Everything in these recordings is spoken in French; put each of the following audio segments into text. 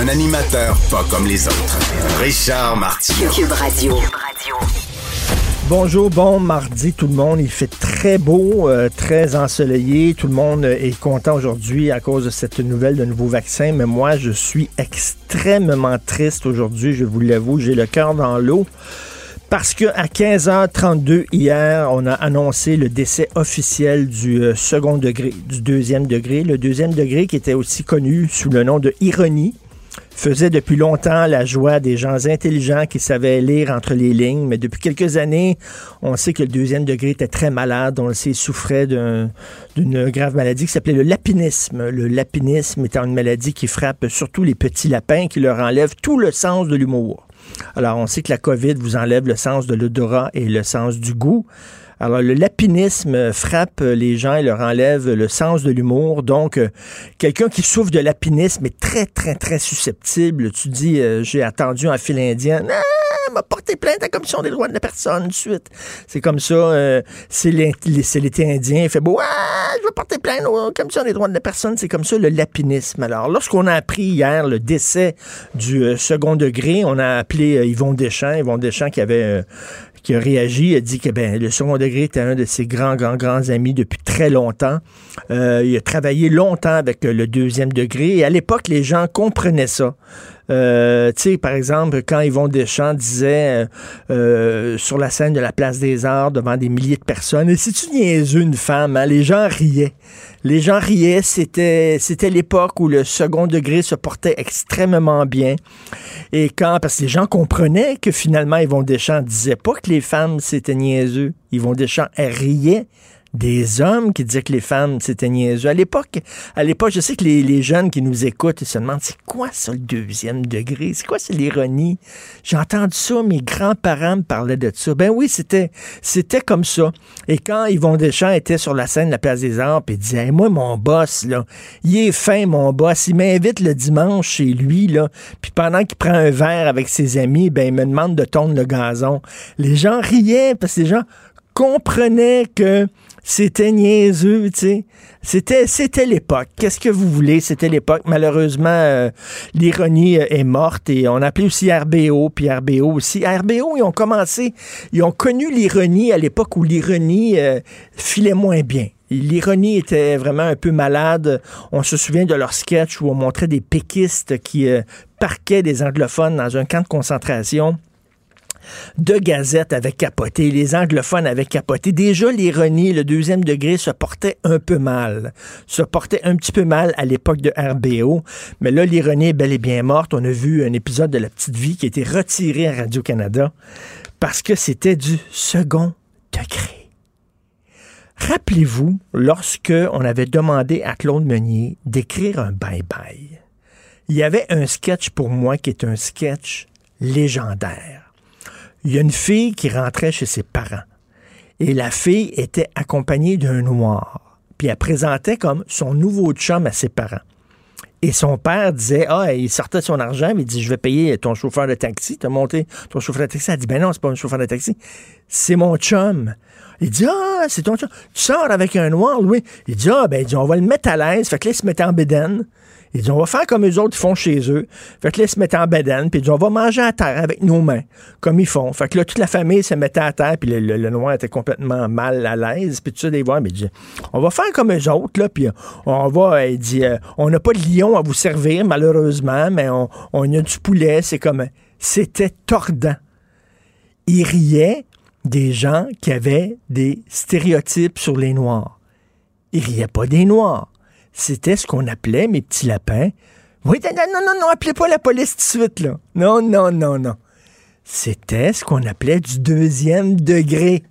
Un animateur pas comme les autres. Richard Martineau. Cube Radio. Bonjour, bon mardi tout le monde. Il fait très beau, euh, très ensoleillé. Tout le monde est content aujourd'hui à cause de cette nouvelle de nouveau vaccin. Mais moi, je suis extrêmement triste aujourd'hui, je vous l'avoue. J'ai le cœur dans l'eau. Parce que à 15h32 hier, on a annoncé le décès officiel du euh, second degré, du deuxième degré. Le deuxième degré qui était aussi connu sous le nom de ironie faisait depuis longtemps la joie des gens intelligents qui savaient lire entre les lignes, mais depuis quelques années, on sait que le deuxième degré était très malade, on le sait, souffrait d'une grave maladie qui s'appelait le lapinisme. Le lapinisme étant une maladie qui frappe surtout les petits lapins, qui leur enlève tout le sens de l'humour. Alors, on sait que la COVID vous enlève le sens de l'odorat et le sens du goût. Alors, le lapinisme frappe les gens et leur enlève le sens de l'humour. Donc, euh, quelqu'un qui souffre de lapinisme est très, très, très susceptible. Tu dis, euh, j'ai attendu un fil indien. Ah, m'a porté plainte à la Commission des droits de la personne de suite. C'est comme ça. Euh, c'est l'été indien. Il fait, bon, ah, je vais porter plainte la Commission des droits de la personne. C'est comme ça le lapinisme. Alors, lorsqu'on a appris hier le décès du second degré, on a appelé Yvon Deschamps. Yvon Deschamps qui avait qui a réagi, a dit que ben, le second degré était un de ses grands, grands, grands amis depuis très longtemps. Euh, il a travaillé longtemps avec le deuxième degré et à l'époque, les gens comprenaient ça. Euh, tu sais, par exemple, quand Yvon Deschamps disait euh, sur la scène de la Place des Arts devant des milliers de personnes, et si tu niaises une femme, hein, les gens riaient. Les gens riaient, c'était, c'était l'époque où le second degré se portait extrêmement bien. Et quand, parce que les gens comprenaient que finalement Yvon Deschamps disait pas que les femmes c'était niaiseux. Yvon Deschamps riait des hommes qui disaient que les femmes, c'était niaiseux. À l'époque, à l'époque, je sais que les, jeunes qui nous écoutent, ils se demandent, c'est quoi ça, le deuxième degré? C'est quoi, c'est l'ironie? J'ai entendu ça, mes grands-parents me parlaient de ça. Ben oui, c'était, c'était comme ça. Et quand Yvon Deschamps était sur la scène de la Place des Arts, puis il disait, moi, mon boss, là, il est fin, mon boss. Il m'invite le dimanche chez lui, là, puis pendant qu'il prend un verre avec ses amis, ben, il me demande de tondre le gazon. Les gens riaient parce que les gens comprenaient que c'était niaiseux, tu sais. C'était, c'était l'époque. Qu'est-ce que vous voulez? C'était l'époque. Malheureusement, euh, l'ironie euh, est morte et on appelait aussi RBO, puis RBO aussi. RBO, ils ont commencé, ils ont connu l'ironie à l'époque où l'ironie euh, filait moins bien. L'ironie était vraiment un peu malade. On se souvient de leur sketch où on montrait des péquistes qui parquaient des anglophones dans un camp de concentration de Gazette avaient capoté, les anglophones avaient capoté. Déjà, l'ironie, le deuxième degré, se portait un peu mal. Se portait un petit peu mal à l'époque de RBO. Mais là, l'ironie est bel et bien morte. On a vu un épisode de La Petite Vie qui a été retiré à Radio-Canada parce que c'était du second degré. Rappelez-vous, lorsque on avait demandé à Claude Meunier d'écrire un bye-bye, il y avait un sketch pour moi qui est un sketch légendaire il y a une fille qui rentrait chez ses parents. Et la fille était accompagnée d'un noir. Puis elle présentait comme son nouveau chum à ses parents. Et son père disait, ah, il sortait son argent, mais il dit, je vais payer ton chauffeur de taxi. Tu as monté ton chauffeur de taxi. Elle dit, ben non, c'est pas un chauffeur de taxi. C'est mon chum. Il dit, ah, c'est ton chum. Tu sors avec un noir, Louis. Il dit, ah, ben, on va le mettre à l'aise. Fait que là, il se mettait en bédaine. Ils disent, on va faire comme eux autres font chez eux. Fait que là, ils se mettaient en bedaine, puis ils disent, on va manger à terre avec nos mains, comme ils font. Fait que là, toute la famille se mettait à terre, puis le, noir était complètement mal à l'aise, puis tout ça, des voir, mais ils disent, on va faire comme eux autres, là, puis on va, il dit, euh, on n'a pas de lion à vous servir, malheureusement, mais on, on a du poulet, c'est comme, c'était tordant. Ils riaient des gens qui avaient des stéréotypes sur les Noirs. Ils riaient pas des Noirs c'était ce qu'on appelait, mes petits lapins. Oui, non, non, non, non, appelez pas la police tout de suite, là. Non, non, non, non. C'était ce qu'on appelait du deuxième degré.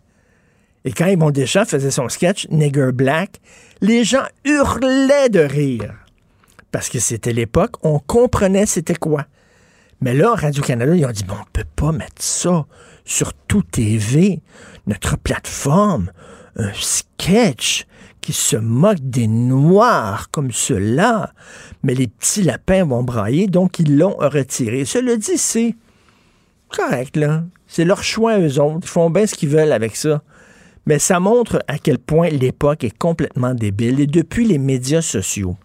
Et quand Yvon Deschamps faisait son sketch Nigger Black, les gens hurlaient de rire. Parce que c'était l'époque, on comprenait c'était quoi. Mais là, Radio-Canada, ils ont dit, bon, on peut pas mettre ça sur tout TV, notre plateforme, un sketch qui se moque des Noirs comme cela. Mais les petits lapins vont brailler, donc ils l'ont retiré. Cela dit, c'est correct, là. C'est leur choix, eux autres. Ils font bien ce qu'ils veulent avec ça. Mais ça montre à quel point l'époque est complètement débile. Et depuis les médias sociaux,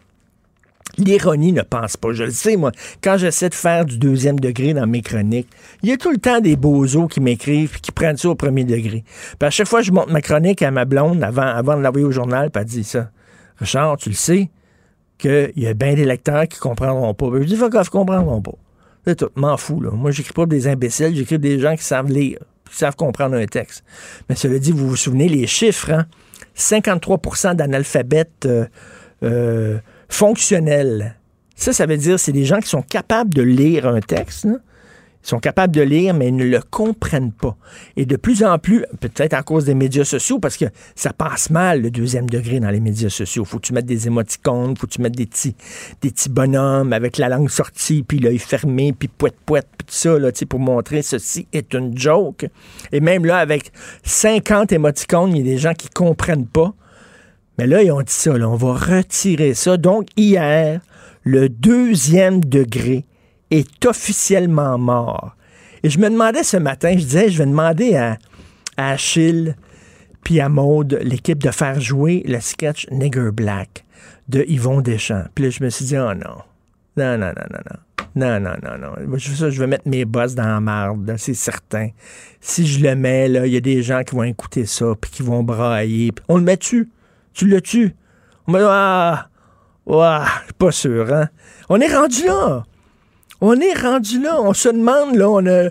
L'ironie ne pense pas. Je le sais, moi. Quand j'essaie de faire du deuxième degré dans mes chroniques, il y a tout le temps des bozos qui m'écrivent et qui prennent ça au premier degré. Puis à chaque fois, je monte ma chronique à ma blonde avant, avant de l'envoyer au journal, puis elle dit ça. Richard, tu le sais qu'il y a bien des lecteurs qui comprendront pas. je dis, fuck off, comprendront pas. C'est tout. M'en fous, là. Moi, j'écris pas des imbéciles, j'écris des gens qui savent lire, qui savent comprendre un texte. Mais cela dit, vous vous souvenez les chiffres, hein? 53% d'analphabètes euh, euh, fonctionnels. Ça, ça veut dire c'est des gens qui sont capables de lire un texte. Ils sont capables de lire, mais ils ne le comprennent pas. Et de plus en plus, peut-être à cause des médias sociaux, parce que ça passe mal le deuxième degré dans les médias sociaux. Faut que tu mettes des émoticônes, faut que tu mettes des petits, des petits bonhommes avec la langue sortie, puis l'œil fermé, puis poète poète, puis tout ça, là, pour montrer ceci est une joke. Et même là, avec 50 émoticônes, il y a des gens qui comprennent pas. Mais là, ils ont dit ça, on va retirer ça. Donc, hier, le deuxième degré est officiellement mort. Et je me demandais ce matin, je disais, je vais demander à, Achille puis à Maude, l'équipe, de faire jouer le sketch Nigger Black de Yvon Deschamps. Puis là, je me suis dit, oh non. Non, non, non, non, non. Non, non, non, non. Je, vais mettre mes bosses dans la marde, c'est certain. Si je le mets, là, il y a des gens qui vont écouter ça, puis qui vont brailler. On le met-tu? Tu le tues. Dit, ah, ouais, pas sûr, hein? On est rendu là. On est rendu là. On se demande, là, on a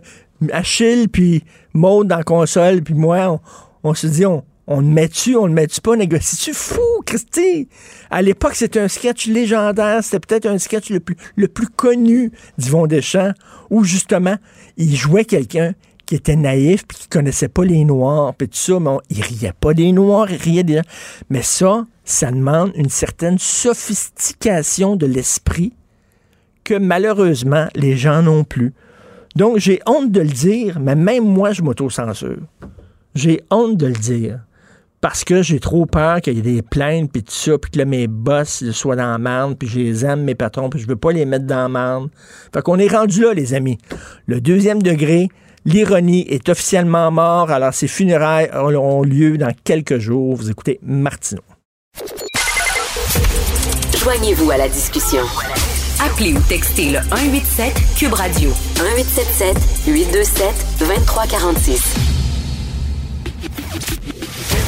Achille, puis Maud dans la console, puis moi, on, se dit, on, on le met-tu, on le met-tu pas, négocie-tu? Fou, Christy! À l'époque, c'était un sketch légendaire. C'était peut-être un sketch le plus, le plus connu d'Yvon Deschamps, où justement, il jouait quelqu'un qui était naïf puis qui connaissait pas les Noirs puis tout ça, mais il riait pas des Noirs, il riait des... Mais ça, ça demande une certaine sophistication de l'esprit que malheureusement, les gens n'ont plus. Donc, j'ai honte de le dire, mais même moi, je m'auto-censure. J'ai honte de le dire. Parce que j'ai trop peur qu'il y ait des plaintes, puis tout ça, puis que mes boss soient dans la merde, puis je les aime, mes patrons, puis je veux pas les mettre dans la merde. Fait qu'on est rendu là, les amis. Le deuxième degré, L'ironie est officiellement mort, alors ses funérailles auront lieu dans quelques jours. Vous écoutez Martineau. Joignez-vous à la discussion. Appelez ou textez le 187 Cube Radio 1877 827 2346.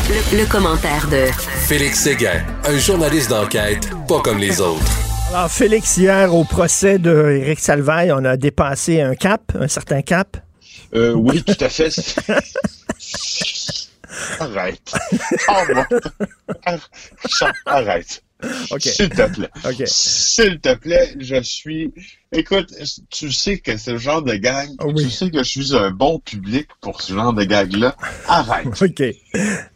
Le, le, commentaire de Félix Séguin, un journaliste d'enquête pas comme les autres. Alors Félix, hier au procès de Éric Salvaille, on a dépassé un cap, un certain cap. Euh, oui, tout à fait. Arrête. Oh, Arrête. S'il te plaît. S'il te plaît, je suis. Écoute, tu sais que le genre de gag. Ah tu sais que je suis un bon public pour ce genre de gag-là. Arrête. OK.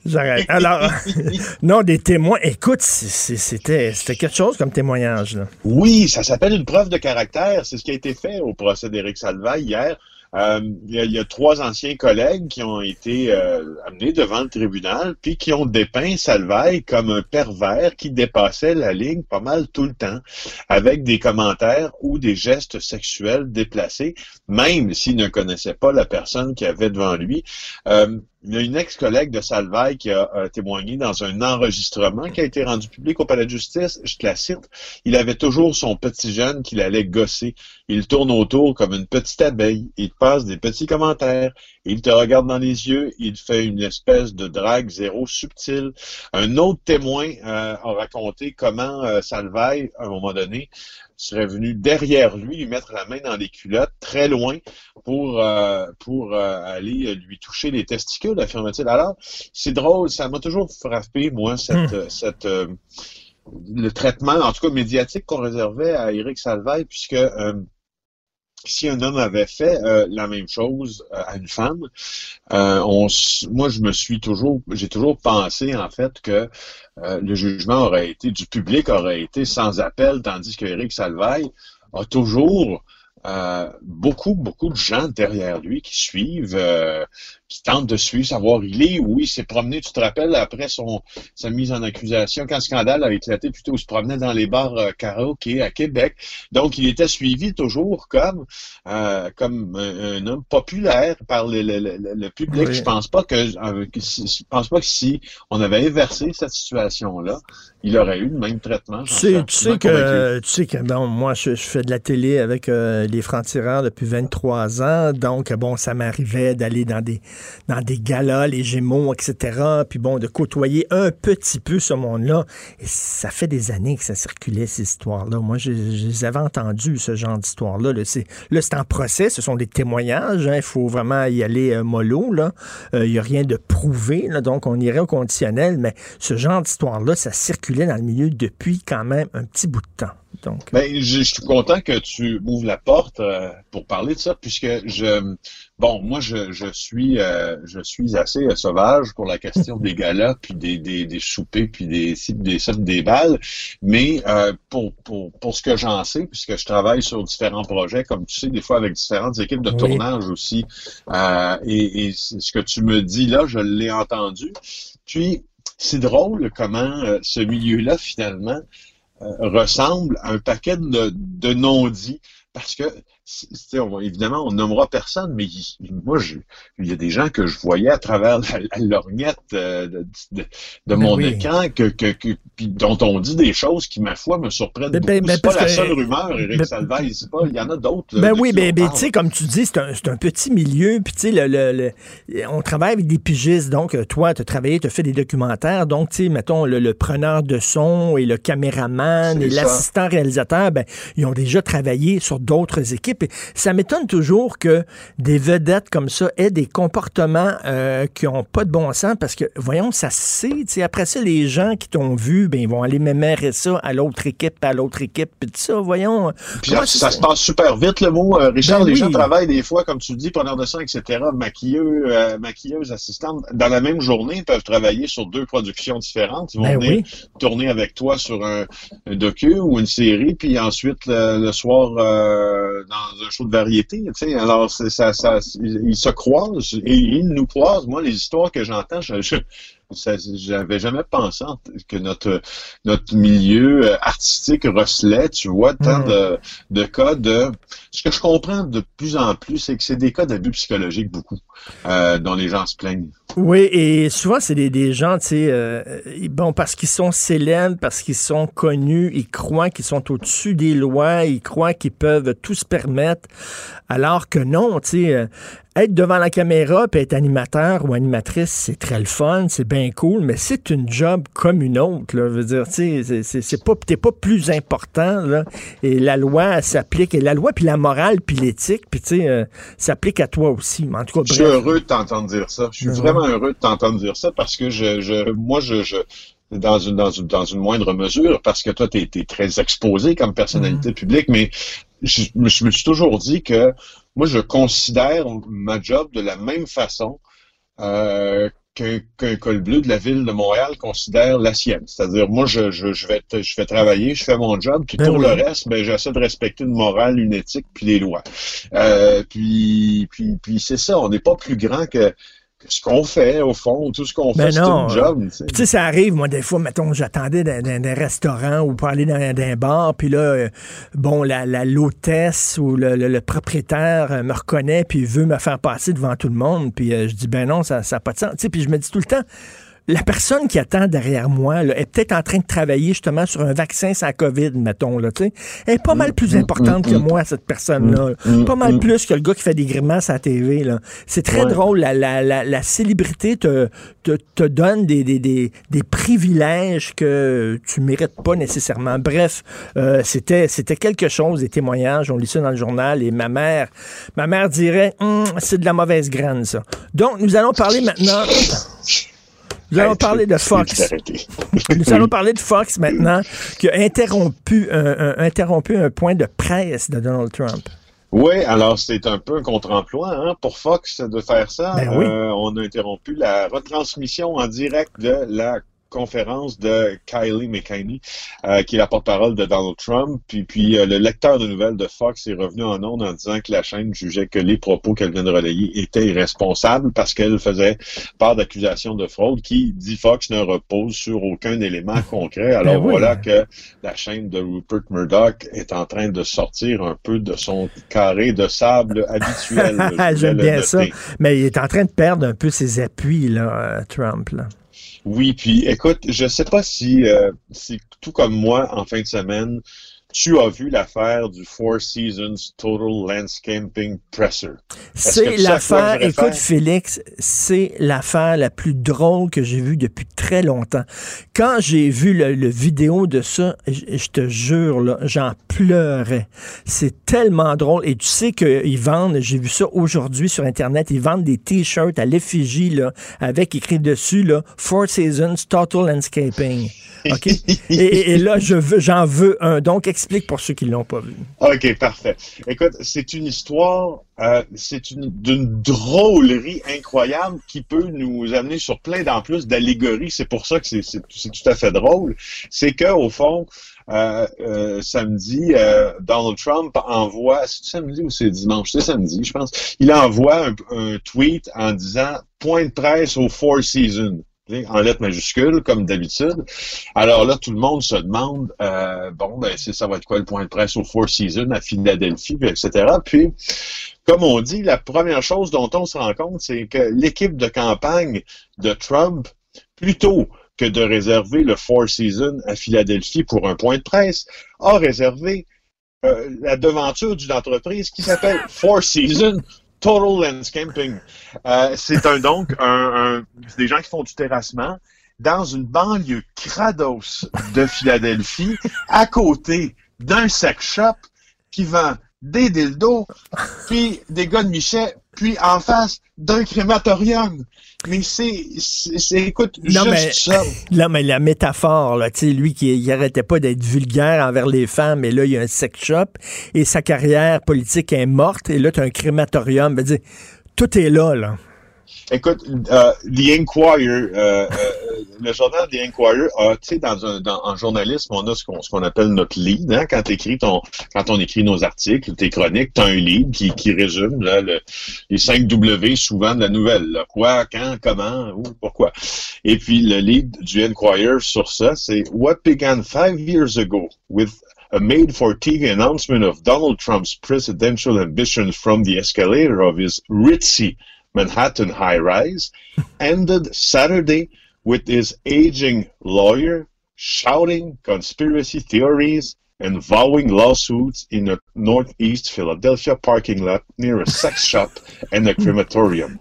J'arrête. Alors, non, des témoins. Écoute, c'était quelque chose comme témoignage. Là. Oui, ça s'appelle une preuve de caractère. C'est ce qui a été fait au procès d'Éric Salvaille hier. Euh, il, y a, trois anciens collègues qui ont été euh, amenés devant le tribunal, puis qui ont dépeint Salvaille comme un pervers qui dépassait la ligne pas mal tout le temps, avec des commentaires ou des gestes sexuels déplacés, même s'il ne connaissait pas la personne qui avait devant lui. Euh, il y a une ex-collègue de Salvaille qui a, témoigné dans un enregistrement qui a été rendu public au palais de justice. Je te la cite. Il avait toujours son petit jeune qu'il allait gosser. Il tourne autour comme une petite abeille. Il passe des petits commentaires. Il te regarde dans les yeux. Il fait une espèce de drague zéro subtile. Un autre témoin euh, a raconté comment euh, Salvaille, à un moment donné, serait venu derrière lui, lui mettre la main dans les culottes, très loin, pour, euh, pour euh, aller lui toucher les testicules, affirme-t-il. Alors, c'est drôle, ça m'a toujours frappé, moi, cette, hmm. cette euh, le traitement, en tout cas médiatique, qu'on réservait à Éric Salvaille, puisque si un homme avait fait la même chose à une femme, on, moi je me suis toujours, j'ai toujours pensé en fait que euh, le jugement aurait été, du public aurait été sans appel, tandis qu'Éric Salvaille a toujours euh, beaucoup, beaucoup de gens derrière lui qui suivent, euh, qui tentent de suivre, savoir il est, où il s'est promené. Tu te rappelles, après son sa mise en accusation, quand le scandale a éclaté, plutôt, il se promenait dans les bars euh, karaoké à Québec. Donc, il était suivi toujours comme euh, comme un, homme populaire par le, le, le, public. Je pense pas que, je pense pas que si on avait inversé cette situation-là, il aurait eu le même traitement. Tu sais, tu sais que, tu sais que bon, moi, je, fais de la télé avec euh, les francs-tireurs depuis 23 ans. Donc, bon, ça m'arrivait d'aller dans des, dans des galas, les Gémeaux, etc. Puis bon, de côtoyer un petit peu ce monde-là. Et ça fait des années que ça circulait, ces histoires-là. Moi, je, les avais entendues, ce genre d'histoire-là. Là, c'est, en procès. Ce sont des témoignages. Hein. Il faut vraiment y aller euh, mollo. Euh, il n'y a rien de prouvé. Là, donc, on irait au conditionnel. Mais ce genre d'histoire-là, ça circule dans le milieu depuis quand même un petit bout de temps. Donc. Ben, je, suis content que tu ouvres la porte euh, pour parler de ça, puisque je, bon, moi, je, je suis, euh, je suis assez euh, sauvage pour la question des galas, puis des, des, des soupers, puis des des des balles. Mais pour, pour, pour ce que j'en sais, puisque je travaille sur différents projets, comme tu sais, des fois avec différentes équipes de tournage aussi, et, et ce que tu me dis là, je l'ai entendu. Puis c'est drôle comment euh, ce milieu-là, finalement, euh, ressemble à un paquet de, de non-dits. Parce que on évidemment, on nommera personne, mais moi, il y a des gens que je voyais à travers la, lorgnette euh, de, de, ben mon écran que, que, dont on dit des choses qui, ma foi, me surprennent ben, ben, c'est pas la seule rumeur, Éric ben, il y en a d'autres. Ben oui, ben, tu sais, comme tu dis, c'est un, un, petit milieu, puis tu sais, le, le, on travaille avec des pigistes, donc euh, toi, tu as travaillé, tu as fait des documentaires, donc tu sais, mettons, le, preneur de son et le caméraman et l'assistant réalisateur, ben, ils ont déjà travaillé sur d'autres équipes ça m'étonne toujours que des vedettes comme ça aient des comportements euh, qui n'ont pas de bon sens parce que, voyons, ça se sait. Après ça, les gens qui t'ont vu, ben, ils vont aller mémérer ça à l'autre équipe, à l'autre équipe, puis tout ça, voyons. ça, se passe super vite, le mot. Euh, Richard, ben les gens travaillent des fois, comme tu dis, preneur de sang, etc., maquilleux, euh, maquilleuses, assistantes. Dans la même journée, ils peuvent travailler sur deux productions différentes. Ils vont ben venir tourner avec toi sur un, docu ou une série, puis ensuite, le, soir, dans un show de variété. Tu sais, alors, ça, ça, ils se croisent et ils nous croisent. Moi, les histoires que j'entends, je, je j'avais jamais pensé que notre notre milieu euh, artistique recelait, tu vois, tant hmm. de, de cas de... Ce que je comprends de plus en plus, c'est que c'est des cas d'abus psychologiques beaucoup, euh, dont les gens se plaignent. Oui, et souvent, c'est des, des, gens, tu sais, euh, bon, parce qu'ils sont célèbres, parce qu'ils sont connus, ils croient qu'ils sont au-dessus des lois, ils croient qu'ils peuvent tout se permettre, alors que non, tu sais, être devant la caméra puis être animateur ou animatrice, c'est très le fun, c'est bien cool, mais c'est une job comme une autre. Là. Je veux dire, tu sais, c'est pas, t'es pas plus important. Là, et la loi s'applique. Et la loi, puis la morale, puis l'éthique, puis tu sais, euh, s'applique à toi aussi. En tout cas, je suis heureux de t'entendre dire ça. Je suis vraiment heureux de t'entendre dire ça parce que je, je moi, je, je dans une, dans une, dans une moindre mesure, parce que toi, tu es, très exposé comme personnalité mm-hmm. publique, mais je, je, me suis toujours dit que moi, je considère ma job de la même façon euh, qu'un col bleu de la ville de Montréal considère la sienne. C'est-à-dire, moi, je, je, je, vais, je vais travailler, je fais mon job, puis ben pour le reste, ben, j'essaie de respecter une morale, une éthique, puis les lois. Euh, puis, puis, puis c'est ça, on n'est pas plus grand que, ce qu'on fait, au fond, tout ce qu'on ben fait, c'est un job. Tu sais, ça arrive, moi, des fois, mettons, j'attendais dans, un restaurant ou pour aller dans, un bar, puis là, euh, bon, la, l'hôtesse ou le, propriétaire euh, me reconnaît, puis veut me faire passer devant tout le monde, puis euh, je dis, ben non, ça n'a pas de sens. Tu sais, puis je me dis tout le temps, la personne qui attend derrière moi est peut-être en train de travailler justement sur un vaccin sans COVID, mettons. Là, elle est pas mal plus importante que moi, cette personne-là. Pas mal plus que le gars qui fait des grimaces à la TV. C'est très drôle. La, la, la, célébrité te, te, te donne des, des, des, des, privilèges que tu mérites pas nécessairement. Bref, euh, c'était c'était quelque chose, des témoignages. On lit ça dans le journal et ma mère, ma mère dirait, hum, c'est de la mauvaise graine, ça. Donc, nous allons parler maintenant... Nous allons parler de Fox. Nous allons parler de Fox maintenant, qui a interrompu un, interrompu un point de presse de Donald Trump. Oui, alors c'est un peu un contre-emploi hein, pour Fox de faire ça. Ben euh, on a interrompu la retransmission en direct de la conférence de Kylie McKinney, euh, qui est la porte-parole de Donald Trump. Puis, puis euh, le lecteur de nouvelles de Fox est revenu en ondes en disant que la chaîne jugeait que les propos qu'elle vient de relayer étaient irresponsables parce qu'elle faisait part d'accusations de fraude qui, dit Fox, ne repose sur aucun élément concret. Alors Ben oui. voilà que la chaîne de Rupert Murdoch est en train de sortir un peu de son carré de sable habituel. J'aime bien ça. Mais il est en train de perdre un peu ses appuis, là, euh, Trump. Là. Oui, puis écoute, je sais pas si, euh, si tout comme moi, en fin de semaine, tu as vu l'affaire du Four Seasons Total Landscaping Presser. C'est l'affaire, écoute? Félix, c'est l'affaire la plus drôle que j'ai vue depuis très longtemps. Quand j'ai vu le, le vidéo de ça, je, te jure, j'en pleurais. C'est tellement drôle. Et tu sais qu'ils vendent, j'ai vu ça aujourd'hui sur Internet, ils vendent des t-shirts à l'effigie, avec écrit dessus, là, Four Seasons Total Landscaping. OK? et, et- et là, je veux, j'en veux un. Donc, explique pour ceux qui l'ont pas vu. OK, parfait. Écoute, c'est une histoire, euh, c'est une d'une drôlerie incroyable qui peut nous amener sur plein d'en plus d'allégories. C'est pour ça que c'est tout à fait drôle. C'est que au fond, euh, euh, samedi, Donald Trump envoie, c'est samedi ou c'est dimanche, c'est samedi, je pense. Il envoie un tweet en disant point de presse au Four Seasons en lettres majuscules, comme d'habitude. Alors là, tout le monde se demande, euh, bon, ben, ça va être quoi le point de presse au Four Seasons à Philadelphie, etc. Puis, comme on dit, la première chose dont on se rend compte, c'est que l'équipe de campagne de Trump, plutôt que de réserver le Four Seasons à Philadelphie pour un point de presse, a réservé euh, la devanture d'une entreprise qui s'appelle Four Seasons Total Landscaping. Euh, c'est un donc un, un- des gens qui font du terrassement dans une banlieue crados de Philadelphie, à côté d'un sex shop qui vend des dildos, puis des gars de Michet, puis en face d'un crématorium. Mais c'est, c'est, c'est- écoute, Non, juste mais- ça. Là, mais la métaphore, là, tu sais, lui qui il arrêtait pas d'être vulgaire envers les femmes, et là, il y a un sex shop, et sa carrière politique est morte, et là, tu as un crématorium. Ben, dis, tout est là, là. Écoute, euh, The Inquirer, euh, euh, le journal The Inquirer a, tu sais, dans un, en journalisme, on a ce qu'on, appelle notre lead, hein, quand t'écris ton, quand on écrit nos articles, tes chroniques, t'as un lead qui, qui résume, les 5 W souvent de la nouvelle. Quoi, quand, comment, où, pourquoi. Et puis, le lead du Inquirer sur ça, c'est What began five years ago with a made-for-TV announcement of Donald Trump's presidential ambitions from the escalator of his ritzy Manhattan high rise ended Saturday with his aging lawyer shouting conspiracy theories and vowing lawsuits in a northeast Philadelphia parking lot near a sex shop and a crematorium.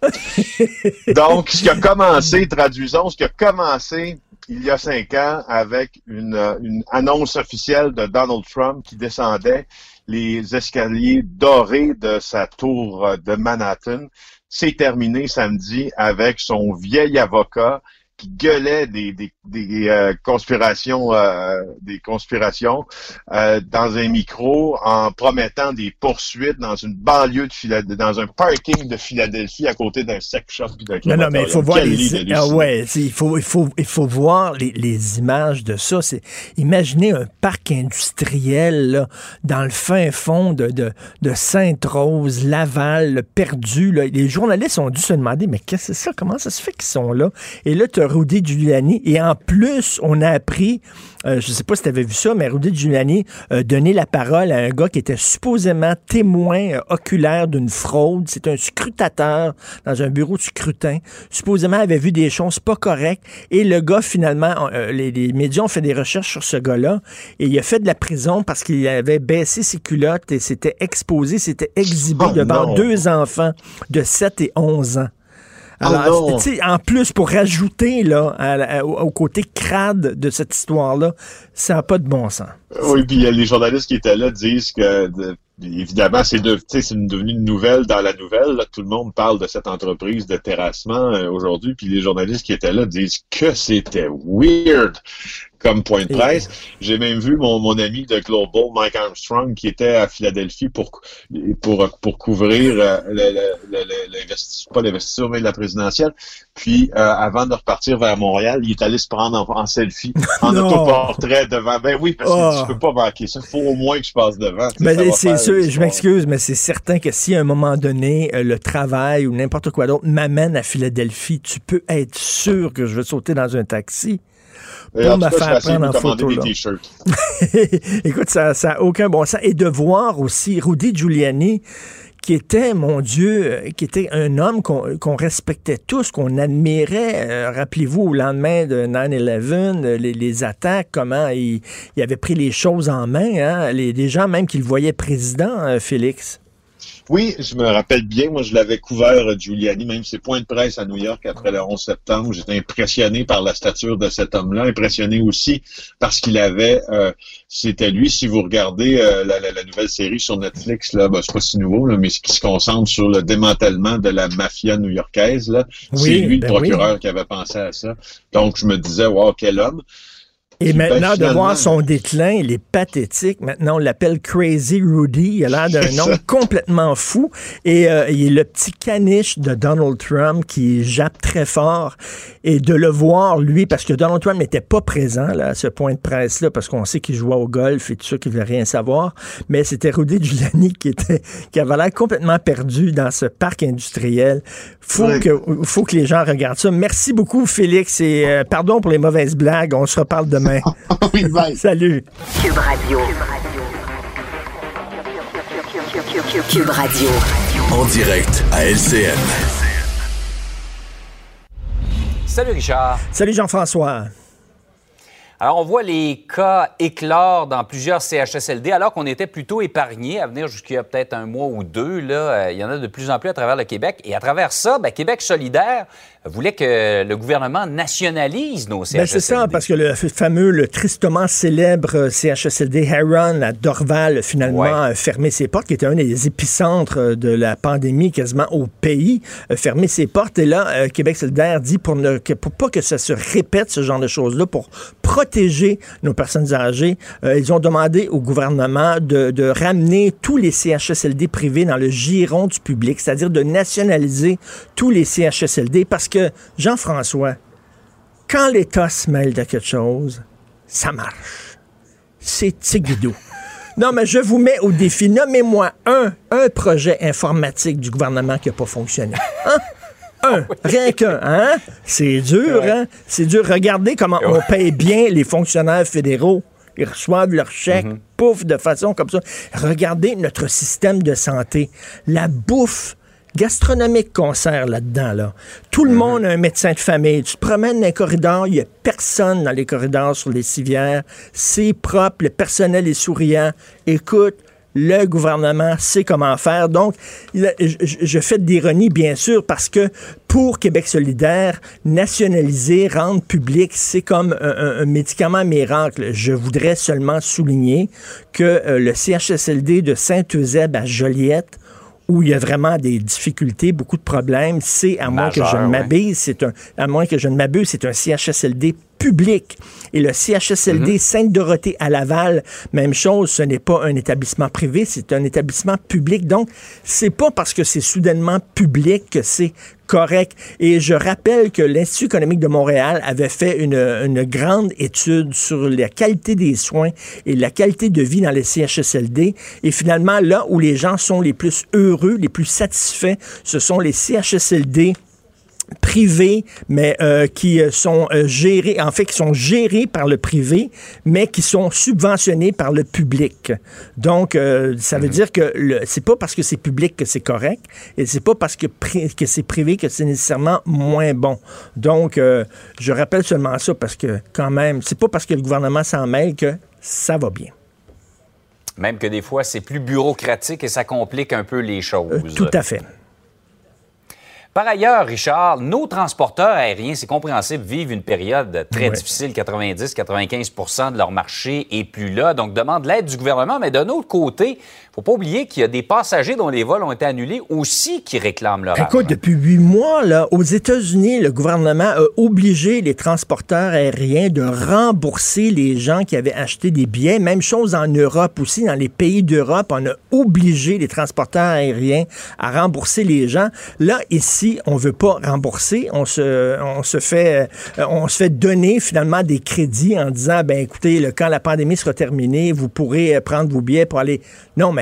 Donc, ce qui a commencé, traduisons, ce qui a commencé il y a cinq ans avec une, une annonce officielle de Donald Trump qui descendait les escaliers dorés de sa tour de Manhattan. C'est terminé samedi avec son vieil avocat qui gueulait des, des, des euh, conspirations, euh, des conspirations euh, dans un micro en promettant des poursuites dans une banlieue de Philadelphie, dans un parking de Philadelphie à côté d'un sex shop Non, non, mais il faut voir les, ah ouais, il faut, il faut, il faut voir les, les images de ça. C'est, imaginez un parc industriel là, dans le fin fond de, de, de Sainte-Rose, Laval, là, perdu. Là. Les journalistes ont dû se demander, mais qu'est-ce que c'est ça? Comment ça se fait qu'ils sont là? Et là, tu as Rudy Giuliani. Et en plus, on a appris, euh, je sais pas si tu avais vu ça, mais Rudy Giuliani a donné la parole à un gars qui était supposément témoin euh, oculaire d'une fraude. C'est un scrutateur dans un bureau de scrutin. Supposément avait vu des choses pas correctes. Et le gars, finalement, euh, les, les médias ont fait des recherches sur ce gars-là. Et il a fait de la prison parce qu'il avait baissé ses culottes et s'était exposé, s'était exhibé Oh devant non. deux enfants de 7 et 11 ans. Alors, sais, en plus, pour rajouter là, à au, au côté crade de cette histoire-là, ça n'a pas de bon sens. Oui, puis euh, les journalistes qui étaient là disent que de- évidemment, c'est de, devenu une nouvelle dans la nouvelle. Tout le monde parle de cette entreprise de terrassement euh, aujourd'hui, puis les journalistes qui étaient là disent que c'était weird comme point de presse. J'ai même vu mon, mon ami de Global, Mike Armstrong, qui était à Philadelphie pour pour pour couvrir euh, l'investissement, pas l'investissement, mais la présidentielle. Puis euh, avant de repartir vers Montréal, il est allé se prendre en, selfie, en autoportrait devant. Ben oui, parce que oh. je peux pas manquer ça. Il faut au moins que je passe devant. Ben, c'est sûr, je m'excuse, mais c'est certain que si à un moment donné, euh, le travail ou n'importe quoi d'autre m'amène à Philadelphie, tu peux être sûr que je vais sauter dans un taxi pour me faire prendre en photo. Écoute, ça n'a aucun bon sens. Et de voir aussi Rudy Giuliani, qui était, mon Dieu, euh, qui était un homme qu'on respectait tous, qu'on admirait. Euh, rappelez-vous, au lendemain de 9-11, euh, les, attaques, comment il, avait pris les choses en main. Hein? Les, les gens même qui le voyaient président, Félix. Oui, je me rappelle bien, moi je l'avais couvert, euh, Giuliani, même ses points de presse à New York après le 11 septembre. J'étais impressionné par la stature de cet homme-là, impressionné aussi parce qu'il avait, euh, c'était lui, si vous regardez euh, la, nouvelle série sur Netflix, là, ben, c'est pas si nouveau, là, mais qui se concentre sur le démantèlement de la mafia new-yorkaise, là, c'est lui le ben procureur qui avait pensé à ça. Donc je me disais, wow, quel homme. Et maintenant, de voir son déclin, il est pathétique. Maintenant, on l'appelle Crazy Rudy. Il a l'air d'un nom complètement fou. Et euh, il est le petit caniche de Donald Trump qui jappe très fort. Et de le voir, lui, parce que Donald Trump n'était pas présent là, à ce point de presse-là, parce qu'on sait qu'il jouait au golf et tout ça, qu'il ne veut rien savoir. Mais c'était Rudy Giuliani qui, était, qui avait l'air complètement perdu dans ce parc industriel. Faut, que, faut que les gens regardent ça. Merci beaucoup, Félix. Et euh, pardon pour les mauvaises blagues. On se reparle demain. oui, bye. Salut. Cube Radio. Cube Radio. En direct à LCN. Salut Richard. Salut Jean-François. Alors, on voit les cas éclore dans plusieurs CHSLD, alors qu'on était plutôt épargnés à venir jusqu'il y a peut-être un mois ou deux. Là, euh, il y en a de plus en plus à travers le Québec. Et à travers ça, bien, Québec solidaire voulait que le gouvernement nationalise nos CHSLD. Ben, c'est ça, parce que le fameux, le tristement célèbre CHSLD Heron à Dorval, finalement, a fermé ses portes, qui était un des épicentres de la pandémie quasiment au pays, a fermé ses portes. Et là, euh, Québec solidaire dit pour ne pour pas que ça se répète, ce genre de choses-là, pour protéger nos personnes âgées, euh, ils ont demandé au gouvernement de, de ramener tous les CHSLD privés dans le giron du public, c'est-à-dire de nationaliser tous les CHSLD parce que Jean-François, quand l'État se mêle de quelque chose, ça marche. C'est tigidou. Non, mais je vous mets au défi. Nommez-moi un, un projet informatique du gouvernement qui n'a pas fonctionné. Hein? Un, rien qu'un, hein? C'est dur, hein? C'est dur. Regardez comment on paye bien les fonctionnaires fédéraux. Ils reçoivent leur chèque, mm-hmm. pouf, de façon comme ça. Regardez notre système de santé. La bouffe gastronomique qu'on sert là-dedans. Là. Tout le mhm. monde a un médecin de famille. Tu te promènes dans les corridors, il n'y a personne dans les corridors sur les civières. C'est propre, le personnel est souriant. Écoute, le gouvernement sait comment faire. Donc, je fais de l'ironie, bien sûr, parce que pour Québec solidaire, nationaliser, rendre public, c'est comme un, médicament miracle. Je voudrais seulement souligner que euh, le CHSLD de Saint-Eusèbe à Joliette où il y a vraiment des difficultés, beaucoup de problèmes, c'est à moins que je ne m'abuse, c'est un à moins que je ne m'abuse, c'est un CHSLD public. Et le CHSLD mhm. Sainte-Dorothée à Laval, même chose, ce n'est pas un établissement privé, c'est un établissement public. Donc, c'est pas parce que c'est soudainement public que c'est correct. Et je rappelle que l'Institut économique de Montréal avait fait une, une, grande étude sur la qualité des soins et la qualité de vie dans les CHSLD. Et finalement, là où les gens sont les plus heureux, les plus satisfaits, ce sont les CHSLD privés, mais euh, qui euh, sont euh, gérés, en fait, qui sont gérés par le privé, mais qui sont subventionnés par le public. Donc, ça veut mhm. dire que c'est pas parce que c'est public que c'est correct, et c'est pas parce que, que c'est privé que c'est nécessairement moins bon. Donc, je rappelle seulement ça parce que, quand même, c'est pas parce que le gouvernement s'en mêle que ça va bien. Même que des fois, c'est plus bureaucratique et ça complique un peu les choses. tout à fait. Par ailleurs, Richard, nos transporteurs aériens, c'est compréhensible, vivent une période très difficile. 90-95% de leur marché est plus là. Donc, demande l'aide du gouvernement. Mais d'un autre côté, faut pas oublier qu'il y a des passagers dont les vols ont été annulés aussi qui réclament leur Écoute, depuis huit mois, là, aux États-Unis, le gouvernement a obligé les transporteurs aériens de rembourser les gens qui avaient acheté des billets. Même chose en Europe aussi, dans les pays d'Europe, on a obligé les transporteurs aériens à rembourser les gens. Là, ici, on veut pas rembourser. On se, on se fait, euh, on se fait donner finalement des crédits en disant, ben écoutez, le, quand la pandémie sera terminée, vous pourrez euh, prendre vos billets pour aller. Non, mais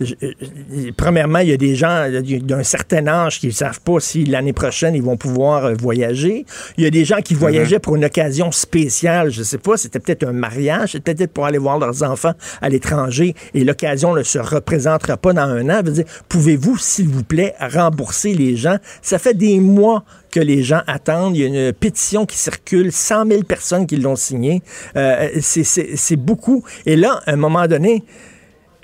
euh, premièrement, il y a des gens d'un certain âge qui ne savent pas si l'année prochaine ils vont pouvoir euh, voyager. Il y a des gens qui voyageaient mhm. pour une occasion spéciale. Je ne sais pas, c'était peut-être un mariage, c'était peut-être pour aller voir leurs enfants à l'étranger et l'occasion ne se représentera pas dans un an. Pouvez-vous, s'il vous plaît, rembourser les gens? Ça fait des mois que les gens attendent. Il y a une pétition qui circule, 100 000 personnes qui l'ont signée. Euh, c'est beaucoup. Et là, à un moment donné,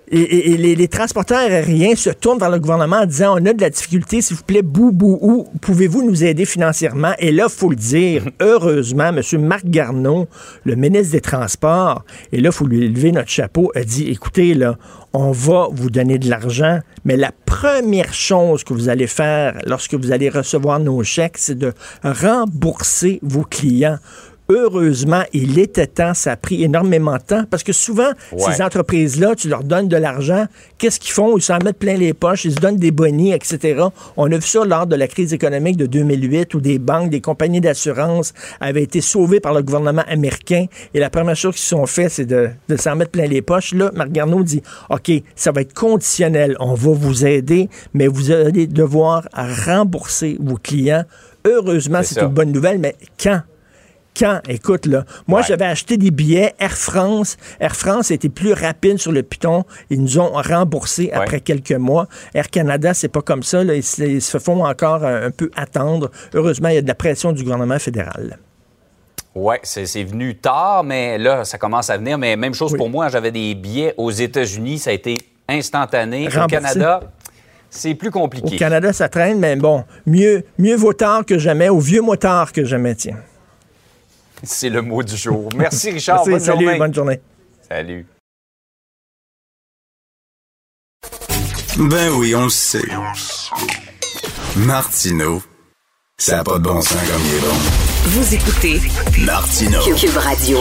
et, les, transporteurs aériens se tournent vers le gouvernement en disant on a de la difficulté, s'il vous plaît, bou, bou, ou pouvez-vous nous aider financièrement? Et là, il faut le dire, heureusement, M. Marc Garneau, le ministre des Transports, et là, il faut lui lever notre chapeau, a dit écoutez, là, on va vous donner de l'argent, mais la première chose que vous allez faire lorsque vous allez recevoir nos chèques, c'est de rembourser vos clients. Heureusement, il était temps, ça a pris énormément de temps, parce que souvent, ces entreprises-là, tu leur donnes de l'argent, qu'est-ce qu'ils font? Ils s'en mettent plein les poches, ils se donnent des bonnies, etc. On a vu ça lors de la crise économique de 2008, où des banques, des compagnies d'assurance avaient été sauvées par le gouvernement américain, et la première chose qu'ils sont fait, c'est de, s'en mettre plein les poches. Là, Marc Garneau dit, OK, ça va être conditionnel, on va vous aider, mais vous allez devoir rembourser vos clients. Heureusement, c'est une bonne nouvelle, mais quand? Quand? Écoute, là, moi, j'avais acheté des billets Air France. Air France était plus rapide sur le piton. Ils nous ont remboursé après quelques mois. Air Canada, c'est pas comme ça. Ils, se font encore un, peu attendre. Heureusement, il y a de la pression du gouvernement fédéral. Oui, c'est venu tard, mais là, ça commence à venir. Mais même chose pour moi, j'avais des billets aux États-Unis, ça a été instantané. Au Canada, c'est plus compliqué. Au Canada, ça traîne, mais bon, mieux, mieux vaut tard que jamais, au vieux motard que jamais, tiens. C'est le mot du jour. Merci, Richard. bonne salut, journée. bonne journée. Salut. Ben oui, on le sait. Martineau, ça n'a pas de bon sens comme il est bon. Vous écoutez Martineau. Cube Radio.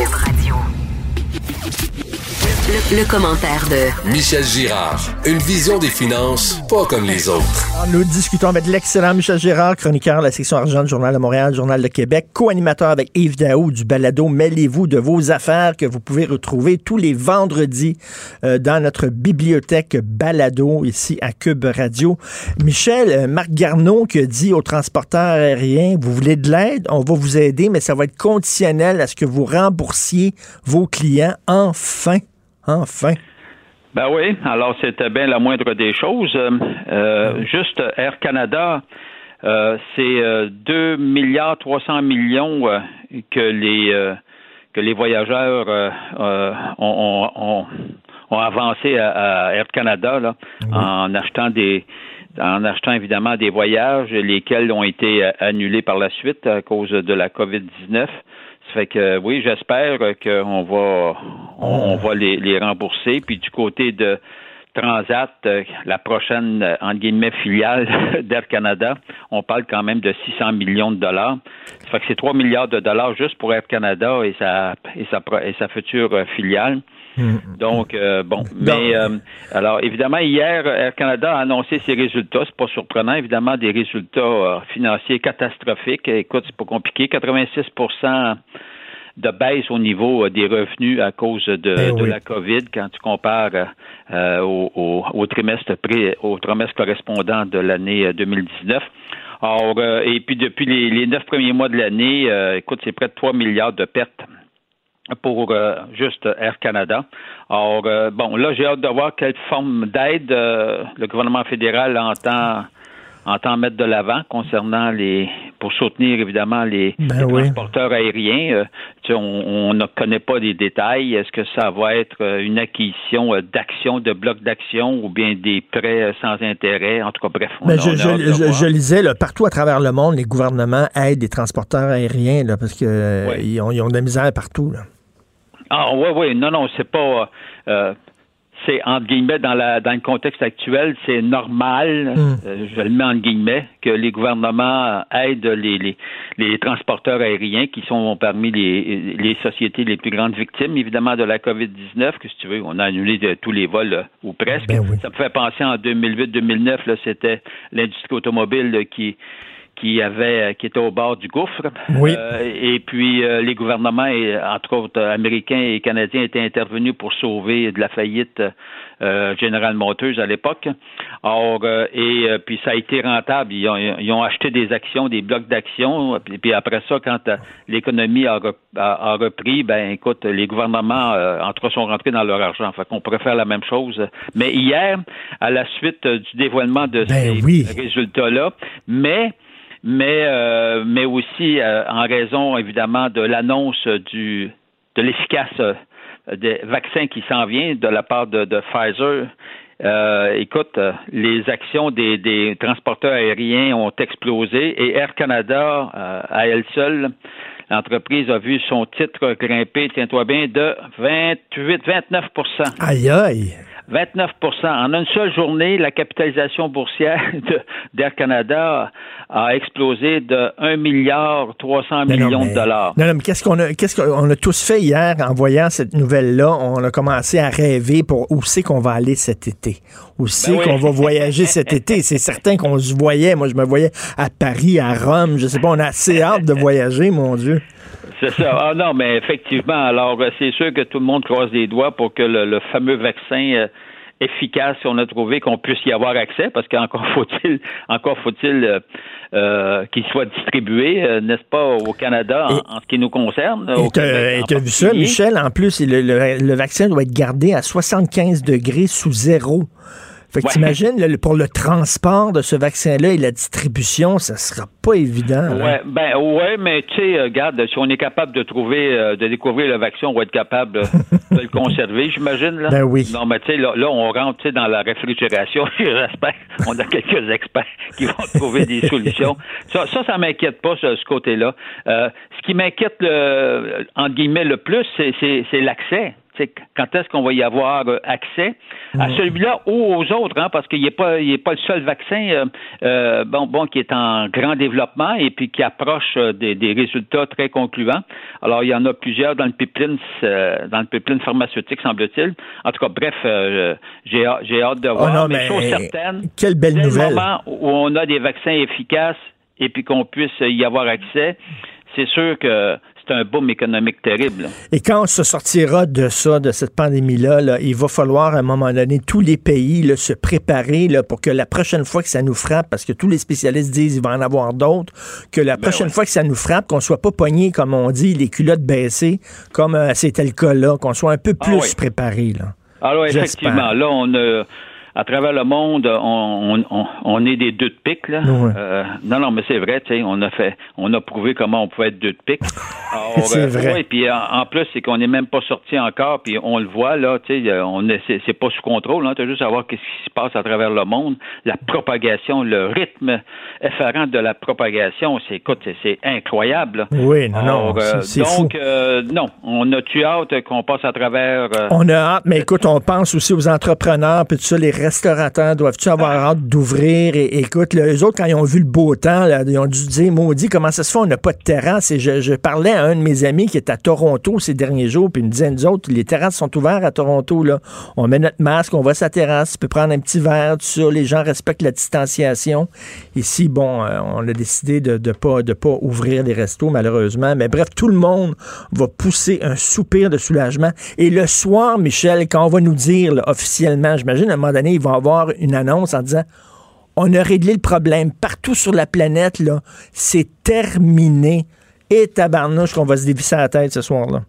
Le, commentaire de Michel Girard. Une vision des finances pas comme les autres. nous discutons avec l'excellent Michel Girard, chroniqueur de la section argent du Journal de Montréal, Journal de Québec, co-animateur avec Yves Daou du balado Mêlez-vous de vos affaires que vous pouvez retrouver tous les vendredis euh, dans notre bibliothèque balado ici à Cube Radio. Michel, euh, Marc Garneau qui a dit aux transporteurs aériens, vous voulez de l'aide, on va vous aider, mais ça va être conditionnel à ce que vous remboursiez vos clients enfin. Enfin. Ben oui, alors c'était bien la moindre des choses. Euh, euh, juste Air Canada, euh, c'est 2 milliards 300 millions que les que les voyageurs ont, ont, avancé à, Air Canada là, en achetant des en achetant évidemment des voyages, lesquels ont été annulés par la suite à cause de la COVID-19. Fait que oui, j'espère qu'on va on, va les, rembourser. Puis du côté de Transat, euh, la prochaine guillemets filiale d'Air Canada, on parle quand même de 600 millions de dollars. Ça fait que c'est 3 milliards de dollars juste pour Air Canada et sa et sa et sa future euh, filiale. Hmm. Donc, euh, bon, mais alors évidemment, hier, Air Canada a annoncé ses résultats. C'est pas surprenant, évidemment, des résultats financiers catastrophiques. Écoute, c'est pas compliqué. 86% de baisse au niveau euh, des revenus à cause de, eh la COVID quand tu compares euh, au, trimestre au trimestre correspondant de l'année 2019. Euh, Or, et puis depuis les, neuf premiers mois de l'année, écoute, c'est près de 3 milliards de pertes pour juste Air Canada. Or, bon, là, j'ai hâte de voir quelle forme d'aide le gouvernement fédéral entend entend mettre de l'avant concernant les pour soutenir évidemment les, Ben oui. transporteurs aériens. Euh, tu sais, on on ne connaît pas les détails. Est-ce que ça va être euh, une acquisition euh, d'actions, de blocs d'actions ou bien des prêts euh, sans intérêt? En tout cas, bref. on Mais a- je, on lisais, là, partout à travers le monde, les gouvernements aident les transporteurs aériens là, parce que euh, Ouais. ils, ont, ils ont de la misère partout. Là. Ah oui, oui, non, non, c'est pas. euh, c'est entre guillemets dans la dans le contexte actuel, c'est normal, Mm. euh, je le mets entre guillemets, que les gouvernements aident les, les, les transporteurs aériens qui sont parmi les, les sociétés les plus grandes victimes, évidemment, de la COVID-19, que si tu veux, on a annulé de- tous les vols euh, ou presque. Ben oui. Ça me fait penser en 2008-2009, là, c'était l'industrie automobile là, qui qui avait qui était au bord du gouffre. Oui. Euh, et puis euh, les gouvernements, et, entre autres euh, américains et canadiens, étaient intervenus pour sauver de la faillite euh, General Motors à l'époque. Or, euh, et euh, puis ça a été rentable. Ils ont, ils ont acheté des actions, des blocs d'actions. Puis, puis après ça, quand euh, l'économie a, a- a repris, ben écoute, les gouvernements, euh, entre eux, sont rentrés dans leur argent. Fait qu'on pourrait faire la même chose. Mais hier, à la suite euh, du dévoilement de Ben ces oui. résultats-là, mais mais euh, mais aussi euh, en raison évidemment de l'annonce du de l'efficace euh, des vaccins qui s'en vient de la part de, de Pfizer. Euh, écoute, les actions des, des transporteurs aériens ont explosé et Air Canada, euh, à elle seule, l'entreprise a vu son titre grimper, tiens-toi bien, de 28, 29% Aïe, aïe. 29% En une seule journée, la capitalisation boursière d'Air Canada a explosé de 1 milliard 300 Mais non, millions mais- de dollars. Non, non, mais qu'est-ce qu'on a, qu'est-ce qu'on a tous fait hier en voyant cette nouvelle-là? On a commencé à rêver pour où c'est qu'on va aller cet été. Où c'est Ben oui. qu'on va voyager cet été? C'est certain qu'on se voyait. Moi, je me voyais à Paris, à Rome. Je sais pas, on a assez hâte de voyager, mon Dieu. C'est ça. Ah non, mais effectivement, alors euh, c'est sûr que tout le monde croise les doigts pour que le, le fameux vaccin euh, efficace, on a trouvé qu'on puisse y avoir accès, parce qu'encore faut-il, encore faut-il euh, euh, qu'il soit distribué, euh, n'est-ce pas, au Canada en, Et- en ce qui nous concerne. Et t'as vu ça. Michel? En plus, le, le- le vaccin doit être gardé à 75 degrés sous zéro. Fait que Ouais. t'imagines, le- pour le transport de ce vaccin-là et la distribution, ça sera pas évident. là. Ouais, ben ouais, mais tu sais, regarde, si on est capable de trouver, euh, de découvrir le vaccin, on va être capable euh, de le conserver, j'imagine. Là. Ben oui. Non, mais tu sais, là, là, on rentre tu sais, dans la réfrigération. J'espère. On a quelques experts qui vont trouver des solutions. Ça, ça, ça m'inquiète pas ce, ce côté-là. Euh, ce qui m'inquiète, le, entre guillemets, le plus, c'est, c'est, c'est l'accès. Quand est-ce qu'on va y avoir euh, accès? À celui-là ou aux autres, hein, parce qu'il n'est pas, il est pas le seul vaccin euh, euh, bon, bon, qui est en grand développement et puis qui approche des, des résultats très concluants. Alors, il y en a plusieurs dans le pipeline, euh, dans le pipeline pharmaceutique, semble-t-il. En tout cas, bref, j'ai, hâte- j'ai hâte de voir. non, mais mais chose certaine, quelle belle dès le nouvelle. moment où on a des vaccins efficaces et puis qu'on puisse y avoir accès, c'est sûr que c'est un boom économique terrible. Et quand on se sortira de ça, de cette pandémie-là, là, il va falloir à un moment donné, tous les pays là, se préparer là, pour que la prochaine fois que ça nous frappe, parce que tous les spécialistes disent qu'il va en avoir d'autres, que la prochaine ouais. fois que ça nous frappe, qu'on soit pas pogné, comme on dit, les culottes baissées, comme euh, c'était le cas là, qu'on soit un peu Ah plus oui. préparé. Là. Alors, J'espère. effectivement, là, on a, à travers le monde, on, on, on- on est des deux de pique, là. Ouais. Euh, non, non, mais c'est vrai, tu sais, on a fait, on a prouvé comment on pouvait être deux de pique. C'est vrai. ouais, puis en, en plus, c'est qu'on n'est même pas sorti encore, puis on le voit, là, tu sais, euh, on est, c'est, c'est pas sous contrôle, hein, tu juste à voir qu'est-ce qui se passe à travers le monde, la propagation, le rythme effarant de la propagation, c'est, écoute, c'est, incroyable. là. Oui, non, non, euh, c'est- donc, euh, non, on a-tu hâte qu'on passe à travers... euh, On a hâte, mais écoute, on pense aussi aux entrepreneurs, puis tout ça, les restaurateurs doivent-tu avoir hâte d'ouvrir? Et, écoute, là, eux autres, quand ils ont vu le beau temps, là, ils ont dû dire, maudit, comment ça se fait, on n'a pas de terrasse? Et je, je parlais à un de mes amis qui est à Toronto ces derniers jours, puis il me disait, nous autres, les terrasses sont ouvertes à Toronto, là. On met notre masque, on va à sa terrasse, tu peux prendre un petit verre, tout ça, les gens respectent la distanciation. Ici, bon, euh, on a décidé de ne pas, de pas ouvrir les restos, malheureusement. Mais bref, tout le monde va pousser un soupir de soulagement. Et le soir, Michel, quand on va nous dire là, officiellement, j'imagine à un moment donné, il va avoir une annonce en disant on a réglé le problème partout sur la planète, là, c'est terminé. Et tabarnouche qu'on va se dévisser la tête ce soir-là.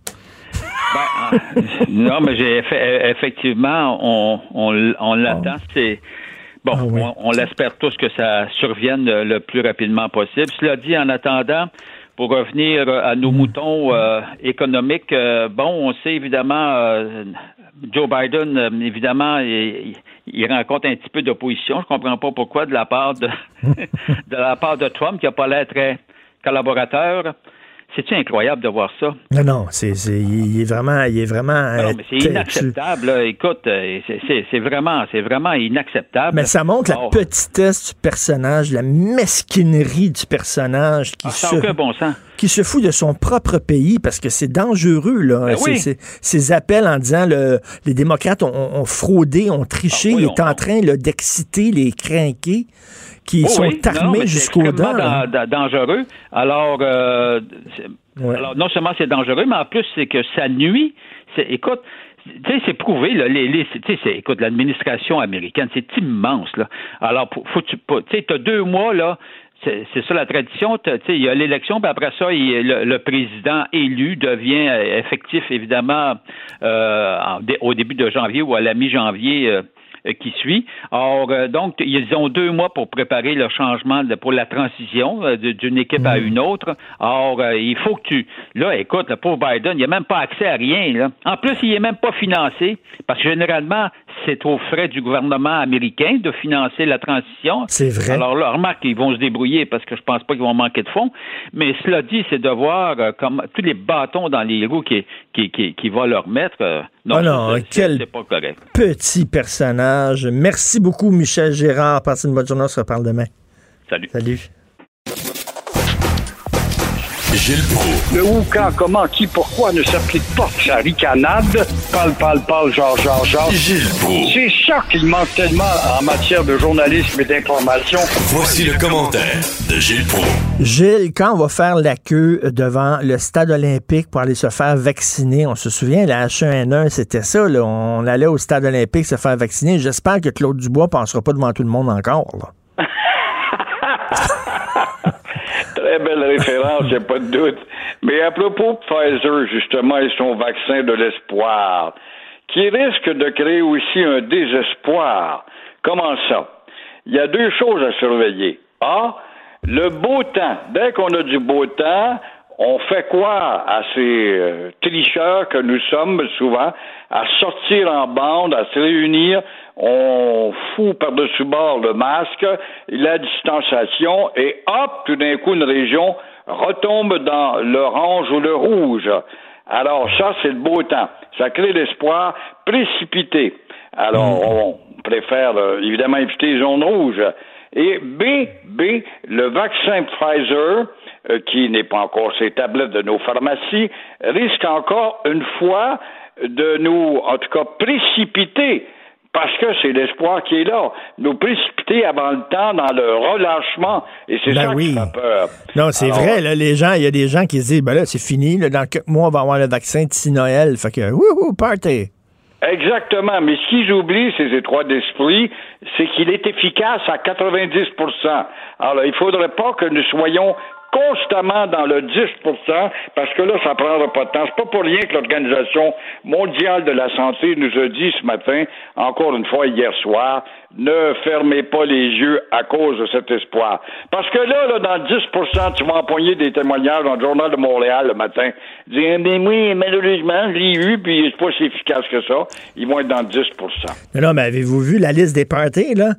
Ben, non, mais j'ai effe- effectivement, on, on, on l'attend. C'est Bon, ah on, l'espère tous que ça survienne le plus rapidement possible. Cela dit, en attendant, pour revenir à nos mm. moutons euh, économiques, euh, bon, on sait évidemment, euh, Joe Biden, évidemment, il, rencontre un petit peu d'opposition. Je comprends pas pourquoi de la part de, de la part de Trump, qui n'a pas l'air très collaborateur. C'est incroyable de voir ça? Non, non, c'est, il est vraiment, il est vraiment. Non, mais c'est inacceptable. Écoute, euh, c'est, vraiment, c'est vraiment inacceptable. Mais ça montre la petitesse du personnage, la mesquinerie du personnage qui ah, se, bon sens. Qui se fout de son propre pays parce que c'est dangereux là. Ben ces appels en disant le, les démocrates ont, fraudé, ont triché, ah il est en train d'exciter les crinqués qui oh sont armés jusqu'aux dents. Dangereux. Alors, euh, alors, non seulement c'est dangereux, mais en plus, c'est que ça nuit. Écoute, tu sais, c'est prouvé, là, les, les écoute, l'administration américaine, c'est immense, là. Alors, faut tu sais, as deux mois, là, c'est ça la tradition. Il y a l'élection, puis après ça, le, président élu devient euh, effectif, évidemment, euh, au début de janvier ou à la mi-janvier euh, qui suit. Or, donc, ils ont deux mois pour préparer le changement, pour la transition d'une équipe à mm. une autre. Or, il faut que tu... Là, écoute, le pauvre Biden, il n'a même pas accès à rien. Là. En plus, il n'est même pas financé, parce que généralement, c'est aux frais du gouvernement américain de financer la transition. C'est vrai. Alors là, remarque qu'ils vont se débrouiller parce que je pense pas qu'ils vont manquer de fonds. Mais cela dit, c'est de voir comme tous les bâtons dans les roues qui, qui, qui, qui va leur mettre. non, oh quel petit personnage. Merci beaucoup, Michel Gérard. Passez une bonne journée. On se reparle demain. Salut. Salut. Gilles Le où, quand, comment, qui, pourquoi ne s'applique pas sa ricanade? Parle, parle, parle, genre, genre, genre. Gilles C'est ça qu'il manque tellement en matière de journalisme et d'information. Voici le commentaire de Gilles Proulx. Gilles, quand on va faire la queue devant le stade olympique pour aller se faire vacciner, on se souvient, la H1N1, c'était ça, là. On allait au stade olympique se faire vacciner. J'espère que Claude Dubois ne passera pas devant tout le monde encore, là. Très belle référence, il n'y a pas de doute. Mais à propos de Pfizer, justement, et son vaccin de l'espoir, qui risque de créer aussi un désespoir. Comment ça? Il y a deux choses à surveiller. A, le beau temps. Dès qu'on a du beau temps, on fait quoi à ces euh, tricheurs que nous sommes souvent, à sortir en bande, à se réunir, on fout par-dessus bord le masque, la distanciation, et hop, tout d'un coup, une région retombe dans l'orange ou le rouge. Alors ça, c'est le beau temps. Ça crée l'espoir précipité. Alors, mm. on préfère euh, évidemment éviter les zones rouges. Et B, B, le vaccin Pfizer, qui n'est pas encore ces tablettes de nos pharmacies, risque encore une fois de nous, en tout cas, précipiter parce que c'est l'espoir qui est là. Nous précipiter avant le temps dans le relâchement. Et c'est ben ça qui fait peur. Non, c'est vrai, là, les gens, il y a des gens qui se disent, ben là, c'est fini, dans quelques mois, on va avoir le vaccin d'ici Noël. Fait que, wouhou, party! Exactement. Mais ce qu'ils oublient, ces étroits d'esprit, c'est qu'il est efficace à 90% Alors, il faudrait pas que nous soyons constamment dans le 10% parce que là, ça prendra pas de temps. C'est pas pour rien que l'Organisation mondiale de la santé nous a dit ce matin, encore une fois hier soir, ne fermez pas les yeux à cause de cet espoir. Parce que là, là dans le 10% tu vas empoigner des témoignages dans le Journal de Montréal le matin. Dire, mais oui, malheureusement, je l'ai eu, puis c'est pas si efficace que ça. Ils vont être dans le 10 Mais non, mais avez-vous vu la liste des parties, là?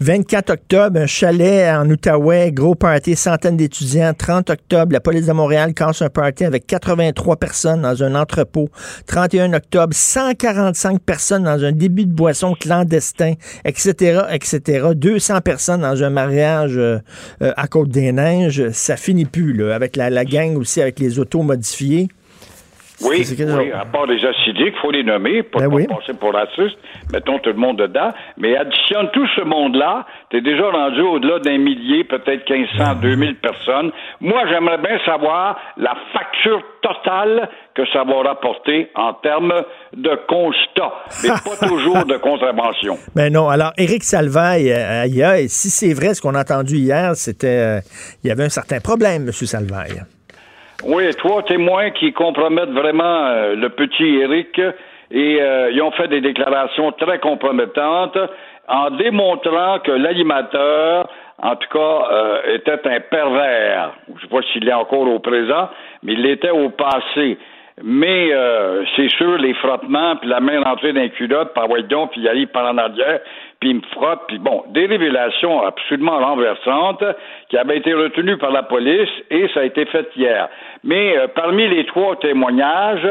24 octobre, un chalet en Outaouais, gros party, centaines d'étudiants. 30 octobre, la police de Montréal casse un party avec 83 personnes dans un entrepôt. 31 octobre, 145 personnes dans un début de boisson clandestin, etc. 200 personnes dans un mariage euh, euh, à Côte-des-Neiges. Ça finit plus, avec la, la gang aussi, avec les autos modifiées. Oui, oui, à part les acidiques, il faut les nommer pour ben pas passer pour raciste. Mettons tout le monde dedans. Mais additionne tout ce monde-là, tu es déjà rendu au-delà d'un millier, peut-être 1500, 2000 ben personnes. Moi, j'aimerais bien savoir la facture totale que ça va rapporter en termes de constat, mais pas toujours de contravention. Mais ben non. Alors, Éric Salvaille, euh, si c'est vrai ce qu'on a entendu hier, c'était, euh, il y avait un certain problème, M. Salvaille. Oui, trois témoins qui compromettent vraiment euh, le petit Eric et euh, ils ont fait des déclarations très compromettantes. en démontrant que l'animateur, en tout cas, euh, était un pervers. Je ne sais pas s'il l'est encore au présent, mais il l'était au passé. Mais euh, c'est sûr, les frottements, puis la main rentrée dans les culottes, par donc, puis il arrive par en arrière, puis il me frotte, puis bon, des révélations absolument renversantes qui avaient été retenues par la police, et ça a été fait hier. Mais euh, parmi les trois témoignages,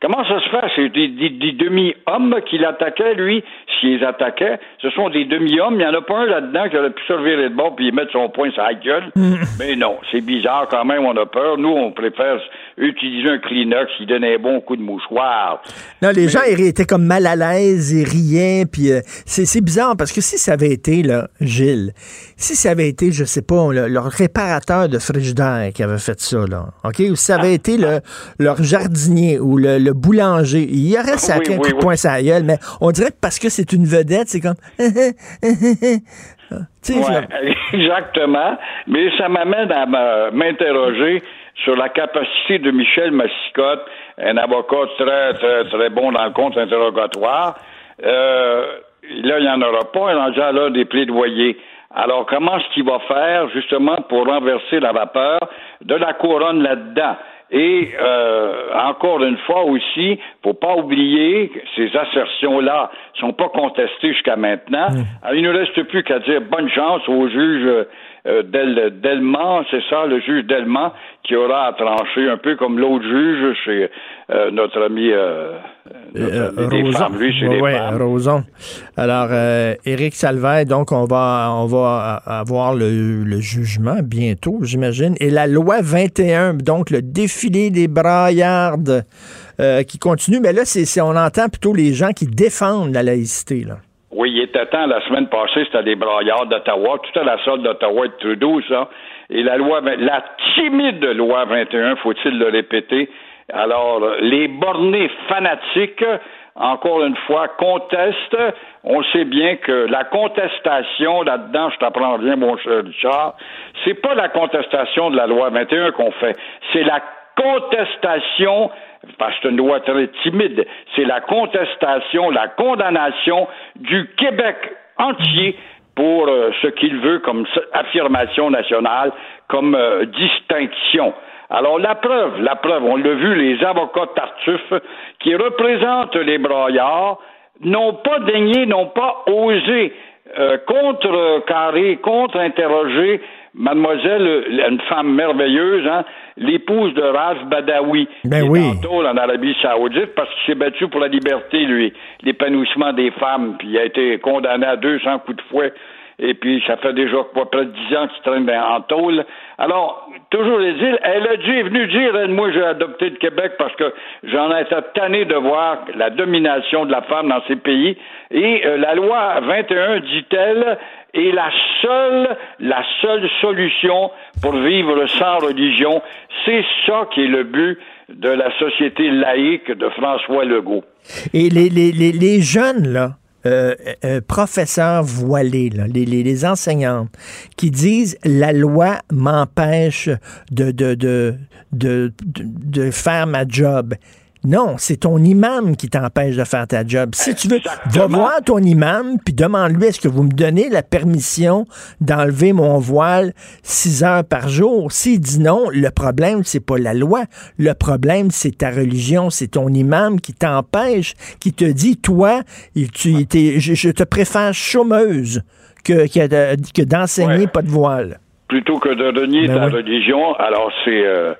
Comment ça se fait? C'est des, demi-hommes qui l'attaquaient, lui, s'ils attaquaient. Ce sont des demi-hommes. Il n'y en a pas un là-dedans qui aurait pu se revirer de bord puis mettre son poing sur la gueule. Mm. Mais non, c'est bizarre quand même, on a peur. Nous, on préfère utiliser un Kleenex qui donnait un bon coup de mouchoir. Non, les gens étaient comme mal à l'aise, ils riaient, puis euh, c'est bizarre parce que si ça avait été, là, Gilles, si ça avait été, je sais pas, leur réparateur de frigidaire qui avait fait ça, là, OK? Ou si ça avait été le, leur jardinier ou le, boulanger, il y aurait sacré un coup de poing sur la gueule, mais on dirait que parce que c'est une vedette, c'est comme... exactement. Mais ça m'amène à m'interroger sur la capacité de Michel Massicotte, un avocat très, très, très bon dans le compte interrogatoire. Euh, là, il n'y en aura pas. Il en a là des plaidoyers. Alors, comment est-ce qu'il va faire justement pour renverser la vapeur de la couronne là-dedans? Et euh, encore une fois aussi, faut pas oublier que ces assertions-là sont pas contestées jusqu'à maintenant. Mmh. Alors, il ne reste plus qu'à dire bonne chance au juge euh, Delmont, c'est ça, le juge Delmont, qui aura à trancher un peu comme l'autre juge chez euh, notre ami, euh, Roson. lui, chez Roson. Alors, Éric Salvaire, donc on va on va avoir le, jugement bientôt, j'imagine. Et la loi 21, donc le défilé des braillardes qui continue, mais là, c'est on entend plutôt les gens qui défendent la laïcité, là. Oui, il était temps, la semaine passée, c'était des braillards d'Ottawa, tout à la salle d'Ottawa et de Trudeau, ça. Et la loi, la timide loi 21, faut-il le répéter? Alors, les bornés fanatiques, encore une fois, contestent. On sait bien que la contestation, là-dedans, je t'apprends rien, mon cher Richard, c'est pas la contestation de la loi 21 qu'on fait, c'est la contestation parce que c'est une loi très timide, c'est la contestation, la condamnation du Québec entier pour euh, ce qu'il veut comme affirmation nationale, comme euh, distinction. Alors la preuve, la preuve, on l'a vu, les avocats Tartuffe qui représentent les braillards n'ont pas daigné, n'ont pas osé euh, contre-carrer, contre-interroger mademoiselle, une femme merveilleuse, hein, l'épouse de Raj Badawi, ben qui oui. est en en Arabie Saoudite, parce qu'il s'est battu pour la liberté, lui, l'épanouissement des femmes, puis il a été condamné à 200 coups de fouet et puis ça fait déjà quoi, près de dix ans qu'il traîne en tôle. Alors, toujours les îles, elle a dit, est venue dire, moi j'ai adopté le Québec parce que j'en ai été tanné de voir la domination de la femme dans ces pays. Et euh, la loi 21, dit-elle, est la seule, la seule solution pour vivre sans religion. C'est ça qui est le but de la société laïque de François Legault. Et les, les, les, les jeunes, là, euh, euh, professeurs voilés, les, les, enseignantes, qui disent la loi m'empêche de de, de, de, de, faire ma job. Non, c'est ton imam qui t'empêche de faire ta job. Si tu veux, va voir ton imam, puis demande-lui, est-ce que vous me donnez la permission d'enlever mon voile six heures par jour? S'il dit non, le problème, c'est pas la loi. Le problème, c'est ta religion, c'est ton imam qui t'empêche, qui te dit, toi, tu, je, te préfère chômeuse que, que, d'enseigner pas de voile. Plutôt que de renier ben ta religion, alors c'est... Euh,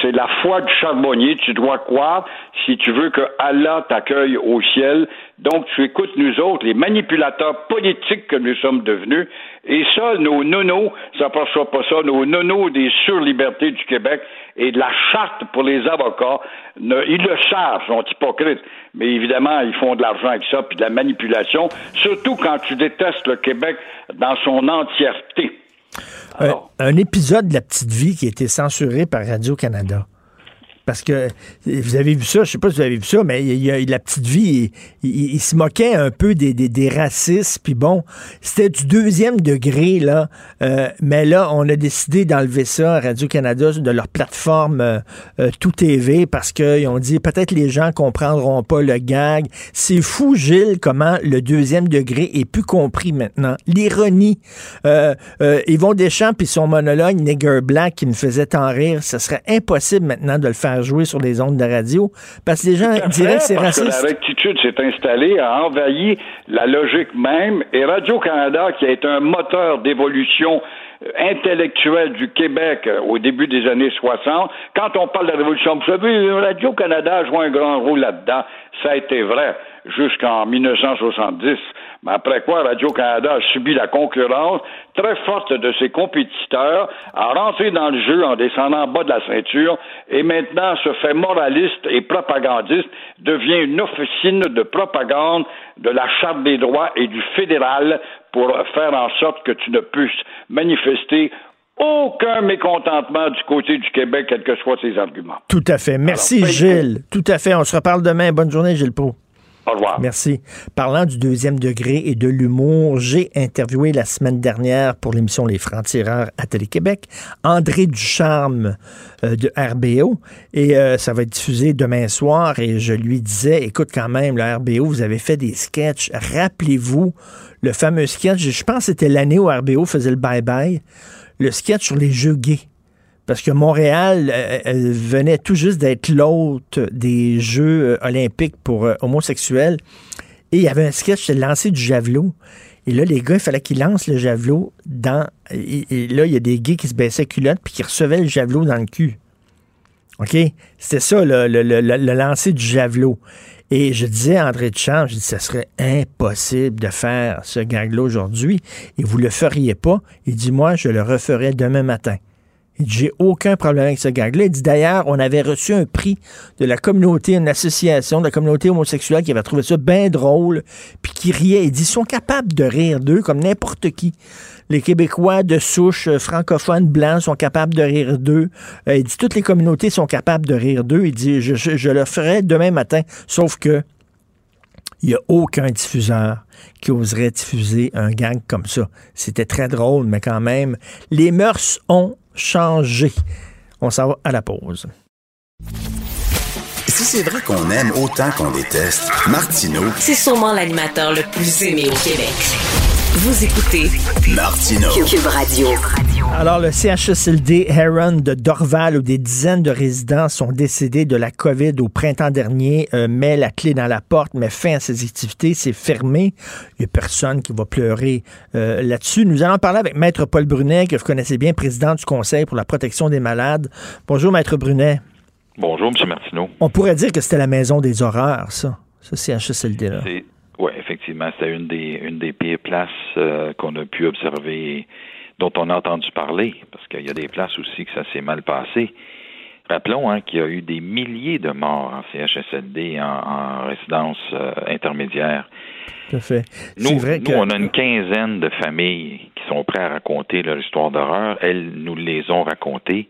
c'est la foi du charbonnier. Tu dois croire si tu veux que Allah t'accueille au ciel. Donc, tu écoutes nous autres, les manipulateurs politiques que nous sommes devenus. Et ça, nos nonos, ça ne passera pas ça, nos nonos des surlibertés du Québec et de la charte pour les avocats, ils le savent, sont hypocrites. Mais évidemment, ils font de l'argent avec ça, puis de la manipulation, surtout quand tu détestes le Québec dans son entièreté. Un, épisode de La Petite Vie qui a été censuré par Radio-Canada. Parce que vous avez vu ça, je sais pas si vous avez vu ça, mais il y a, la petite vie, il, se moquait un peu des, des, racistes, puis bon, c'était du deuxième degré, là. Euh, mais là, on a décidé d'enlever ça à Radio-Canada de leur plateforme euh, euh, Tout TV parce qu'ils ont dit peut-être les gens comprendront pas le gag. C'est fou, Gilles, comment le deuxième degré est plus compris maintenant. L'ironie. Yvon Deschamps puis son monologue Nigger Black qui me faisait tant rire, ce serait impossible maintenant de le faire jouer sur les ondes de radio parce que les gens diraient que c'est raciste. la rectitude s'est installée, a envahi la logique même et Radio-Canada, qui a été un moteur d'évolution euh, intellectuelle du Québec euh, au début des années 60. Quand on parle de la Révolution, vous savez, Radio-Canada a joué un grand rôle là-dedans. Ça a été vrai jusqu'en 1970. Mais après quoi, Radio-Canada a subi la concurrence très forte de ses compétiteurs, a rentré dans le jeu en descendant en bas de la ceinture et maintenant se fait moraliste et propagandiste, devient une officine de propagande de la Charte des droits et du fédéral pour faire en sorte que tu ne puisses manifester aucun mécontentement du côté du Québec, quels que soient ses arguments. Tout à fait. Merci, Gilles. Tout à fait. On se reparle demain. Bonne journée, Gilles Pau. Merci. Parlant du deuxième degré et de l'humour, j'ai interviewé la semaine dernière pour l'émission Les Francs-Tireurs à Télé-Québec André Ducharme euh, de RBO et euh, ça va être diffusé demain soir et je lui disais, écoute quand même, le RBO, vous avez fait des sketchs, rappelez-vous le fameux sketch, je pense que c'était l'année où RBO faisait le bye-bye, le sketch sur les jeux gays parce que Montréal euh, elle venait tout juste d'être l'hôte des Jeux euh, olympiques pour euh, homosexuels. Et il y avait un sketch, c'était lancer du javelot. Et là, les gars, il fallait qu'ils lancent le javelot dans. Et, là, il y a des gays qui se baissaient culotte puis qui recevaient le javelot dans le cul. OK? C'était ça, le, le, lancer du javelot. Et je disais à André Duchamp, je dis, ça serait impossible de faire ce gag-là aujourd'hui. Et vous le feriez pas. Il dit, moi, je le referai demain matin. J'ai aucun problème avec ce gag-là. Il dit d'ailleurs, on avait reçu un prix de la communauté, une association de la communauté homosexuelle qui avait trouvé ça bien drôle, puis qui riait. Il dit ils sont capables de rire d'eux comme n'importe qui. Les Québécois de souche euh, francophones blancs sont capables de rire d'eux. Euh, il dit toutes les communautés sont capables de rire d'eux. Il dit je, je le ferai demain matin, sauf que il n'y a aucun diffuseur qui oserait diffuser un gag comme ça. C'était très drôle, mais quand même, les mœurs ont changé. On s'en va à la pause. Si c'est vrai qu'on aime autant qu'on déteste, Martineau, c'est sûrement l'animateur le plus aimé au Québec. Vous écoutez Martino Cube Radio. Alors, le CHSLD Heron de Dorval, où des dizaines de résidents sont décédés de la COVID au printemps dernier, euh, met la clé dans la porte, met fin à ses activités, c'est fermé. Il n'y a personne qui va pleurer euh, là-dessus. Nous allons parler avec Maître Paul Brunet, que vous connaissez bien, président du Conseil pour la protection des malades. Bonjour, Maître Brunet. Bonjour, M. Martineau. On pourrait dire que c'était la maison des horreurs, ça, ce CHSLD-là. Oui, effectivement, c'était une des, une des pires places euh, qu'on a pu observer, dont on a entendu parler, parce qu'il y a des places aussi que ça s'est mal passé. Rappelons hein, qu'il y a eu des milliers de morts en CHSLD, en, résidence euh, intermédiaire. Tout à fait. Nous, vrai nous, on a une quinzaine de familles qui sont prêtes à raconter leur histoire d'horreur. Elles nous les ont racontées.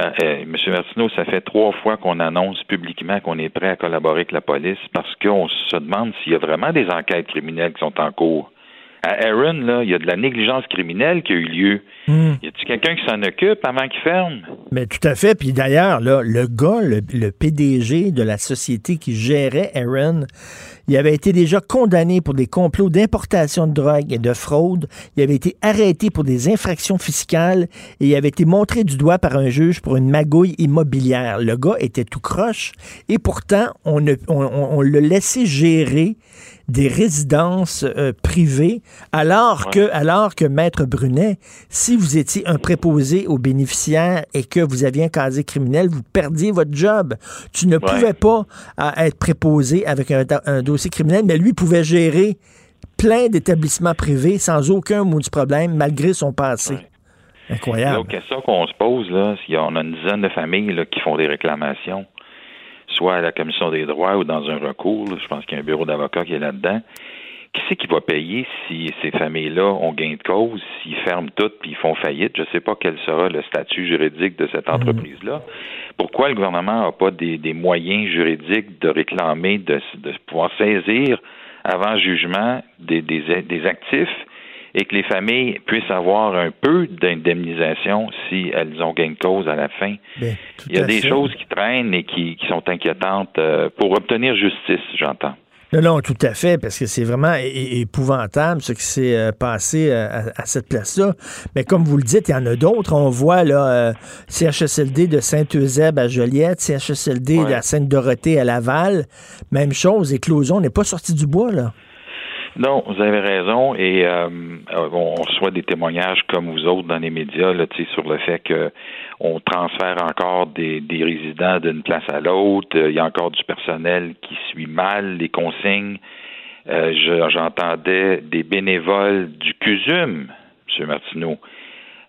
Euh, Monsieur Martineau, ça fait trois fois qu'on annonce publiquement qu'on est prêt à collaborer avec la police parce qu'on se demande s'il y a vraiment des enquêtes criminelles qui sont en cours. À Aaron, là, il y a de la négligence criminelle qui a eu lieu. Hmm. Y a-t-il quelqu'un qui s'en occupe avant qu'il ferme? Mais tout à fait. Puis d'ailleurs, là, le gars, le, PDG de la société qui gérait Aaron, il avait été déjà condamné pour des complots d'importation de drogue et de fraude. Il avait été arrêté pour des infractions fiscales et il avait été montré du doigt par un juge pour une magouille immobilière. Le gars était tout croche et pourtant, on, on, on le laissait gérer des résidences euh, privées, alors que, alors que Maître Brunet, si vous étiez un préposé aux bénéficiaires et que vous aviez un casier criminel, vous perdiez votre job. Tu ne pouvais pas être préposé avec un, dossier criminel, mais lui pouvait gérer plein d'établissements privés sans aucun mot du problème, malgré son passé. Incroyable. La question qu'on se pose, là, c'est qu'on a une dizaine de familles qui font des réclamations soit à la Commission des droits ou dans un recours. je pense qu'il y a un bureau d'avocats qui est là-dedans. Qui c'est qui va payer si ces familles-là ont gain de cause, s'ils ferment toutes puis ils font faillite? Je ne sais pas quel sera le statut juridique de cette mhm. entreprise-là. Pourquoi le gouvernement n'a pas des, moyens juridiques de réclamer, de, pouvoir saisir avant jugement des, des, actifs et que les familles puissent avoir un peu d'indemnisation si elles ont gain de cause à la fin? Ben, Il y a des choses qui traînent et qui, qui sont inquiétantes euh, pour obtenir justice, j'entends. Non, non, tout à fait, parce que c'est vraiment épouvantable ce qui s'est euh, passé euh, à, cette place-là. Mais comme vous le dites, il y en a d'autres. On voit là euh, CHSLD de Saint-Eusèbe à Joliette, CHSLD de la Sainte-Dorothée à Laval. Même chose, éclosion, on n'est pas sorti du bois, là. Non, vous avez raison. Et euh, on reçoit des témoignages comme vous autres dans les médias là, sur le fait que on transfère encore des, des résidents d'une place à l'autre. Il y a encore du personnel qui suit mal les consignes. Euh, J'entendais des bénévoles du CUSUM, M. Martineau,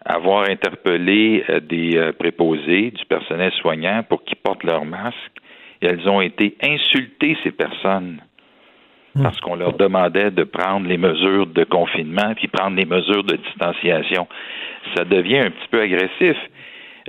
avoir interpellé euh, des euh, préposés, du personnel soignant pour qu'ils portent leur masque. Et elles ont été insultées, ces personnes. Parce qu'on leur demandait de prendre les mesures de confinement puis prendre les mesures de distanciation. Ça devient un petit peu agressif.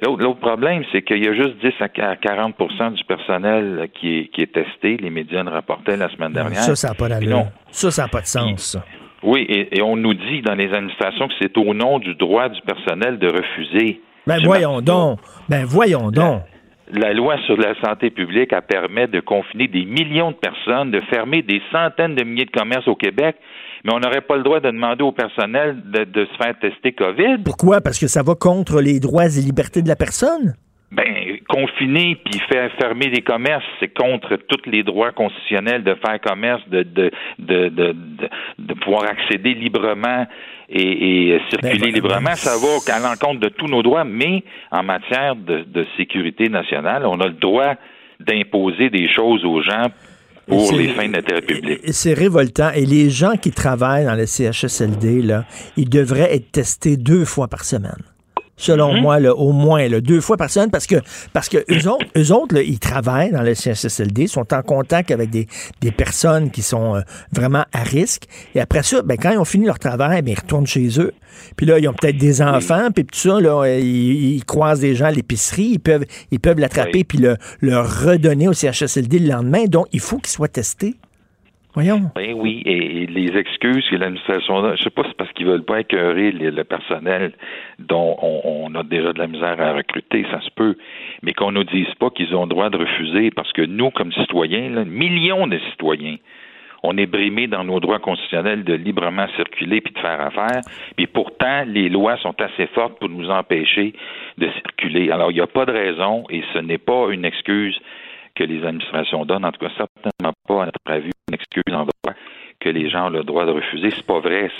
L'autre problème, c'est qu'il y a juste 10 à 40% du personnel qui est, qui est testé. Les médias le rapportaient la semaine dernière. Ça, ça n'a pas d'allure. Ça, ça n'a pas de sens. Oui, et, on nous dit dans les administrations que c'est au nom du droit du personnel de refuser. Ben voyons donc. Ben voyons donc la loi sur la santé publique a permis de confiner des millions de personnes, de fermer des centaines de milliers de commerces au Québec, mais on n'aurait pas le droit de demander au personnel de, se faire tester COVID. Pourquoi? Parce que ça va contre les droits et libertés de la personne? Ben, confiner puis faire fermer les commerces, c'est contre tous les droits constitutionnels de faire commerce, de, de, de, de, de pouvoir accéder librement et, circuler ben, librement. Ça va à l'encontre de tous nos droits, mais en matière de, de sécurité nationale, on a le droit d'imposer des choses aux gens pour les fins d'intérêt public. C'est révoltant. Et les gens qui travaillent dans le CHSLD, là, ils devraient être testés deux fois par semaine selon mhm. moi, là, au moins là, deux fois par semaine, parce que parce que eux autres, eux autres là, ils travaillent dans le CHSLD, sont en contact avec des, des personnes qui sont euh, vraiment à risque. Et après ça, ben, quand ils ont fini leur travail, ben, ils retournent chez eux. Puis là, ils ont peut-être des enfants, puis tout ça, là, ils, ils, croisent des gens à l'épicerie, ils peuvent ils peuvent l'attraper puis le, le redonner au CHSLD le lendemain. Donc, il faut qu'ils soient testés. Voyons. Ben oui, et, les excuses que l'administration je sais pas, c'est parce qu'ils veulent pas écœurer le personnel dont on, a déjà de la misère à recruter, ça se peut, mais qu'on nous dise pas qu'ils ont le droit de refuser, parce que nous, comme citoyens, millions de citoyens, on est brimés dans nos droits constitutionnels de librement circuler puis de faire affaire, puis pourtant les lois sont assez fortes pour nous empêcher de circuler. Alors il n'y a pas de raison et ce n'est pas une excuse que les administrations donnent, en tout cas certainement pas à notre avis une excuse en droit que les gens ont le droit de refuser. C'est pas vrai.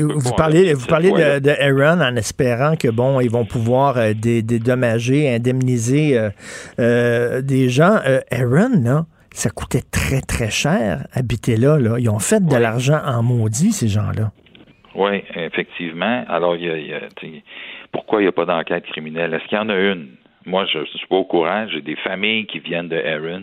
vous parlez, vous parlez de, Aaron en espérant que bon, ils vont pouvoir euh, dédommager, indemniser euh, euh, des gens. Aaron, là, ça coûtait très très cher habiter là. là. Ils ont fait de l'argent en maudit ces gens-là. Oui, effectivement. Alors, il y a, pourquoi il n'y a pas d'enquête criminelle? Est-ce qu'il y en a une? Moi, je ne suis pas au courant. J'ai des familles qui viennent de Aaron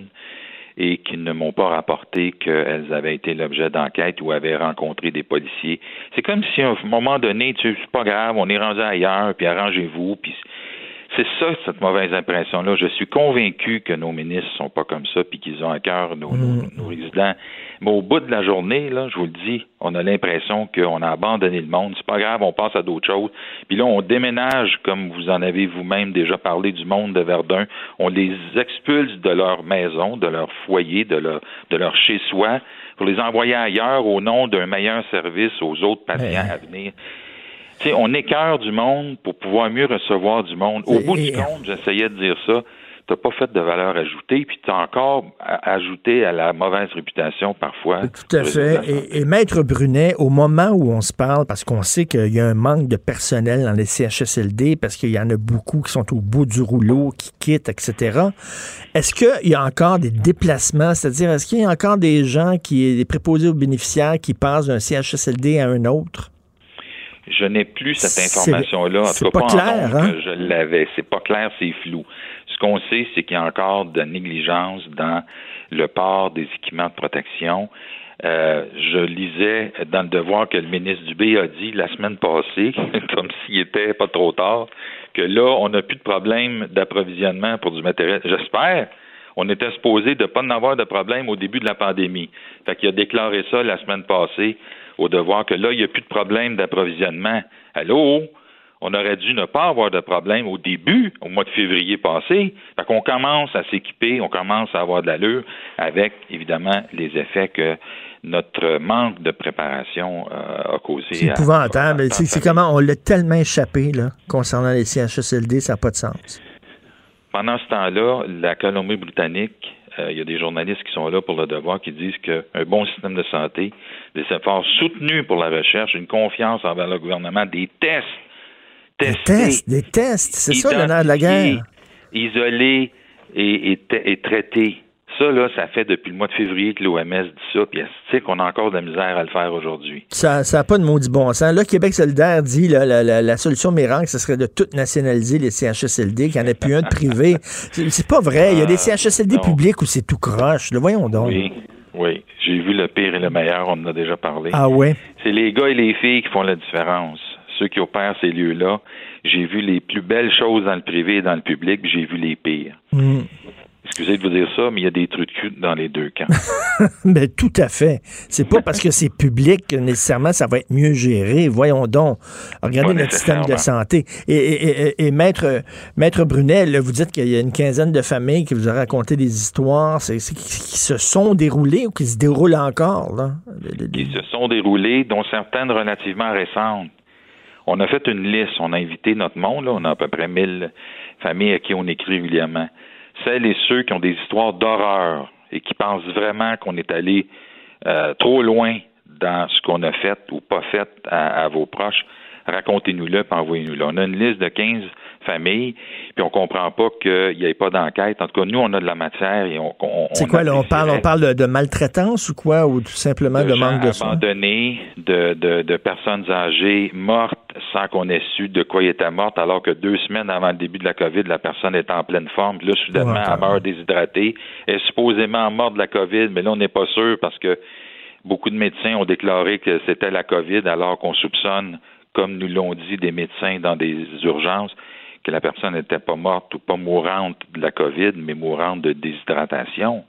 et qui ne m'ont pas rapporté qu'elles avaient été l'objet d'enquête ou avaient rencontré des policiers. C'est comme si à un moment donné, tu c'est pas grave, on est rendu ailleurs, puis arrangez-vous, puis c'est ça, cette mauvaise impression-là. Je suis convaincu que nos ministres sont pas comme ça, puis qu'ils ont à cœur nos, nos, mm. résidents. Mais au bout de la journée, là, je vous le dis, on a l'impression qu'on a abandonné le monde. C'est pas grave, on passe à d'autres choses. Puis là, on déménage, comme vous en avez vous-même déjà parlé du monde de Verdun. On les expulse de leur maison, de leur foyer, de leur, de leur chez-soi, pour les envoyer ailleurs au nom d'un meilleur service aux autres patients à venir on écœure du monde pour pouvoir mieux recevoir du monde. Au bout du compte, j'essayais de dire ça. T'as pas fait de valeur ajoutée, puis t'as encore ajouté à la mauvaise réputation parfois. Tout à fait. Et, Maître Brunet, au moment où on se parle, parce qu'on sait qu'il y a un manque de personnel dans les CHSLD, parce qu'il y en a beaucoup qui sont au bout du rouleau, qui quittent, etc. Est-ce qu'il y a encore des déplacements, c'est-à-dire est-ce qu'il y a encore des gens qui, des préposés aux bénéficiaires, qui passent d'un CHSLD à un autre? Je n'ai plus cette information-là. En tout cas, pas, clair, hein? je l'avais. C'est pas clair, c'est flou. Ce qu'on sait, c'est qu'il y a encore de négligence dans le port des équipements de protection. Euh, je lisais dans le devoir que le ministre Dubé a dit la semaine passée, comme s'il était pas trop tard, que là, on n'a plus de problème d'approvisionnement pour du matériel. J'espère. On était supposé de ne pas en avoir de problème au début de la pandémie. Fait qu'il a déclaré ça la semaine passée au devoir que là, il n'y a plus de problème d'approvisionnement. Allô? On aurait dû ne pas avoir de problème au début, au mois de février passé. Fait qu'on commence à s'équiper, on commence à avoir de l'allure avec, évidemment, les effets que notre manque de préparation euh, a causé. C'est épouvantable. C'est comment on l'a tellement échappé là, concernant les CHSLD, ça n'a pas de sens. Pendant ce temps-là, la Colombie-Britannique, euh, il y a des journalistes qui sont là pour le devoir qui disent qu'un bon système de santé, des efforts soutenus pour la recherche, une confiance envers le gouvernement, des tests, des tests, des tests, c'est ça l'honneur de la guerre. Isolés et, et, et traités ça, là, ça fait depuis le mois de février que l'OMS dit ça, puis sais qu'on a encore de la misère à le faire aujourd'hui? Ça n'a pas de maudit bon sens. Là, Québec solidaire dit là, la, la, solution miracle, ce serait de tout nationaliser les CHSLD, qu'il n'y en ait plus un de privé. C'est pas vrai. Il y a des ah, CHSLD publics où c'est tout croche. Le voyons donc. Oui. Oui, j'ai vu le pire et le meilleur, on en a déjà parlé. Ah ouais? C'est les gars et les filles qui font la différence. Ceux qui opèrent ces lieux-là. J'ai vu les plus belles choses dans le privé et dans le public, j'ai vu les pires. Hmm. Excusez de vous dire ça, mais il y a des trucs de cul dans les deux camps. mais tout à fait. C'est pas parce que c'est public que nécessairement ça va être mieux géré. Voyons donc. Regardez notre système de santé. Et, maître, maître Brunet, vous dites qu'il y a une quinzaine de familles qui vous ont raconté des histoires qui se sont déroulées ou qui se déroulent encore. Là? Qui se sont déroulées, dont certaines relativement récentes. On a fait une liste, on a invité notre monde, on a à peu près 1000 familles à qui on écrit régulièrement. Celles et ceux qui ont des histoires d'horreur et qui pensent vraiment qu'on est allé euh, trop loin dans ce qu'on a fait ou pas fait à, vos proches, racontez-nous-le, puis envoyez-nous-le. On a une liste de 15 familles, puis on comprend pas qu'il n'y ait pas d'enquête. En tout cas, nous, on a de la matière et on. c'est quoi, là, on parle, on parle de, maltraitance ou quoi, ou tout simplement de, manque de soins? abandonnés, de, de, de personnes âgées mortes sans qu'on ait su de quoi il était morte, alors que deux semaines avant le début de la COVID, la personne est en pleine forme. Là, soudainement, elle meurt déshydratée. Elle est supposément morte de la COVID, mais là, on n'est pas sûr parce que beaucoup de médecins ont déclaré que c'était la COVID, alors qu'on soupçonne, comme nous l'ont dit des médecins dans des urgences, que la personne n'était pas morte ou pas mourante de la COVID, mais mourante de déshydratation.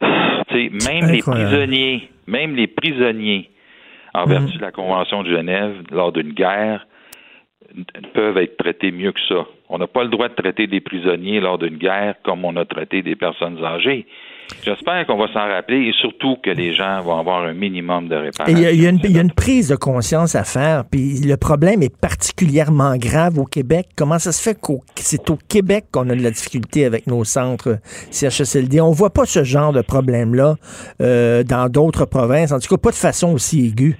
même les prisonniers, même les prisonniers, en vertu mhm. de la Convention de Genève, lors d'une guerre, peuvent être traités mieux que ça. On n'a pas le droit de traiter des prisonniers lors d'une guerre comme on a traité des personnes âgées. J'espère qu'on va s'en rappeler et surtout que les gens vont avoir un minimum de réparation. Il y, a une prise de conscience à faire, puis le problème est particulièrement grave au Québec. Comment ça se fait que c'est au Québec qu'on a de la difficulté avec nos centres CHSLD? On voit pas ce genre de problème-là euh, dans d'autres provinces, en tout cas pas de façon aussi aiguë.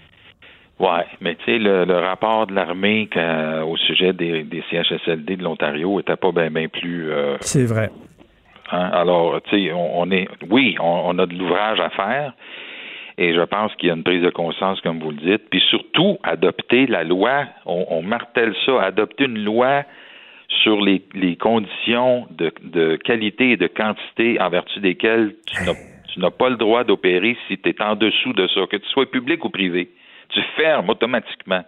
Oui, mais tu sais, le, rapport de l'armée au sujet des, CHSLD de l'Ontario était pas bien plus. Euh, c'est vrai. Hein? Alors, tu sais, on, est, oui, on, a de l'ouvrage à faire. Et je pense qu'il y a une prise de conscience, comme vous le dites. Puis surtout, adopter la loi, on, martèle ça, adopter une loi sur les, conditions de, qualité et de quantité en vertu desquelles tu n'as pas le droit d'opérer si tu es en dessous de ça, que tu sois public ou privé. Tu fermes automatiquement.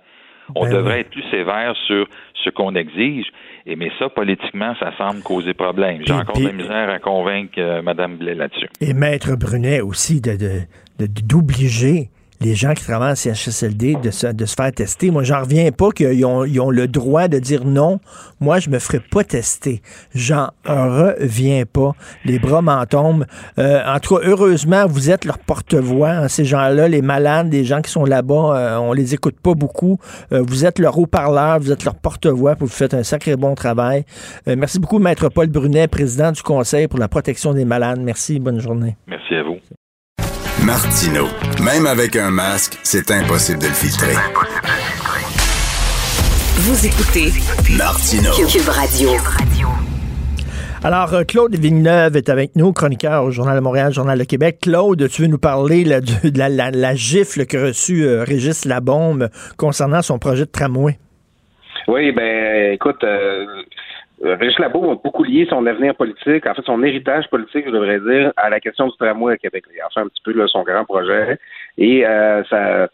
On ben devrait être plus sévère sur ce qu'on exige. Et mais ça, politiquement, ça semble causer problème. J'ai encore de la misère à convaincre euh, Mme Blais là-dessus. Et Maître Brunet aussi de d'obliger les gens qui travaillent en CHSLD de se, faire tester. Moi, j'en reviens pas qu'ils ont, le droit de dire non. Moi, je me ferai pas tester. J'en reviens pas. Les bras m'en tombent. Euh, en tout cas, heureusement, vous êtes leur porte-voix. Hein, ces gens-là, les malades, les gens qui sont là-bas, euh, on les écoute pas beaucoup. Euh, vous êtes leur haut-parleur, vous êtes leur porte-voix, vous faites un sacré bon travail. merci beaucoup, Maître Paul Brunet, président du Conseil pour la protection des malades. Merci, bonne journée. Merci à vous. Martino. Même avec un masque, c'est impossible de le filtrer. Vous écoutez Martino. Cube Radio. Alors, euh, Claude Villeneuve est avec nous, chroniqueur au Journal de Montréal, Journal de Québec. Claude, tu veux nous parler de, la, gifle qu'a reçue euh, Régis Labombe concernant son projet de tramway? Oui, ben écoute, euh, Régis Labo a beaucoup lié son avenir politique, en fait son héritage politique, je devrais dire, à la question du tramway à Québec. Il a fait un petit peu là, son grand projet et euh, ça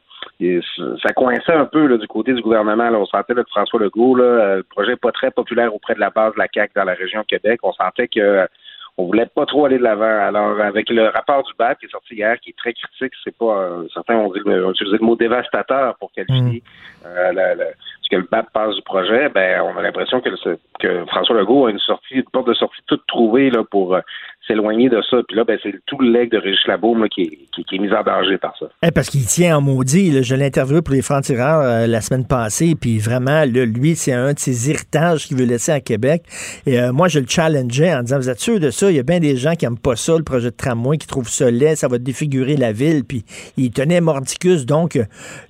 ça coinçait un peu là, du côté du gouvernement. Là. On sentait là, que François Legault, là, euh, le projet pas très populaire auprès de la base de la CAQ dans la région Québec. On sentait que on voulait pas trop aller de l'avant. Alors, avec le rapport du BAP qui est sorti hier, qui est très critique, c'est pas certains ont, dit, ont utilisé le mot dévastateur pour qualifier mmh. euh, ce que le BAP passe du projet. Ben, on a l'impression que, François Legault a une sortie, une porte de sortie toute trouvée là pour euh, s'éloigner de ça. Puis là, ben, c'est tout le leg de Régis Labaume qui, est, qui, est mis en danger par ça. Eh, parce qu'il tient en maudit. Je l'ai interviewé pour les francs-tireurs euh, la semaine passée. Puis vraiment, lui, c'est un de ses héritages qu'il veut laisser à Québec. Et euh, moi, je le challengeais en disant, vous êtes sûr de ça? Il y a bien des gens qui n'aiment pas ça, le projet de tramway, qui trouvent ça laid, ça va défigurer la ville. Puis il tenait mordicus. Donc,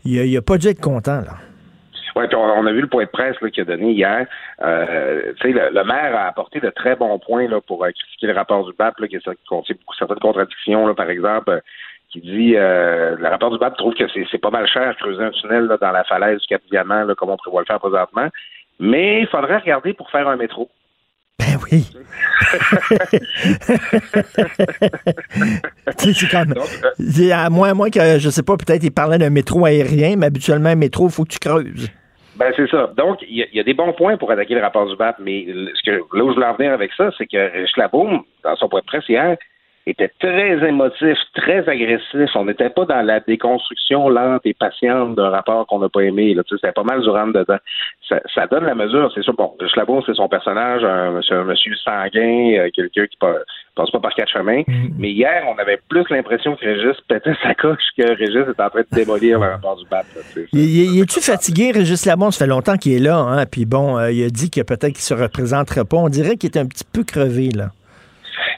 il n'a pas dû être content, là. On a vu le point de presse qu'il a donné hier. Euh, le, le, maire a apporté de très bons points là, pour euh, critiquer le rapport du BAP, là, qui contient beaucoup certaines contradictions, là, par exemple, euh, qui dit euh, le rapport du BAP trouve que c'est pas mal cher creuser un tunnel là, dans la falaise du Cap Diamant, comme on prévoit le faire présentement. Mais il faudrait regarder pour faire un métro. Ben oui. c'est comme. à moins, moins que, je sais pas, peut-être il parlait d'un métro aérien, mais habituellement, un métro, il faut que tu creuses. Ben, c'est ça. Donc, il y, a des bons points pour attaquer le rapport du BAP, mais ce que, là où je voulais en venir avec ça, c'est que Schlaboum, dans son point de presse hier, était très émotif, très agressif. On n'était pas dans la déconstruction lente et patiente d'un rapport qu'on n'a pas aimé. C'était pas mal du rentre dedans. Ça, donne la mesure, c'est sûr. Bon, Schlaboum, c'est son personnage, un, un monsieur sanguin, euh, quelqu'un qui passe pas par quatre chemins. Mm-hmm. Mais hier, on avait plus l'impression que Régis pétait sa coche que Régis était en train de démolir le rapport du BAP. il, est-tu fatigué, Régis Labon? Ça fait longtemps qu'il est là. Hein? Puis bon, euh, il a dit que peut-être qu'il se représenterait pas. On dirait qu'il est un petit peu crevé, là.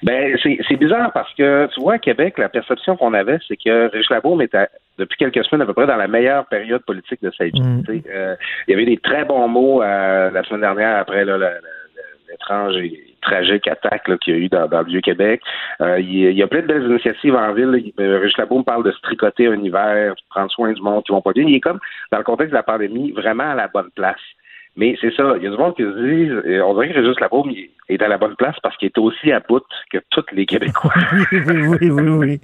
Ben, c'est bizarre parce que, tu vois, à Québec, la perception qu'on avait, c'est que Rich Labaume était, depuis quelques semaines, à peu près dans la meilleure période politique de sa vie. Mm. Euh, il y avait des très bons mots euh, la semaine dernière après l'étrange et tragique attaque qu'il y a eu dans, le Vieux-Québec. Euh, il, y a plein de belles initiatives en ville. Rich Labaume parle de se tricoter un hiver, prendre soin du monde qui vont pas bien. Il est comme, dans le contexte de la pandémie, vraiment à la bonne place. Mais c'est ça, il y a du monde qui se dit, on dirait que Régis Labaume est à la bonne place parce qu'il est aussi à bout que tous les Québécois. oui, oui, oui, oui.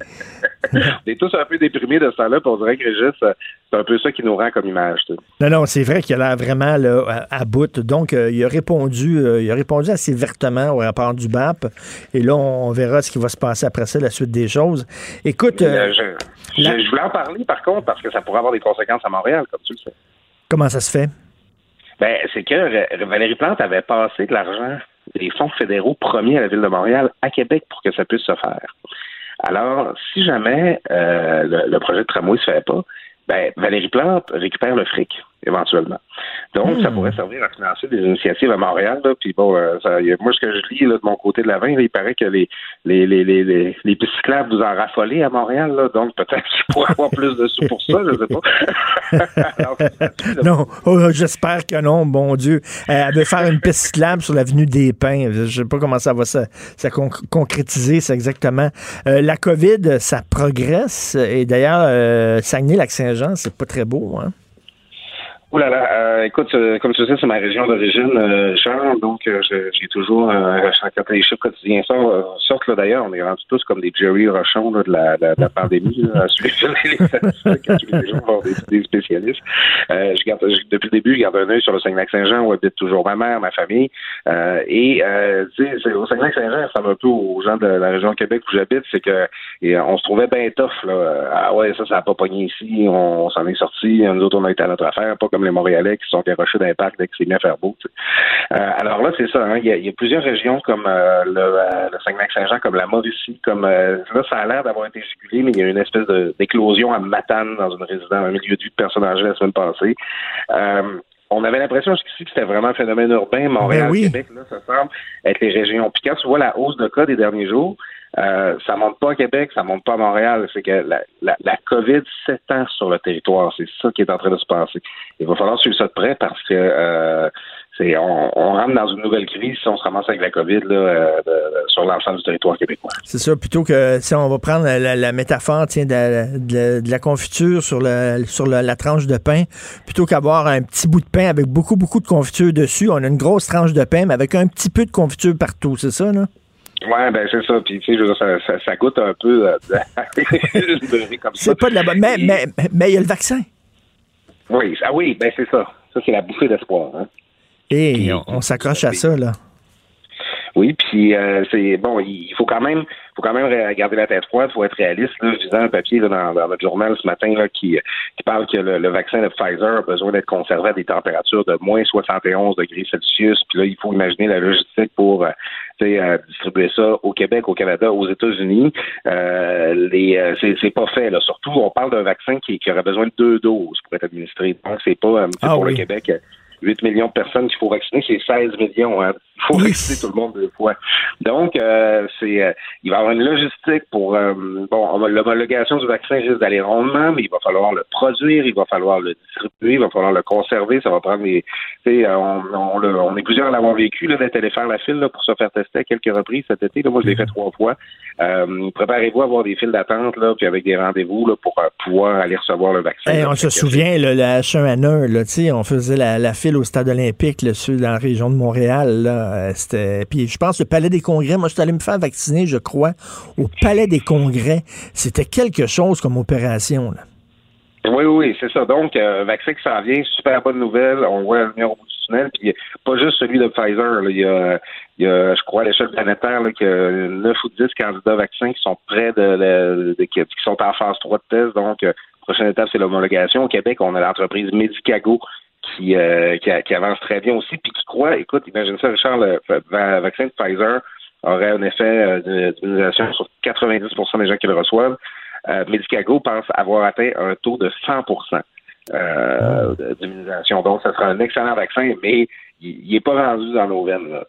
on est tous un peu déprimés de ce temps-là, puis on dirait que Régis, c'est un peu ça qui nous rend comme image. Non, non, c'est vrai qu'il a l'air vraiment là, à, bout. Donc, euh, il a répondu euh, il a répondu assez vertement au rapport du BAP. Et là, on, verra ce qui va se passer après ça, la suite des choses. Écoute. Euh, je, je voulais en parler, par contre, parce que ça pourrait avoir des conséquences à Montréal, comme tu le sais. Comment ça se fait? Ben, c'est que Valérie Plante avait passé de l'argent des fonds fédéraux promis à la Ville de Montréal à Québec pour que ça puisse se faire. Alors, si jamais euh, le, projet de tramway ne se fait pas, ben, Valérie Plante récupère le fric, éventuellement. Donc, ça hmm. pourrait servir à financer des initiatives à Montréal. Là, puis bon, euh, ça, moi, ce que je lis là, de mon côté de la vin, il paraît que les les, les, les, les, les pistes vous en raffolez à Montréal. Là, donc, peut-être qu'il pourrait avoir plus de sous pour ça, je ne sais pas. non, oh, j'espère que non, bon Dieu. Euh, elle veut faire une piste cyclable sur l'avenue des Pins. Je ne sais pas comment ça va se, concrétiser, c'est exactement. Euh, la COVID, ça progresse. Et d'ailleurs, euh, Saguenay-Lac-Saint-Jean, c'est pas très beau, hein? Ouh là là, euh, écoute, euh, comme tu sais, c'est ma région d'origine, euh, Charles, donc euh, j'ai toujours, euh, quand les chiffres quotidiens sortent, sortent là d'ailleurs, on est rendus tous comme des Jerry Rochon là, de, la, de, la, pandémie, là, à suivre les des, des spécialistes. Euh, je garde, depuis le début, je garde un œil sur le Saguenay-Saint-Jean où habite toujours ma mère, ma famille, euh, et tu sais, au Saguenay-Saint-Jean, ça va un peu aux gens de la région de Québec où j'habite, c'est que et, on se trouvait bien tough, là. Ah ouais, ça, ça n'a pas pogné ici, on, s'en est sorti, nous autres, on a été à notre affaire, pas comme les Montréalais qui sont garochés d'impact dès que c'est à faire beau. Euh, alors là, c'est ça. Hein. Il, y a, plusieurs régions comme euh, le, euh, le Saguenay-Saint-Jean, comme la Mauricie, comme là, ça a l'air d'avoir été jugulé, mais il y a une espèce d'éclosion à Matane dans une résidence, un milieu de vie de personnes âgées la semaine passée. on avait l'impression jusqu'ici que c'était vraiment un phénomène urbain. Montréal, ben Québec, là, ça semble être les régions. Puis quand tu vois la hausse de cas des derniers jours, Euh, ça monte pas à Québec, ça monte pas à Montréal. C'est que la, COVID s'étend sur le territoire. C'est ça qui est en train de se passer. Il va falloir suivre ça de près parce que euh, on, rentre dans une nouvelle crise si on se ramasse avec la COVID euh, sur l'ensemble du territoire québécois. C'est ça, plutôt que si on va prendre la, métaphore tiens, de, la confiture sur, sur la tranche de pain, plutôt qu'avoir un petit bout de pain avec beaucoup, beaucoup de confiture dessus, on a une grosse tranche de pain, mais avec un petit peu de confiture partout, c'est ça, là? Ouais, ben c'est ça. Puis tu sais, ça, ça, ça, goûte un peu euh, C'est pas de la bonne. Mais mais mais il y a le vaccin. Oui, ah oui, ben c'est ça. Ça c'est la bouffée d'espoir. Hein. Et puis, on, on s'accroche à ça là. Oui, puis euh, c'est bon, il faut quand même faut quand même garder la tête froide, il faut être réaliste. Là, je disais un papier là, dans, dans, notre journal ce matin là, qui, qui parle que le, le, vaccin de Pfizer a besoin d'être conservé à des températures de moins 71 degrés Celsius. Puis là, il faut imaginer la logistique pour euh, euh, distribuer ça au Québec, au Canada, aux États-Unis. Euh, les c'est pas fait. Là. Surtout, on parle d'un vaccin qui, qui aurait besoin de deux doses pour être administré. Donc, c'est pas ah, pour oui. le Québec 8 millions de personnes qu'il faut vacciner, c'est 16 millions. Hein. Il faut oui. vacciner tout le monde deux fois. Donc, euh, c'est euh, il va y avoir une logistique pour euh, bon, l'homologation du vaccin risque d'aller rondement, mais il va falloir le produire, il va falloir le distribuer, il va falloir le conserver. Ça va prendre des. On, on, on, est plusieurs à l'avoir vécu là, d'être allé faire la file là, pour se faire tester à quelques reprises cet été. Là, moi, je l'ai fait trois fois. Euh, préparez-vous à avoir des files d'attente là, puis avec des rendez-vous là, pour euh, pouvoir aller recevoir le vaccin. Hey, là, on se souvient, là, le H1N1, là, on faisait la, la file au stade olympique, là, dans la région de Montréal. Là, c'était... Puis je pense le Palais des Congrès, moi, je suis allé me faire vacciner, je crois, au Palais des Congrès. C'était quelque chose comme opération. Là. Oui, oui, c'est ça. Donc, euh, vaccin qui s'en vient, super bonne nouvelle. On voit lumière au bout du tunnel. Puis, pas juste celui de Pfizer. Il, y a, il y a, je crois, à l'échelle planétaire, là, qu'il y a 9 ou 10 candidats vaccins qui sont près de, qui, sont en phase 3 de test. Donc, euh, prochaine étape, c'est l'homologation. Au Québec, on a l'entreprise Medicago qui, euh, qui, qui, avance très bien aussi, puis qui croit, écoute, imagine ça, Richard, le, vaccin de Pfizer aurait un effet d'immunisation sur 90% des gens qui le reçoivent. Euh, Medicago pense avoir atteint un taux de 100% euh, d'immunisation. Donc, ce sera un excellent vaccin, mais il n'est pas rendu dans nos veines. Là,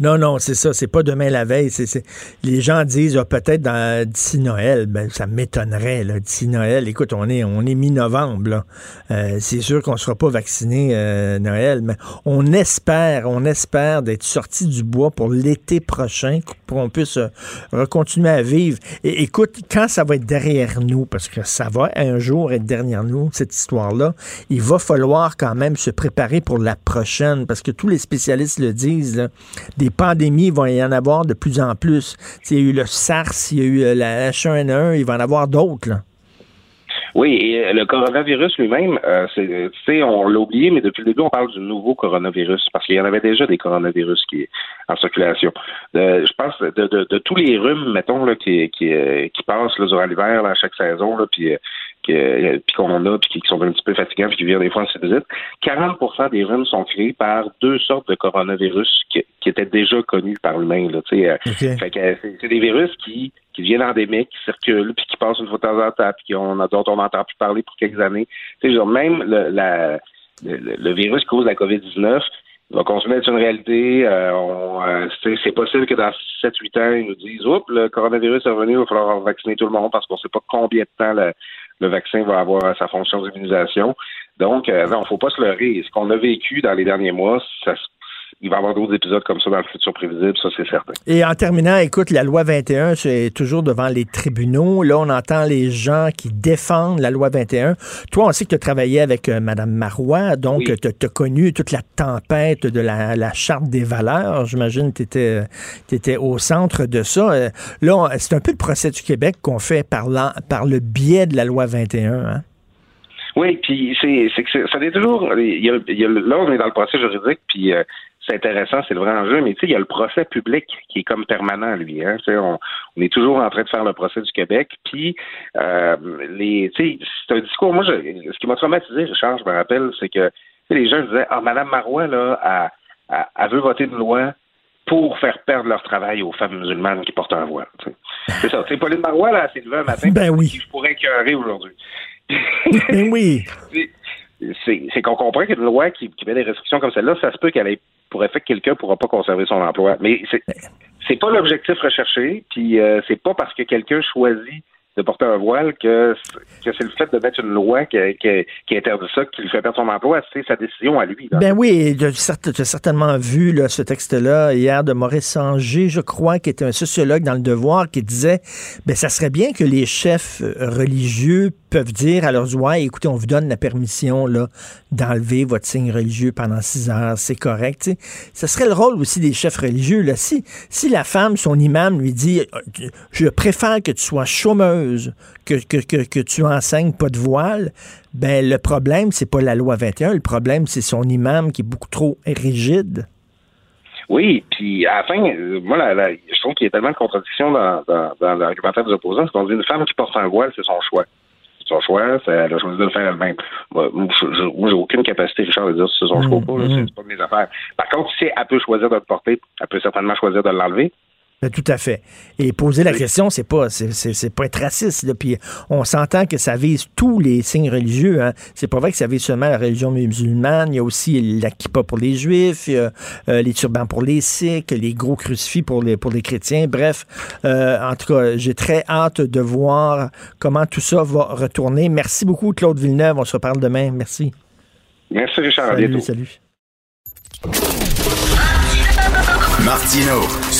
non, non, c'est ça. C'est pas demain la veille. C'est... Les gens disent ah, peut-être d'ici Noël. Ben, ça m'étonnerait. D'ici Noël, écoute, on est, on est mi-novembre. Euh, c'est sûr qu'on ne sera pas vacciné euh, Noël, mais on espère, on espère d'être sorti du bois pour l'été prochain, pour qu'on puisse euh, continuer à vivre. Et écoute, quand ça va être derrière nous, parce que ça va un jour être derrière nous, cette histoire-là, il va falloir quand même se préparer pour la prochaine, parce que tous les spécialistes le disent. Des pandémies, il va y en avoir de plus en plus. il y a eu le SARS, il y a eu la H1N1, il va en avoir d'autres. Oui, et le coronavirus lui-même, euh, c'est, on l'a oublié, mais depuis le début, on parle du nouveau coronavirus, parce qu'il y en avait déjà des coronavirus qui en circulation. Euh, je pense de, de, tous les rhumes, mettons, qui, passent là, durant l'hiver, à chaque saison, puis que, puis qu'on a, puis qui sont un petit peu fatigants, puis qui viennent des fois en visite, 40% des rhumes sont créés par deux sortes de coronavirus qui, qui étaient déjà connus par l'humain. Là, okay. que c'est, des virus qui, qui viennent endémiques, qui circulent, puis qui passent une fois de temps en temps, puis qu'on, dont on n'entend plus parler pour quelques années. Sais, même le, la, le, le, virus qui cause la COVID-19, va continuer d'être une réalité. Euh, on, euh, c'est possible que dans 7-8 ans, ils nous disent Oups, le coronavirus est revenu, il va falloir vacciner tout le monde parce qu'on ne sait pas combien de temps le, le vaccin va avoir sa fonction d'immunisation. Donc, euh, non, faut pas se leurrer. Ce qu'on a vécu dans les derniers mois, ça, il va y avoir d'autres épisodes comme ça dans le futur prévisible, ça c'est certain. Et en terminant, écoute, la loi 21, c'est toujours devant les tribunaux. Là, on entend les gens qui défendent la loi 21. Toi, on sait que tu as travaillé avec euh, Mme Marois, donc oui. tu as connu toute la tempête de la, la charte des valeurs. J'imagine que tu étais, étais, au centre de ça. Euh, là, c'est un peu le procès du Québec qu'on fait par, la, par le biais de la loi 21. Hein? Oui, puis c'est, c'est que ça est toujours. Il y a, il y a, là, on est dans le procès juridique, puis euh, c'est intéressant, c'est le vrai enjeu, mais tu sais, il y a le procès public qui est comme permanent, lui. Hein, on, on est toujours en train de faire le procès du Québec, puis euh, les, tu sais, c'est un discours. Moi, je, ce qui m'a traumatisé, Richard, je me rappelle, c'est que les gens disaient, ah, Madame Marois là, elle, elle, elle veut voter une loi pour faire perdre leur travail aux femmes musulmanes qui portent un voile. C'est ça. C'est Pauline Marois, là, s'est levée un matin. Ben oui. Je pourrais écœurer aujourd'hui. ben oui. c'est qu'on comprend qu'une loi qui, qui met des restrictions comme celle-là, ça se peut qu'elle ait pour effet que quelqu'un ne pourra pas conserver son emploi. Mais c'est c'est pas l'objectif recherché, puis euh, c'est pas parce que quelqu'un choisit de porter un voile que, que c'est le fait de mettre une loi qui, qui, qui interdit ça qui lui fait perdre son emploi. C'est sa décision à lui. Ben oui, tu as certainement vu là, ce texte-là hier de Maurice Sanger, je crois, qui était un sociologue dans le Devoir, qui disait ben ça serait bien que les chefs religieux peuvent dire à leurs ouailles, écoutez, on vous donne la permission là d'enlever votre signe religieux pendant six heures, c'est correct. sais. Ce serait le rôle aussi des chefs religieux. Là. Si, si la femme, son imam, lui dit, euh, je préfère que tu sois chômeuse que, que, que, tu enseignes pas de voile, ben le problème, c'est pas la loi 21, le problème, c'est son imam qui est beaucoup trop rigide. Oui, puis à la fin, euh, moi, je trouve qu'il y a tellement de contradictions dans, dans, l'argumentaire des opposants, parce qu'on dit une femme qui porte un voile, c'est son choix. Son choix, elle a choisi de le faire elle-même. Moi, j'ai aucune capacité, Richard, de dire si c'est son choix ou pas, c'est pas de mes affaires. Par contre, si elle peut choisir de le porter, elle peut certainement choisir de l'enlever. Ben, tout à fait. Et poser la question, c'est pas c'est pas être raciste. Puis on s'entend que ça vise tous les signes religieux. Hein. C'est pas vrai que ça vise seulement la religion musulmane. Il y a aussi la kippa pour les juifs, euh, les turbans pour les sikhs, les gros crucifix pour les pour les chrétiens. Bref, euh, en tout cas, j'ai très hâte de voir comment tout ça va retourner. Merci beaucoup, Claude Villeneuve. On se reparle demain. Merci. Merci, Richard. Salut, à bientôt. Salut. Martino,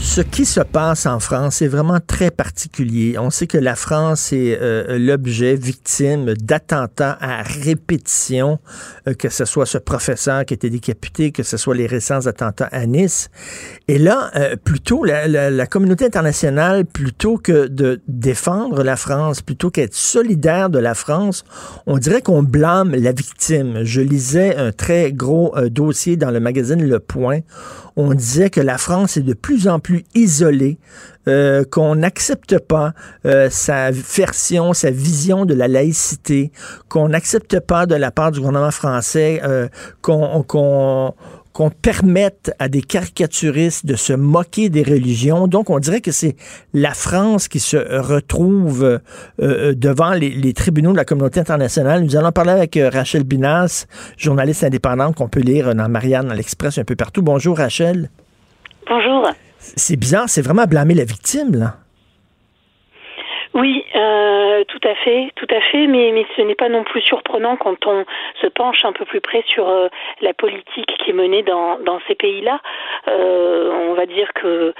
Ce qui se passe en France est vraiment très particulier. On sait que la France est euh, l'objet victime d'attentats à répétition, euh, que ce soit ce professeur qui a été décapité, que ce soit les récents attentats à Nice. Et là, euh, plutôt la, la, communauté internationale, plutôt que de défendre la France, plutôt qu'être solidaire de la France, on dirait qu'on blâme la victime. Je lisais un très gros dossier dans le magazine Le Point on disait que la France est de plus en plus isolée, euh, qu'on n'accepte pas euh, sa version, sa vision de la laïcité, qu'on n'accepte pas de la part du gouvernement français euh, qu'on qu'on permette à des caricaturistes de se moquer des religions. Donc, on dirait que c'est la France qui se retrouve euh, euh, devant les, tribunaux de la communauté internationale. Nous allons parler avec euh, Rachel Binas, journaliste indépendante qu'on peut lire dans Marianne, dans l'Express, un peu partout. Bonjour, Rachel. Bonjour. C'est bizarre, c'est vraiment blâmer la victime, là. Oui, euh, tout à fait, tout à fait, mais, ce n'est pas non plus surprenant quand on se penche un peu plus près sur euh, la politique qui est menée dans, dans ces pays-là. Euh, on va dire que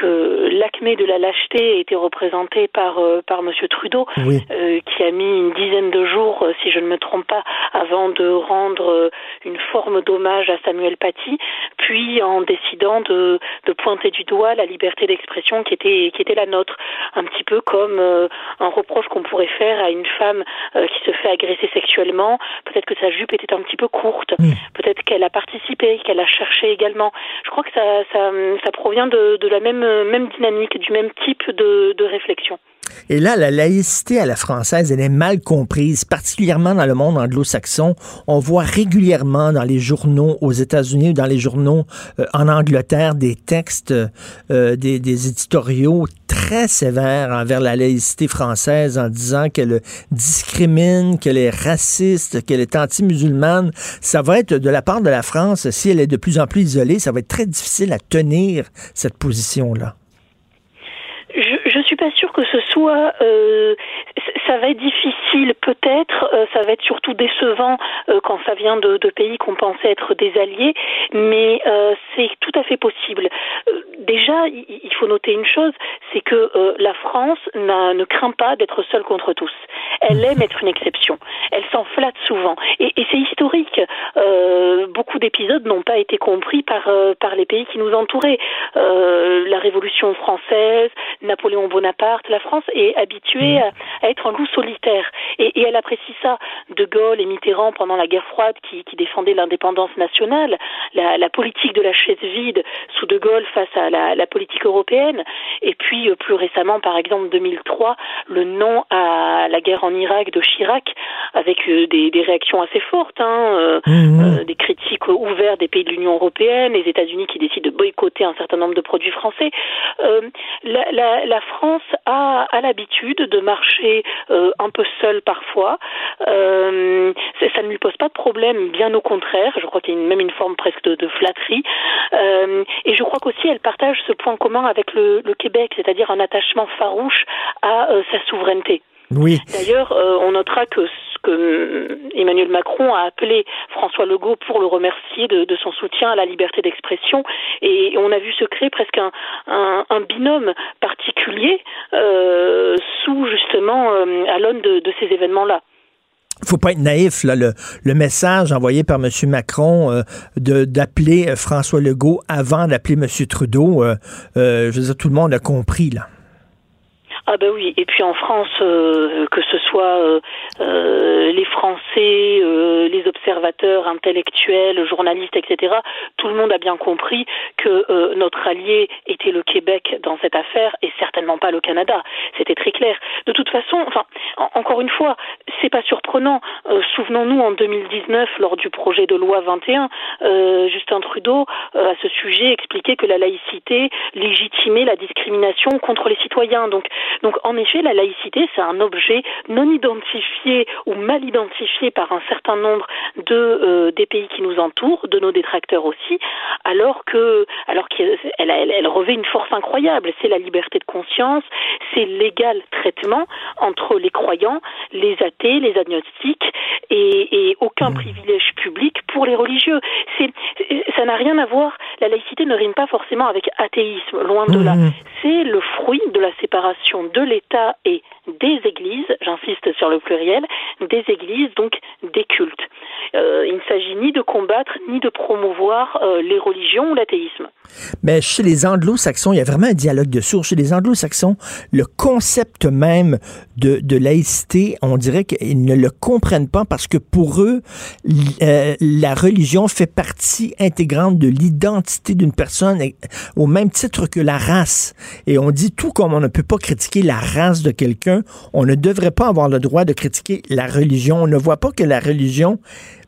que l'acmé de la lâcheté a été représenté par euh, par Monsieur Trudeau, euh, qui a mis une dizaine de jours, euh, si je ne me trompe pas, avant de rendre une forme d'hommage à Samuel Paty, puis en décidant de, de pointer du doigt la liberté d'expression qui était qui était la nôtre, un petit peu comme un reproche qu'on pourrait faire à une femme qui se fait agresser sexuellement. Peut-être que sa jupe était un petit peu courte, peut-être qu'elle a participé, qu'elle a cherché également. Je crois que ça ça, ça provient de, de la même même, dynamique, du même type de, réflexion. Et là, la laïcité à la française, elle est mal comprise, particulièrement dans le monde anglo-saxon. On voit régulièrement dans les journaux aux États-Unis ou dans les journaux euh, en Angleterre des textes, euh, des, éditoriaux très sévères envers la laïcité française en disant qu'elle discrimine, qu'elle est raciste, qu'elle est anti-musulmane. Ça va être de la part de la France, si elle est de plus en plus isolée, ça va être très difficile à tenir cette position-là. Je, ne suis pas que ce soit euh, ça va être difficile peut-être, euh, ça va être surtout décevant euh, quand ça vient de, de pays qu'on pensait être des alliés, mais c'est tout à fait possible. déjà, il faut noter une chose, c'est que la France ne craint pas d'être seule contre tous. Elle aime être une exception. Elle s'en flatte souvent. Et, et c'est historique. beaucoup d'épisodes n'ont pas été compris par, par les pays qui nous entouraient. la Révolution française, Napoléon Bonaparte, la France est habituée à, à être en loup solitaire. Et, et, elle apprécie ça. De Gaulle et Mitterrand, pendant la guerre froide, qui, qui défendaient l'indépendance nationale, la, la, politique de la chaise vide sous De Gaulle face à la, la politique européenne, et puis euh, plus récemment, par exemple, 2003, le non à la guerre en Irak de Chirac, avec euh, des, des, réactions assez fortes, hein, euh, mmh. des critiques ouvertes des pays de l'Union européenne, les États-Unis qui décident de boycotter un certain nombre de produits français. La, la, la, France a, a l'habitude de marcher un peu seule parfois. ça ne lui pose pas de problème, bien au contraire. Je crois qu'il y a même une forme presque de, flatterie. et je crois qu'aussi elle partage ce point commun avec le, le Québec, c'est-à-dire un attachement farouche à sa souveraineté. Oui. D'ailleurs, on notera que que euh, Emmanuel Macron a appelé François Legault pour le remercier de, son soutien à la liberté d'expression. Et on a vu se créer presque un, binôme particulier euh, sous justement euh, à l'aune de, ces événements-là faut pas être naïf. Là, le, message envoyé par M. Macron de d'appeler François Legault avant d'appeler M. Trudeau, je veux dire, tout le monde a compris. là. Ah ben oui, et puis en France, euh, que ce soit euh, euh, les Français, les observateurs intellectuels, journalistes, etc., tout le monde a bien compris que notre allié était le Québec dans cette affaire et certainement pas le Canada. C'était très clair. De toute façon, enfin, encore une fois, c'est pas surprenant. Souvenons-nous en 2019, lors du projet de loi 21, Justin Trudeau, à ce sujet, expliquait que la laïcité légitimait la discrimination contre les citoyens. Donc donc en effet, la laïcité, c'est un objet non identifié ou mal identifié par un certain nombre de euh, des pays qui nous entourent, de nos détracteurs aussi, alors que alors qu'elle elle, elle revêt une force incroyable. C'est la liberté de conscience, c'est l'égal traitement entre les croyants, les athées, les agnostiques et, et aucun mmh. privilège public pour les religieux. C'est ça n'a rien à voir. La laïcité ne rime pas forcément avec athéisme, loin de là. Mmh. C'est le fruit de la séparation de l'État et des églises, j'insiste sur le pluriel, des églises, donc des cultes. Euh, il ne s'agit ni de combattre ni de promouvoir euh, les religions ou l'athéisme. Mais chez les anglo-saxons, il y a vraiment un dialogue de sourds. Chez les anglo-saxons, le concept même de, laïcité, on dirait qu'ils ne le comprennent pas parce que pour eux, euh, la religion fait partie intégrante de l'identité d'une personne au même titre que la race. Et on dit tout comme on ne peut pas critiquer la race de quelqu'un, on ne devrait pas avoir le droit de critiquer la religion. On ne voit pas que la religion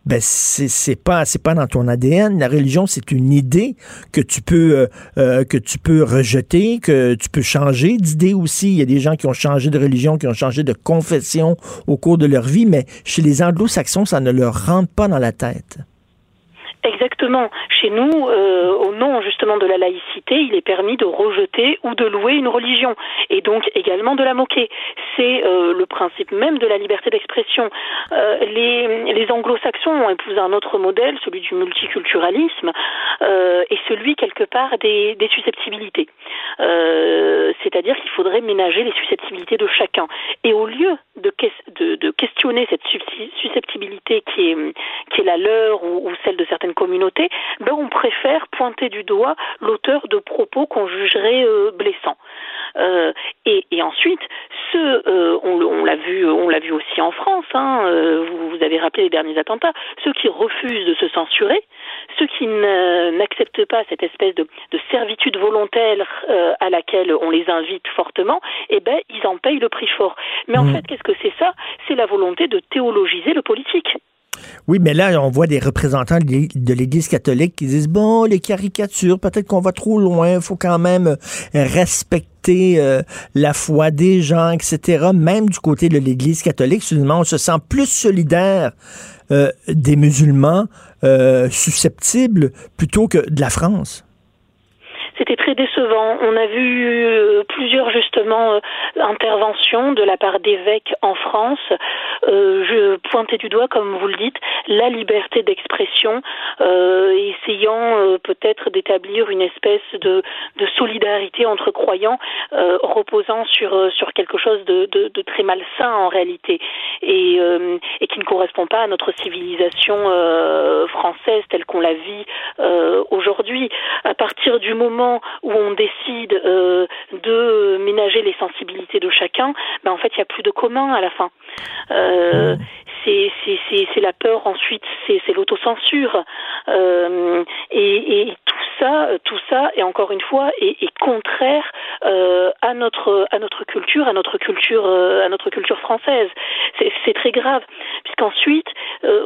ben c'est pas c'est pas dans ton ADN. La religion c'est une idée que tu peux euh, euh, que tu peux rejeter, que tu peux changer d'idée aussi. Il y a des gens qui ont changé de religion, qui ont changé de confession au cours de leur vie, mais chez les Anglo-Saxons ça ne leur rentre pas dans la tête. Exactement. Chez nous, euh, au nom justement de la laïcité, il est permis de rejeter ou de louer une religion et donc également de la moquer. C'est euh, le principe même de la liberté d'expression. Euh, les, anglo-saxons ont épousé un autre modèle, celui du multiculturalisme, et celui quelque part des susceptibilités. C'est-à-dire qu'il faudrait ménager les susceptibilités de chacun. Et au lieu de, de, de questionner cette susceptibilité qui est, qui est la leur ou, celle de certaines communauté, ben on préfère pointer du doigt l'auteur de propos qu'on jugerait euh, blessants. Euh, et, ensuite, ce, euh, on, l'a vu, on l'a vu aussi en France. Hein, vous, avez rappelé les derniers attentats. Ceux qui refusent de se censurer, ceux qui n'acceptent pas cette espèce de, servitude volontaire à laquelle on les invite fortement, eh ben ils en payent le prix fort. Mais en mmh. fait, qu'est-ce que c'est ça? C'est la volonté de théologiser le politique. Oui, mais là, on voit des représentants de l'Église catholique qui disent, bon, les caricatures, peut-être qu'on va trop loin, il faut quand même euh, respecter euh, la foi des gens, etc. Même du côté de l'Église catholique, on se sent plus solidaire euh, des musulmans susceptibles plutôt que de la France c'était très décevant. On a vu euh, plusieurs justement euh, interventions de la part d'évêques en France. Euh, je pointais du doigt, comme vous le dites, la liberté d'expression, essayant peut-être d'établir une espèce de, de, solidarité entre croyants, reposant sur sur quelque chose de, de, de, très malsain en réalité et, et qui ne correspond pas à notre civilisation française telle qu'on la vit aujourd'hui. À partir du moment où on décide euh, de ménager les sensibilités de chacun, ben en fait il n'y a plus de commun à la fin. Euh, c'est la peur ensuite, c'est l'autocensure euh, et, et, tout ça, tout ça, et encore une fois, est, est contraire euh, à notre à notre culture, à notre culture, euh, à notre culture française. C'est très grave qu'ensuite, euh,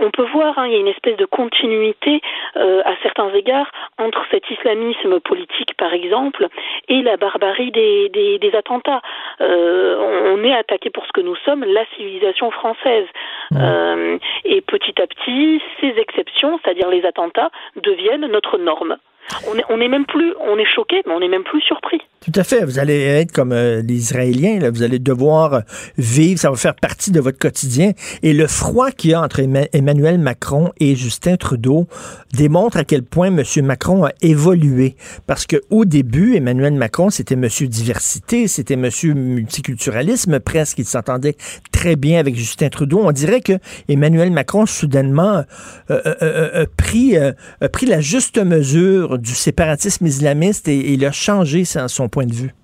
on peut voir, hein, il y a une espèce de continuité à certains égards entre cet islamisme politique, par exemple, et la barbarie des, des, des attentats. Euh, on est attaqué pour ce que nous sommes, la civilisation française. Euh, et petit à petit, ces exceptions, c'est-à-dire les attentats, deviennent notre norme. On est, on est même plus, on est choqué, mais on n'est même plus surpris. Tout à fait. Vous allez être comme euh, les Israéliens. Là. Vous allez devoir euh, vivre. Ça va faire partie de votre quotidien. Et le froid qu'il y a entre Emmanuel Macron et Justin Trudeau démontre à quel point M. Macron a évolué. Parce que au début, Emmanuel Macron, c'était M. Diversité, c'était M. Multiculturalisme presque. Il s'entendait très bien avec Justin Trudeau. On dirait que Emmanuel Macron, soudainement, euh, a, pris, a pris la juste mesure du séparatisme islamiste et, il a changé son point de vue?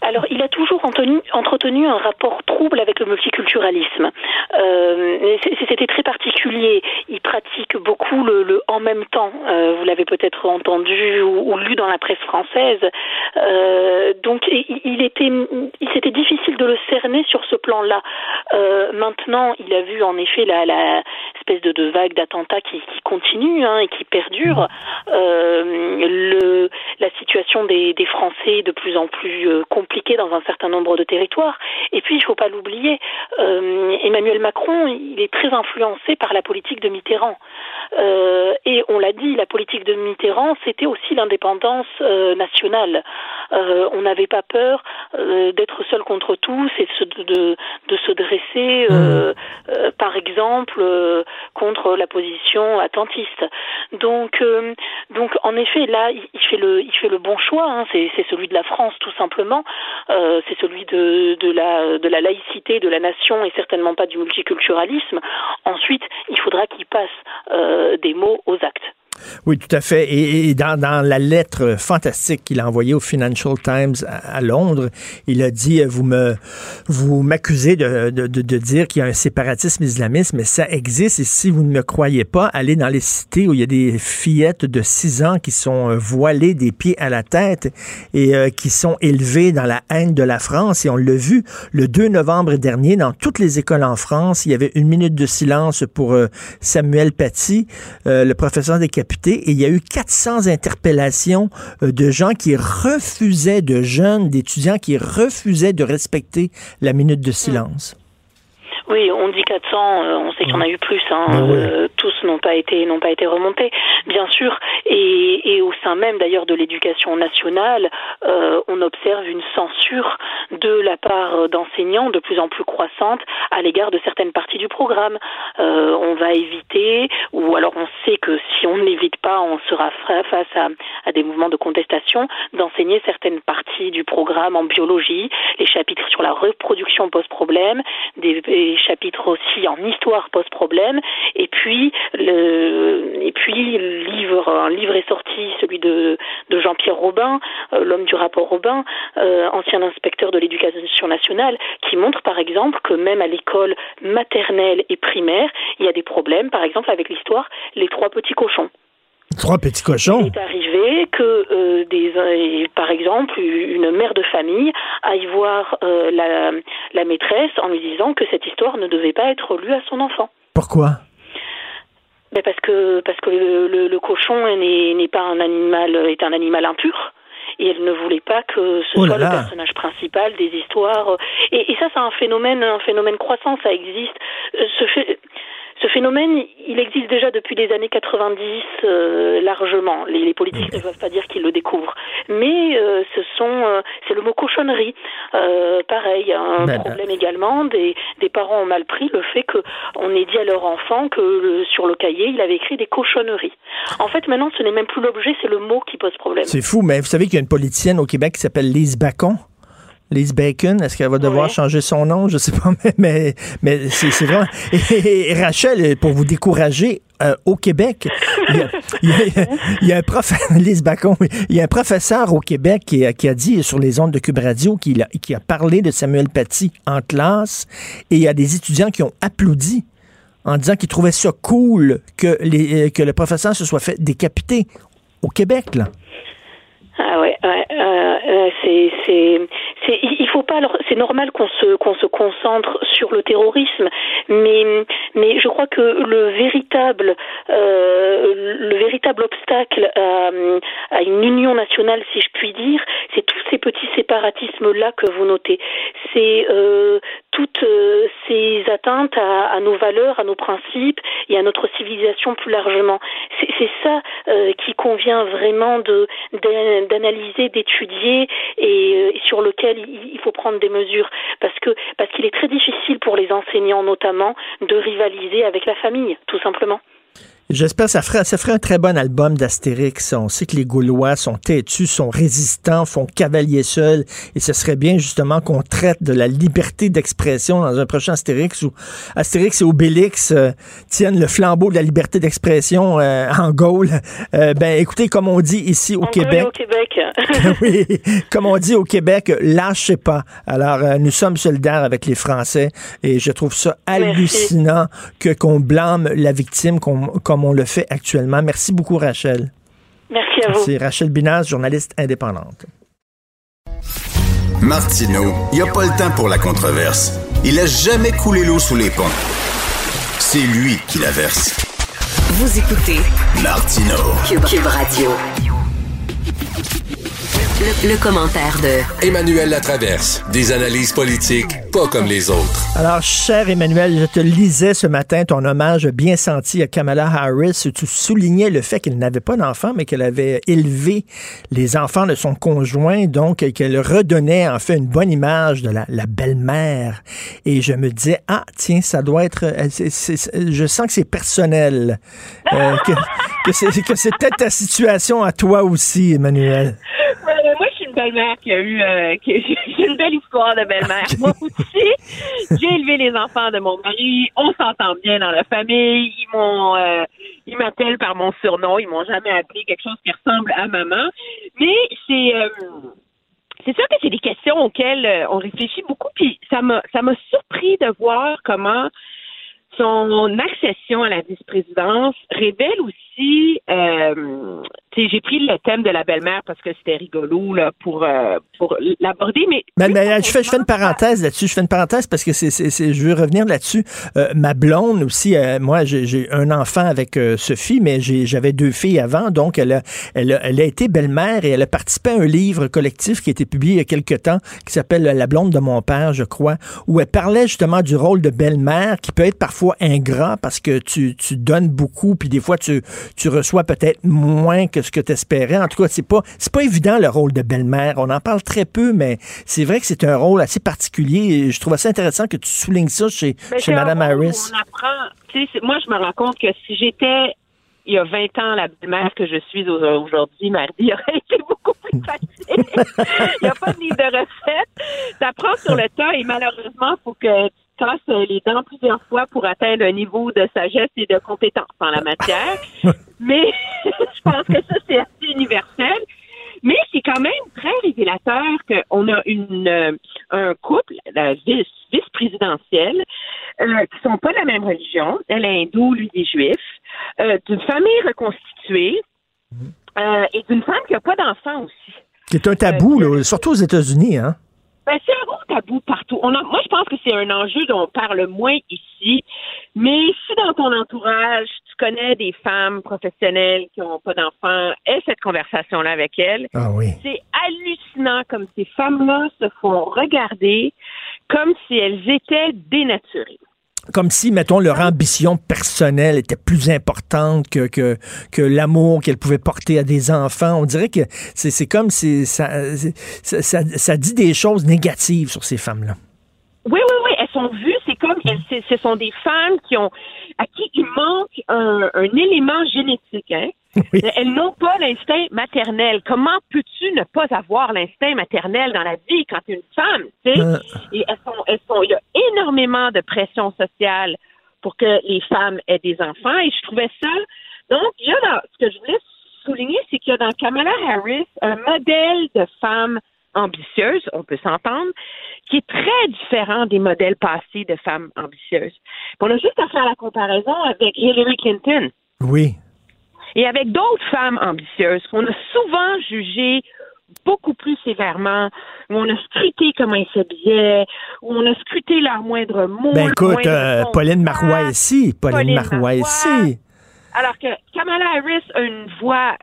Alors, il a toujours entretenu, un rapport trouble avec le multiculturalisme. Euh, C'était très particulier. Il pratique beaucoup le, en même temps. Euh, vous l'avez peut-être entendu ou, lu dans la presse française. Euh, donc, il, il était, c'était difficile de le cerner sur ce plan-là. Maintenant, il a vu en effet la espèce de, de vague d'attentats qui, qui, continue hein, et qui perdure. Euh, le, la situation des, des Français de plus en plus euh, compliquée dans un certain nombre de territoires. Et puis, il ne faut pas l'oublier, euh, Emmanuel Macron, il est très influencé par la politique de Mitterrand. Et on l'a dit, la politique de Mitterrand, c'était aussi l'indépendance nationale. On n'avait pas peur d'être seul contre tous et de, se, de, de se dresser, euh, mmh. par exemple, contre la position attentiste. Donc, donc, en effet, là, il, fait le, il fait le bon choix. Hein, c'est celui de la France, tout simplement. Euh, c'est celui de, de, la, de la laïcité de la nation et certainement pas du multiculturalisme. Ensuite, il faudra qu'il passe euh, des mots aux actes. Oui, tout à fait. Et, dans, la lettre fantastique qu'il a envoyée au Financial Times à, Londres, il a dit vous me vous m'accusez de, de, dire qu'il y a un séparatisme islamiste, mais ça existe. Et si vous ne me croyez pas, allez dans les cités où il y a des fillettes de 6 ans qui sont euh, voilées des pieds à la tête et euh, qui sont élevées dans la haine de la France. Et on l'a vu le 2 novembre dernier dans toutes les écoles en France. Il y avait une minute de silence pour euh, Samuel Paty, euh, le professeur des et il y a eu 400 interpellations euh, de gens qui refusaient, de jeunes, d'étudiants qui refusaient de respecter la minute de silence. Oui, on dit 400, euh, on sait qu'il y en a eu plus. Hein, ben euh, tous n'ont pas été n'ont pas été remontés, bien sûr. Et, et au sein même d'ailleurs de l'éducation nationale, euh, on observe une censure de la part d'enseignants de plus en plus croissante à l'égard de certaines parties du programme. Euh, on va éviter, ou alors on sait que si on n'évite pas, on sera face à, à des mouvements de contestation, d'enseigner certaines parties du programme en biologie, les chapitres sur la reproduction pose problème, des chapitres aussi en histoire pose problème. Et puis, le, et puis livre, un livre est sorti, celui de, de Jean-Pierre Robin, euh, l'homme du rapport Robin, euh, ancien inspecteur de l'éducation nationale, qui montre par exemple que même à l'école maternelle et primaire, il y a des problèmes, par exemple avec l'histoire Les Trois Petits Cochons. Trois petits cochons. Il est arrivé que euh, des, euh, par exemple, une mère de famille aille voir euh, la, la maîtresse en lui disant que cette histoire ne devait pas être lue à son enfant. Pourquoi? Ben parce que parce que le, le, le cochon n'est pas un animal est un animal impur et elle ne voulait pas que ce Oh soit là le personnage principal des histoires. Et, et ça, c'est un phénomène, un phénomène croissant, ça existe. Ce, ce phénomène, il existe déjà depuis les années 90 euh, largement. Les, les politiques ne peuvent pas dire qu'ils le découvrent, mais euh, ce sont, euh, c'est le mot cochonnerie. Euh, pareil, un Ben, problème également. Des, des parents ont mal pris le fait que on ait dit à leur enfant que le- sur le cahier il avait écrit des cochonneries. En fait, maintenant, ce n'est même plus l'objet, c'est le mot qui pose problème. C'est fou, mais vous savez qu'il y a une politicienne au Québec qui s'appelle Lise Bacon. Lise Bacon, est-ce qu'elle va devoir changer son nom? Je sais pas, mais, mais, mais c'est c'est vraiment... Et, et Rachel, pour vous décourager, euh, au Québec, il y a, il y a- il y a un prof, Lise Bacon, oui. il y a un professeur au Québec qui, a- qui a dit sur les ondes de Cube Radio qu'il a- qui a parlé de Samuel Paty en classe et il y a des étudiants qui ont applaudi en disant qu'ils trouvaient ça cool que, les, euh, que le professeur se soit fait décapiter au Québec, là. Ah ouais, ouais euh, euh c'est il faut pas c'est normal qu'on se qu'on se concentre sur le terrorisme, mais mais je crois que le véritable euh, le véritable obstacle à, à une union nationale, si je puis dire, c'est tous ces petits séparatismes là que vous notez. C'est euh, toutes euh, ces atteintes à, à, nos valeurs, à nos principes et à notre civilisation plus largement. C'est ça euh, qui convient vraiment de d'analyser, d'étudier et, euh, sur lequel il faut prendre des mesures parce que parce qu'il est très difficile pour les enseignants notamment de rivaliser avec la famille, tout simplement. J'espère que ça ferait, ça ferait un très bon album d'Astérix. On sait que les Gaulois sont têtus, sont résistants, font cavalier seul. Et ce serait bien justement qu'on traite de la liberté d'expression dans un prochain Astérix où Astérix et Obélix euh, tiennent le flambeau de la liberté d'expression euh, en Gaule. Euh, ben écoutez, comme on dit ici au Québec. au Québec. oui, comme on dit au Québec, lâchez pas. Alors nous sommes solidaires avec les Français et je trouve ça hallucinant que qu'on blâme la victime qu'on on le fait actuellement. Merci beaucoup, Rachel. Merci à vous. C'est Rachel Binaz, journaliste indépendante. Martineau, il n'y a pas le temps pour la controverse. Il a jamais coulé l'eau sous les ponts. C'est lui qui la verse. Vous écoutez Martino Cube Radio. Le, commentaire de Emmanuel Latraverse. Des analyses politiques pas comme les autres. Alors, cher Emmanuel, je te lisais ce matin ton hommage bien senti à Kamala Harris. Tu soulignais le fait qu'elle n'avait pas d'enfants, mais qu'elle avait élevé les enfants de son conjoint, donc qu'elle redonnait en fait une bonne image de la, belle-mère. Et je me disais, ah, tiens, ça doit être... Euh, je sens que c'est personnel. Euh, que, que c'est peut-être ta situation à toi aussi, Emmanuel belle-mère qui a eu euh, une belle histoire de belle-mère. Moi aussi, j'ai élevé les enfants de mon mari. On s'entend bien dans la famille. Ils m'ont euh, ils m'appellent par mon surnom. Ils m'ont jamais appelé quelque chose qui ressemble à maman. Mais c'est euh, c'est sûr que c'est des questions auxquelles on réfléchit beaucoup. Puis ça m'a ça m'a surpris de voir comment son accession à la vice-présidence révèle aussi euh, j'ai pris le thème de la belle-mère parce que c'était rigolo là, pour, euh, pour l'aborder, mais... mais, je, fais, je fais une parenthèse là-dessus. Je fais une parenthèse parce que c'est, c'est, je veux revenir là-dessus. Euh, ma blonde aussi, euh, moi, j'ai, un enfant avec Sophie, mais j'avais deux filles avant, donc elle a, elle a, elle a été belle-mère et elle a participé à un livre collectif qui a été publié il y a quelque temps, qui s'appelle La blonde de mon père, je crois, où elle parlait justement du rôle de belle-mère qui peut être parfois ingrat parce que tu, tu donnes beaucoup, puis des fois tu, tu reçois peut-être moins que ce que tu espérais. En tout cas, c'est pas, c'est pas évident le rôle de belle-mère. On en parle très peu, mais c'est vrai que c'est un rôle assez particulier. Et je trouve assez intéressant que tu soulignes ça chez, chez Mme Harris. On apprend, moi, je me rends compte que si j'étais il y a 20 ans, la belle-mère que je suis aujourd'hui, mardi, aurait été beaucoup plus facile. il n'y a pas de livre de recettes. Ça prend sur le tas et malheureusement, il faut que casse les dents plusieurs fois pour atteindre un niveau de sagesse et de compétence en la matière. Mais je pense que ça, c'est assez universel. Mais c'est quand même très révélateur qu'on a une euh, un couple, la vice, vice-présidentielle, euh, qui sont pas de la même religion. Elle est hindoue, lui est juif, euh, d'une famille reconstituée euh, et d'une femme qui n'a pas d'enfant aussi. C'est un tabou, là, surtout aux États-Unis, hein? Ben, c'est tabou partout. On moi, je pense que c'est un enjeu dont on parle moins ici. Mais si dans ton entourage, tu connais des femmes professionnelles qui n'ont pas d'enfants, aie cette conversation-là avec elles. Ah oui. C'est hallucinant comme ces femmes-là se font regarder comme si elles étaient dénaturées comme si, mettons, leur ambition personnelle était plus importante que, que, que l'amour qu'elles pouvaient porter à des enfants. On dirait que c'est comme si ça, ça, ça, dit des choses négatives sur ces femmes-là. Oui, oui, oui. Elles sont vues, c'est comme, ce sont des femmes qui ont, à qui il manque un, un élément génétique, hein? Elles n'ont pas l'instinct maternel. Comment peux-tu ne pas avoir l'instinct maternel dans la vie quand tu es une femme? Euh. Et elles sont, elles sont, il y a énormément de pression sociale pour que les femmes aient des enfants. Et je trouvais ça. Donc, il y a dans, ce que je voulais souligner, c'est qu'il y a dans Kamala Harris un modèle de femme ambitieuse, on peut s'entendre, qui est très différent des modèles passés de femmes ambitieuses. on a juste à faire la comparaison avec Hillary Clinton. Oui. Et avec d'autres femmes ambitieuses qu'on a souvent jugées beaucoup plus sévèrement, où on a scruté comment ils s'habillaient, où on a scruté leurs moindres mots. Ben écoute, euh. Pauline Marois ici. Pauline, Pauline Marois. ici. Alors que Kamala Harris a une voix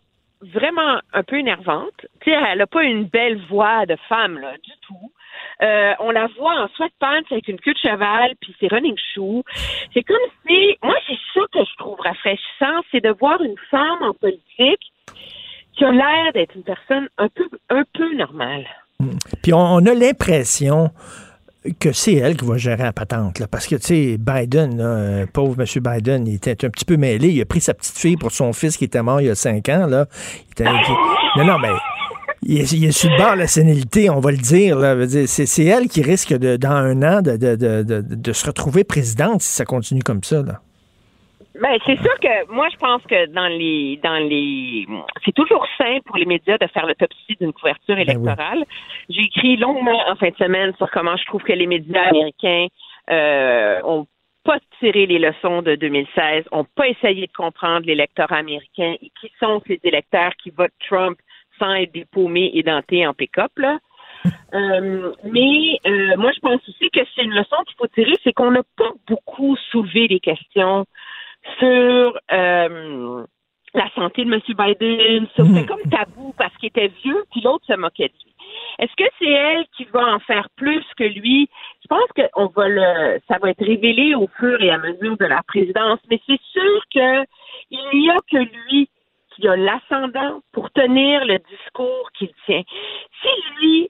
vraiment un peu énervante. Tu sais, elle n'a pas une belle voix de femme, là, du tout. Euh, on la voit en sweatpants avec une queue de cheval, puis ses running shoes. C'est comme si, moi, c'est ça que je trouve rafraîchissant, c'est de voir une femme en politique qui a l'air d'être une personne un peu, un peu normale. Puis on, on a l'impression que c'est elle qui va gérer la patente. Là, parce que, tu sais, Biden, là, euh, pauvre M. Biden, il était un petit peu mêlé. Il a pris sa petite fille pour son fils qui était mort il y a cinq ans. Là. Il était- non, non, mais il est, il est sur le bord de la sénilité, on va le dire. C'est, elle qui risque, de, dans un an, de, de, de, de se retrouver présidente si ça continue comme ça. Là. Ben, c'est sûr que moi, je pense que dans les, dans les, c'est toujours sain pour les médias de faire l'autopsie d'une couverture électorale. J'ai écrit longuement en fin de semaine sur comment je trouve que les médias américains euh, ont pas tiré les leçons de 2016, ont pas essayé de comprendre l'électorat américain et qui sont ces électeurs qui votent Trump sans être des paumés et dentés en pick-up, là. Euh, mais euh, moi, je pense aussi que c'est une leçon qu'il faut tirer, c'est qu'on n'a pas beaucoup soulevé les questions sur euh, la santé de M. Biden. Ça C'était comme tabou parce qu'il était vieux, puis l'autre se moquait de lui. Est-ce que c'est elle qui va en faire plus que lui? Je pense que on va le, ça va être révélé au fur et à mesure de la présidence, mais c'est sûr que il n'y a que lui qui a l'ascendant pour tenir le discours qu'il tient. Si lui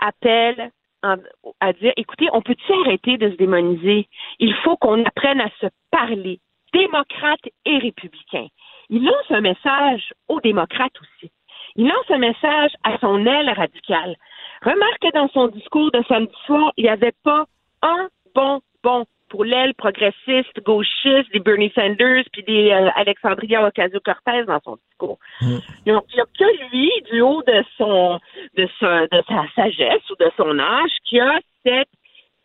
appelle en- à dire, écoutez, on peut-tu arrêter de se démoniser? Il faut qu'on apprenne à se parler, démocrates et républicains. Il lance un message aux démocrates aussi. Il lance un message à son aile radicale. Remarque que dans son discours de samedi soir, il n'y avait pas un bon bon pour l'aile progressiste, gauchiste, des Bernie Sanders puis des euh, Alexandria Ocasio-Cortez dans son discours. Il n'y a, il y a que lui, du haut de son de sa sagesse ou de son âge, qui a cette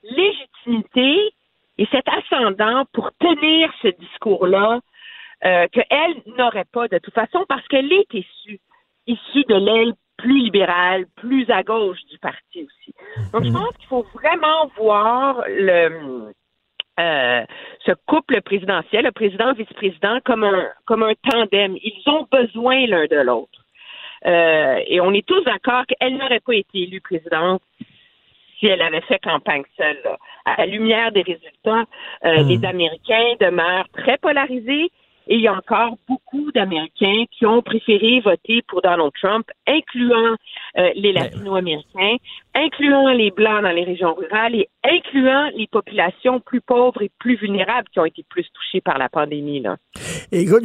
légitimité et cet ascendant pour tenir ce discours-là euh, qu'elle n'aurait pas de toute façon parce qu'elle est issue, issue de l'aile plus libérale, plus à gauche du parti aussi. Donc, je pense qu'il faut vraiment voir le, euh, ce couple présidentiel, le président-vice-président, comme un, comme un tandem. Ils ont besoin l'un de l'autre. Euh, et on est tous d'accord qu'elle n'aurait pas été élue présidente si elle avait fait campagne seule. là. À la lumière des résultats, euh, les Américains demeurent très polarisés et il y a encore beaucoup d'Américains qui ont préféré voter pour Donald Trump, incluant euh, les Latino-Américains, incluant les Blancs dans les régions rurales et incluant les populations plus pauvres et plus vulnérables qui ont été plus touchées par la pandémie. Là. Écoute,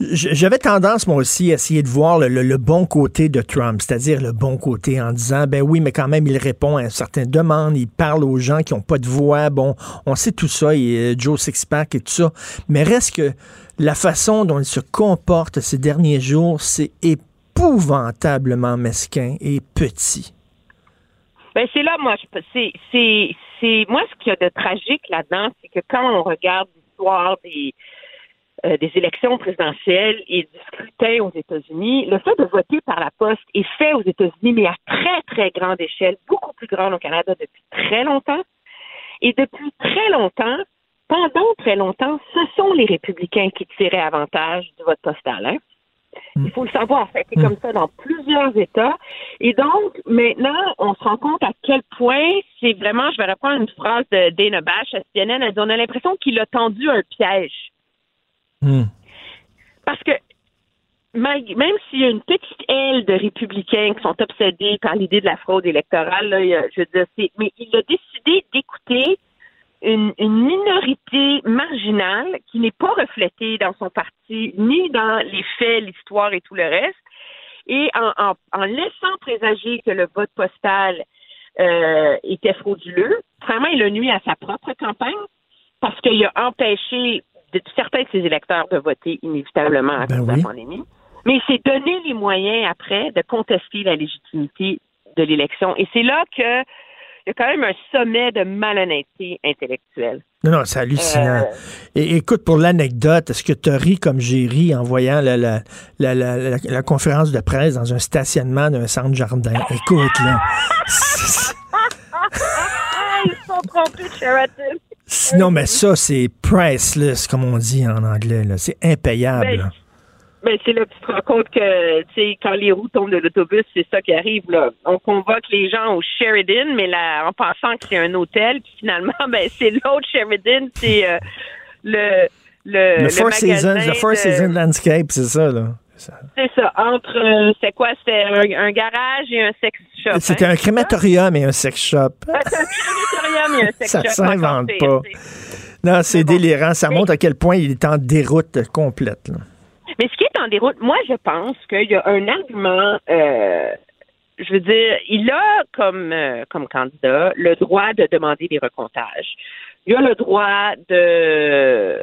j'avais tendance, moi aussi, à essayer de voir le, bon côté de Trump, c'est-à-dire le bon côté en disant, ben oui, mais quand même, il répond à certaines demandes, il parle aux gens qui n'ont pas de voix, bon, on sait tout ça, et euh, Joe Sixpack et tout ça, mais reste que la façon dont il se comporte ces derniers jours, c'est épouvantablement mesquin et petit. Ben c'est là, moi, c'est, c'est, c'est moi ce qu'il y a de tragique là-dedans, c'est que quand on regarde l'histoire des euh, des élections présidentielles et du scrutin aux États-Unis, le fait de voter par la poste est fait aux États-Unis, mais à très très grande échelle, beaucoup plus grande au Canada depuis très longtemps. Et depuis très longtemps, pendant très longtemps, ce sont les républicains qui tiraient avantage du vote postal. Hein? Il faut le savoir, ça a été comme ça dans plusieurs États. Et donc, maintenant, on se rend compte à quel point c'est vraiment, je vais reprendre une phrase de Dana Bash à CNN, elle dit, on a l'impression qu'il a tendu un piège. Parce que même s'il y a une petite aile de républicains qui sont obsédés par l'idée de la fraude électorale, là, je veux dire, mais il a décidé d'écouter une, une minorité marginale qui n'est pas reflétée dans son parti, ni dans les faits, l'histoire et tout le reste. Et en, en- en laissant présager que le vote postal euh, était frauduleux, vraiment, il a nuit à sa propre campagne parce qu'il a empêché de, certains de ses électeurs de voter inévitablement à cause de la pandémie. Mais il s'est donné les moyens après de contester la légitimité de l'élection. Et c'est là que il y a quand même un sommet de malhonnêteté intellectuelle. Non, non, c'est hallucinant. Euh, Et écoute, pour l'anecdote, est-ce que tu as ri comme j'ai ri en voyant la, la, la, la, conférence de presse dans un stationnement d'un centre jardin? Écoute, là. ils se sont trompés de Sheraton. Sinon, mais ça, c'est priceless, comme on dit en anglais. là. C'est impayable. Ben. Ben, c'est là que tu te rends compte que, tu sais, quand les roues tombent de l'autobus, c'est ça qui arrive, là. On convoque les gens au Sheridan, mais là, en pensant que c'est un hôtel, puis finalement, ben, c'est l'autre Sheridan, c'est euh, le, le, Le Four Seasons, le Four Seasons Landscape, c'est ça, là. C'est ça, entre, euh, c'est quoi, c'était un, un garage et un sex shop. C'était hein? un crématorium et un sex shop. Ah, c'est un crématorium et un sex Ça shop. s'invente encore pas. c'est- Non, c'est délirant. Ça montre à quel point il est en déroute complète. là. Mais ce qui est en déroute, moi, je pense qu'il y a un argument. euh, je veux dire, il a comme euh, comme candidat le droit de demander des recomptages. Il a le droit de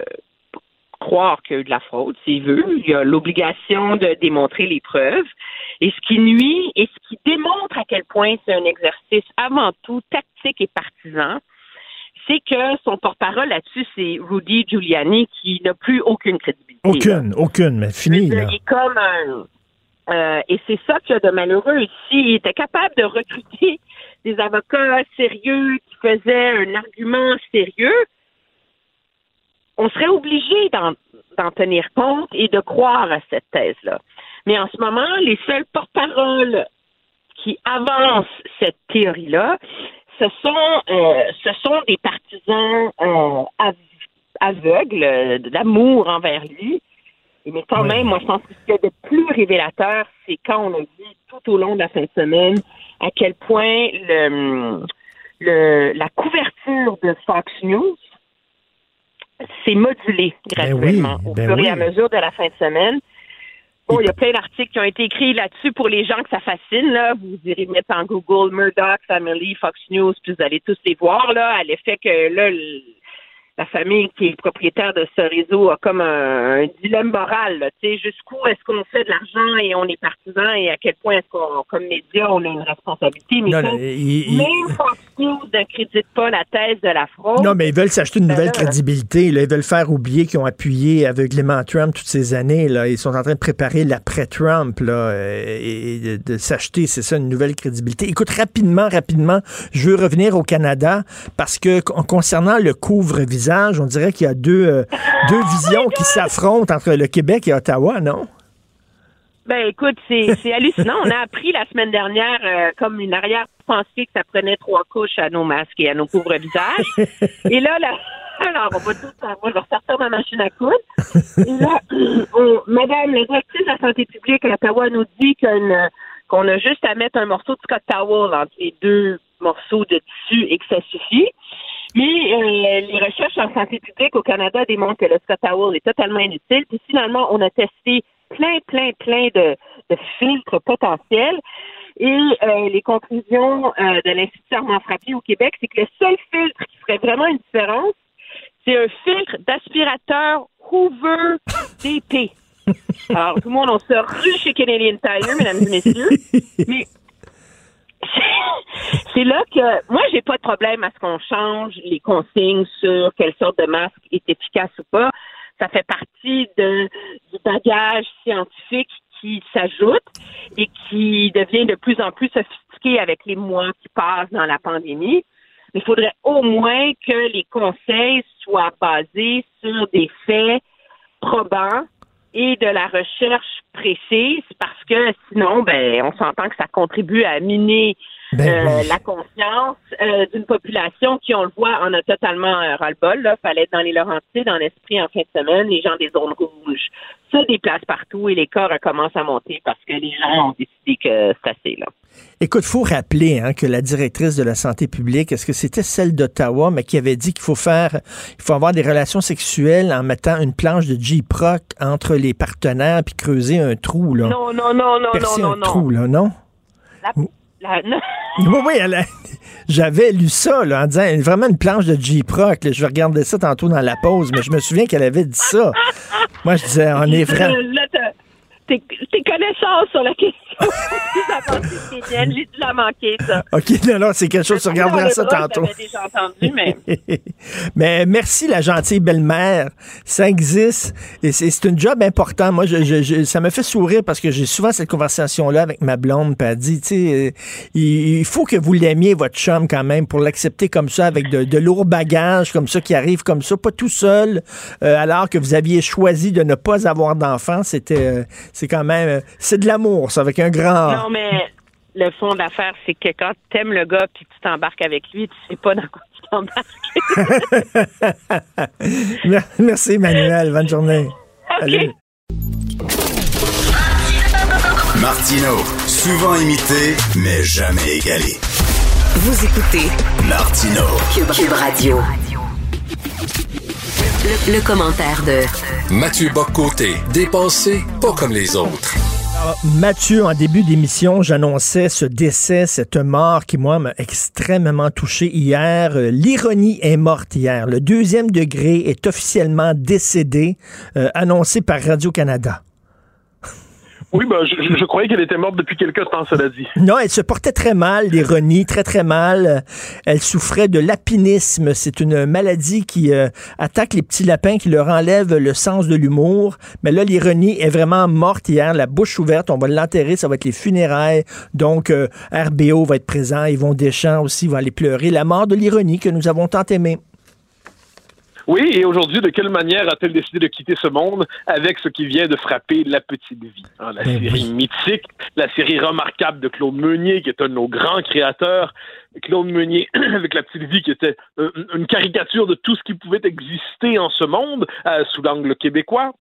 croire qu'il y a eu de la fraude, s'il veut. Il a l'obligation de démontrer les preuves. Et ce qui nuit et ce qui démontre à quel point c'est un exercice avant tout tactique et partisan, c'est que son porte-parole là-dessus, c'est Rudy Giuliani, qui n'a plus aucune crédibilité. Aucune, auune, mais fini. Là. Il est comme un. euh, et c'est ça qu'il y a de malheureux ici. Il était capable de recruter des avocats sérieux qui faisaient un argument sérieux. On serait obligé d'en, d'en tenir compte et de croire à cette thèse-là. Mais en ce moment, les seuls porte-paroles qui avancent cette théorie-là, ce sont, euh, ce sont des partisans euh, av- aveugles euh, d'amour envers lui. Mais quand même, moi, je pense que ce qu'il y a de plus révélateur, c'est quand on a vu tout au long de la fin de semaine à quel point le, le, la couverture de Fox News s'est modulée graduellement au ben fur et oui. à mesure de la fin de semaine. Bon, il y a plein d'articles qui ont été écrits là-dessus pour les gens que ça fascine. Là. Vous irez mettre en Google Murdoch, Family, Fox News, puis vous allez tous les voir là, à l'effet que là, la famille qui est propriétaire de ce réseau a comme un, un dilemme moral. Tu sais, jusqu'où est-ce qu'on fait de l'argent et on est partisan et à quel point est-ce qu'on, comme média, on a une responsabilité. Mais Non, il- même Fox News n'accrédite pas la thèse de la fraude. Non, mais ils veulent s'acheter une Ben nouvelle là, crédibilité. là. Ils veulent faire oublier qu'ils ont appuyé aveuglément Trump toutes ces années. Là. Ils sont en train de préparer l'après-Trump là, euh, et de, de s'acheter, c'est ça, une nouvelle crédibilité. Écoute, rapidement, rapidement, je veux revenir au Canada parce que con- concernant le couvre-visage, on dirait qu'il y a deux, euh, deux visions qui s'affrontent entre le Québec et Ottawa, non? Ben écoute, c'est hallucinant. On a appris la semaine dernière, euh, comme une arrière-pensée, que ça prenait trois couches à nos masques et à nos pauvres visages. Et là, là alors, on va tout savoir. Je vais ressortir ma machine à coudre. Et là, on- Madame la directrice de la santé publique à Ottawa nous dit qu'on a juste à mettre un morceau de Scott Towel entre les deux morceaux de tissu et que ça suffit. Mais euh, les recherches en santé publique au Canada démontrent que le Scott Towel est totalement inutile. Puis finalement, on a testé plein, plein, plein de, de filtres potentiels. Et euh, les conclusions euh, de l'Institut Armand Frappier au Québec, c'est que le seul filtre qui ferait vraiment une différence, c'est un filtre d'aspirateur Hoover DP. Alors, tout le monde, on se rue chez Canadian Tire, mesdames et messieurs. Mais c'est là que moi j'ai pas de problème à ce qu'on change les consignes sur quelle sorte de masque est efficace ou pas. Ça fait partie de, du bagage scientifique qui s'ajoute et qui devient de plus en plus sophistiqué avec les mois qui passent dans la pandémie. Il faudrait au moins que les conseils soient basés sur des faits probants et de la recherche précise parce que sinon, ben, on s'entend que ça contribue à miner Ben euh, oui. la confiance euh, d'une population qui, on le voit, en a totalement euh, ras-le-bol. Là. Fallait être dans les Laurentides, dans l'esprit en fin de semaine, les gens des zones rouges se déplacent partout et les cas recommencent à monter parce que les gens ont décidé que c'est assez. Là. Écoute, faut rappeler hein, que la directrice de la santé publique, est-ce que c'était celle d'Ottawa, mais qui avait dit qu'il faut faire, il faut avoir des relations sexuelles en mettant une planche de J-Proc entre les partenaires puis creuser un trou là. Non, non, non, non, Percer non, un non, trou non. là, non? La- la- non. Oui, oui, a- j'avais lu ça là, en disant vraiment une planche de J-Proc. Je vais regarder ça tantôt dans la pause, mais je me souviens qu'elle avait dit ça. Moi, je disais, on est vrai. Tes, tes connaissances sur la question. J'ai dû la manquer, ça. OK, non, non, c'est quelque chose, tu regarderas ça tantôt. Déjà entendu, mais... Mais merci, la gentille belle-mère. Ça existe. Et c'est une job important. Moi, je, je- je- ça me fait sourire parce que j'ai souvent cette conversation-là avec ma blonde. Puis elle dit, tu sais, euh, il, il faut que vous l'aimiez, votre chum, quand même, pour l'accepter comme ça, avec de, de lourds bagages, comme ça, qui arrivent comme ça, pas tout seul, euh, alors que vous aviez choisi de ne pas avoir d'enfant. C'était, euh, c'est quand même, euh, c'est de l'amour, ça, avec un grand. Non, mais le fond d'affaire, c'est que quand t'aimes le gars puis que tu t'embarques avec lui, tu sais pas dans quoi tu t'embarques. Mer- Merci, Emmanuel. Bonne journée. Salut. Martino, souvent imité, mais jamais égalé. Vous écoutez Martino. Cube, Cube Radio. Le, le commentaire de Mathieu Boccoté, dépensé pas comme les autres. Alors, Mathieu, en début d'émission, j'annonçais ce décès, cette mort qui, moi, m'a extrêmement touché hier. Euh, L'ironie est morte hier. Le deuxième degré est officiellement décédé, euh, annoncé par Radio-Canada. Oui, ben, je, croyais qu'elle était morte depuis quelque temps, cela dit. Non, elle se portait très mal, l'ironie, très très mal. Elle souffrait de l'apinisme. C'est une maladie qui euh, attaque les petits lapins, qui leur enlève le sens de l'humour. Mais là, l'ironie est vraiment morte hier, la bouche ouverte. On va l'enterrer, ça va être les funérailles. Donc, euh, RBO va être présent, Yvon Deschamps aussi va aller pleurer. La mort de l'ironie que nous avons tant aimée. Oui, et aujourd'hui, de quelle manière a-t-elle décidé de quitter ce monde avec ce qui vient de frapper La Petite Vie? hein, la Ben série oui. mythique, la série remarquable de Claude Meunier, qui est un de nos grands créateurs. Claude Meunier, avec La Petite Vie, qui était euh, une caricature de tout ce qui pouvait exister en ce monde euh, sous l'angle québécois.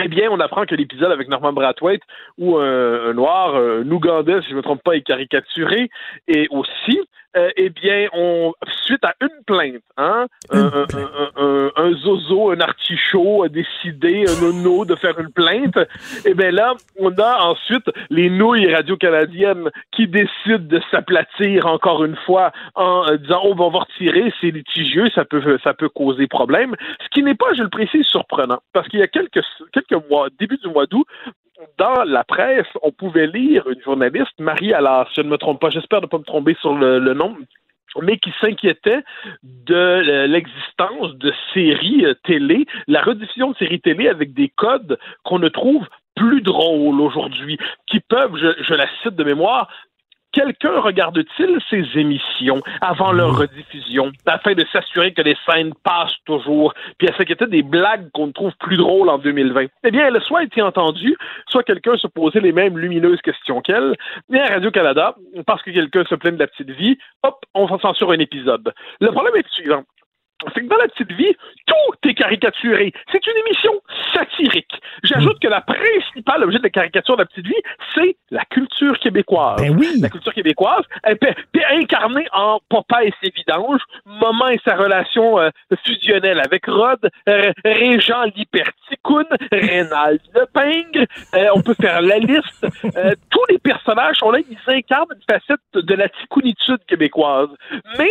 Eh bien, on apprend que l'épisode avec Norman Brathwaite, où un, un noir, un Ougandais, si je ne me trompe pas, est caricaturé, et aussi, euh, eh bien, on, suite à une plainte, hein, un, un- un- un- un zozo, un artichaut a décidé, un nono, de faire une plainte, eh bien là, on a ensuite les nouilles radio-canadiennes qui décident de s'aplatir encore une fois en euh, disant, oh, ben, on va retirer, c'est litigieux, ça peut, ça peut causer problème. Ce qui n'est pas, je le précise, surprenant, parce qu'il y a quelques, quelques mois, début du mois d'août, dans la presse, on pouvait lire une journaliste, Marie Allard, si je ne me trompe pas, j'espère ne pas me tromper sur le, nom, mais qui s'inquiétait de euh, l'existence de séries euh, télé, la rediffusion de séries télé avec des codes qu'on ne trouve plus drôles aujourd'hui, qui peuvent, je la cite de mémoire, Quelqu'un regarde-t-il ces émissions avant leur rediffusion afin de s'assurer que les scènes passent toujours, puis elle s'inquiétait des blagues qu'on ne trouve plus drôles en 2020? Eh bien, elle a soit été entendue, soit quelqu'un se posait les mêmes lumineuses questions qu'elle. Et à Radio-Canada, parce que quelqu'un se plaint de la petite vie, hop, on s'en censure un épisode. Le problème est le suivant c'est que dans la petite vie, tout est caricaturé. C'est une émission satirique. J'ajoute que la principale objet de la caricature de la petite vie, c'est la culture québécoise. Ben oui. La culture québécoise, elle peut- peut incarnée en Papa et ses vidanges, Maman et sa relation euh, fusionnelle avec Rod, euh, Régent Liberticoun, Rénald Lepingre, euh, on peut faire la liste. Euh, tous les personnages sont là, ils incarnent une facette de la ticounitude québécoise. Mais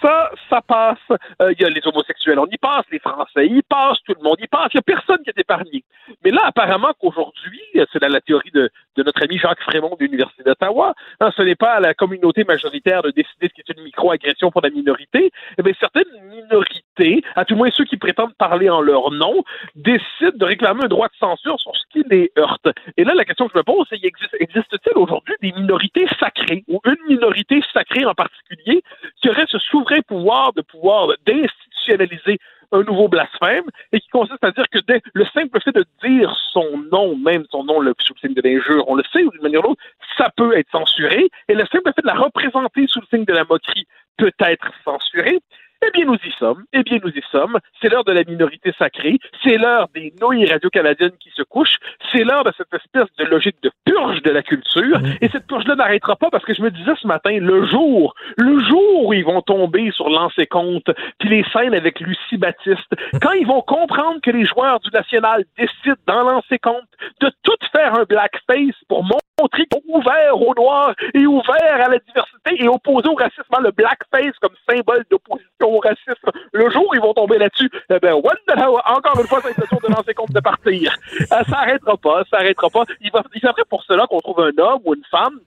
ça, ça passe. Euh, Il y a les homosexuels, on y passe, les Français y passent, tout le monde y passe, il n'y a personne qui est épargné. Mais là, apparemment qu'aujourd'hui, c'est la, la théorie de, de notre ami Jacques Frémont de l'Université d'Ottawa, hein, ce n'est pas à la communauté majoritaire de décider ce qui est une micro-agression pour la minorité, eh bien, certaines minorités, à tout le moins ceux qui prétendent parler en leur nom, décident de réclamer un droit de censure sur ce qui les heurte. Et là, la question que je me pose, c'est existe- existe-t-il aujourd'hui des minorités sacrées, ou une minorité sacrée en particulier, qui aurait ce souverain pouvoir de pouvoir d'institutionnaliser un nouveau blasphème et qui consiste à dire que dès le simple fait de dire son nom, même son nom le, sous le signe de l'injure, on le sait d'une manière ou d'une autre, ça peut être censuré et le simple fait de la représenter sous le signe de la moquerie peut être censuré. Eh bien, nous y sommes. Eh bien, nous y sommes. C'est l'heure de la minorité sacrée. C'est l'heure des nouilles radio-canadiennes qui se couchent. C'est l'heure de cette espèce de logique de purge de la culture. Et cette purge-là n'arrêtera pas parce que je me disais ce matin, le jour, le jour où ils vont tomber sur l'ancien compte, puis les scènes avec Lucie Baptiste, quand ils vont comprendre que les joueurs du National décident dans l'ancien compte de tout faire un blackface pour montrer qu'ils sont ouverts aux Noirs et ouverts à la diversité et opposés au racisme, le blackface comme symbole d'opposition au racisme. Le jour où ils vont tomber là-dessus, eh ben, what the hell? encore une fois, c'est l'impression de lancer compte de partir. Euh, ça arrêtera pas, ça arrêtera pas. Il, va, il faudrait pour cela qu'on trouve un homme ou une femme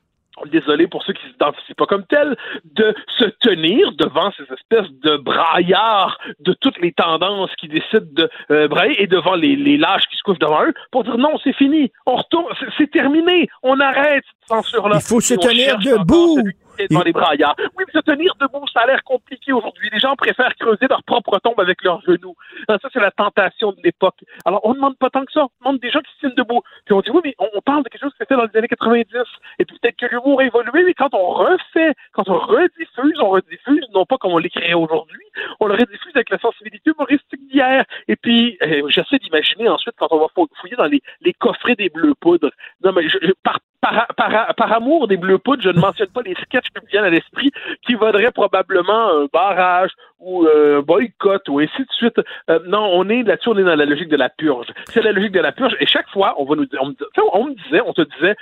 désolé pour ceux qui s'identifient pas comme tels, de se tenir devant ces espèces de braillards de toutes les tendances qui décident de euh, brailler et devant les, les lâches qui se couchent devant eux pour dire non, c'est fini, on retourne, c'est- terminé, on arrête cette censure-là. Il faut se tenir debout. Devant les braillards. Oui, mais se tenir debout, ça a l'air compliqué aujourd'hui. Les gens préfèrent creuser leur propre tombe avec leurs genoux. Ah, Ça, c'est la tentation de l'époque. Alors, on ne demande pas tant que ça. On demande des gens qui se tiennent debout. Puis on dit, oui, mais on, parle de quelque chose qui s'est fait dans les années 90. Et puis peut-être que l'humour a évolué, mais quand on refait, quand on rediffuse, on rediffuse, non pas comme on l'écrirait aujourd'hui, on le rediffuse avec la sensibilité humoristique d'hier. Et puis, euh, j'essaie d'imaginer ensuite, quand on va fou- fouiller dans les, les coffrets des bleus poudres, non, mais je- je- par, par, amour des bleus poudres, je ne mentionne pas les sketchs qui me viennent à l'esprit qui vaudraient probablement un barrage ou euh, un boycott ou ainsi de suite. Euh, non, on est là-dessus, on est dans la logique de la purge. C'est la logique de la purge. Et chaque fois, on va nous dire, on me, on me disait, on te disait,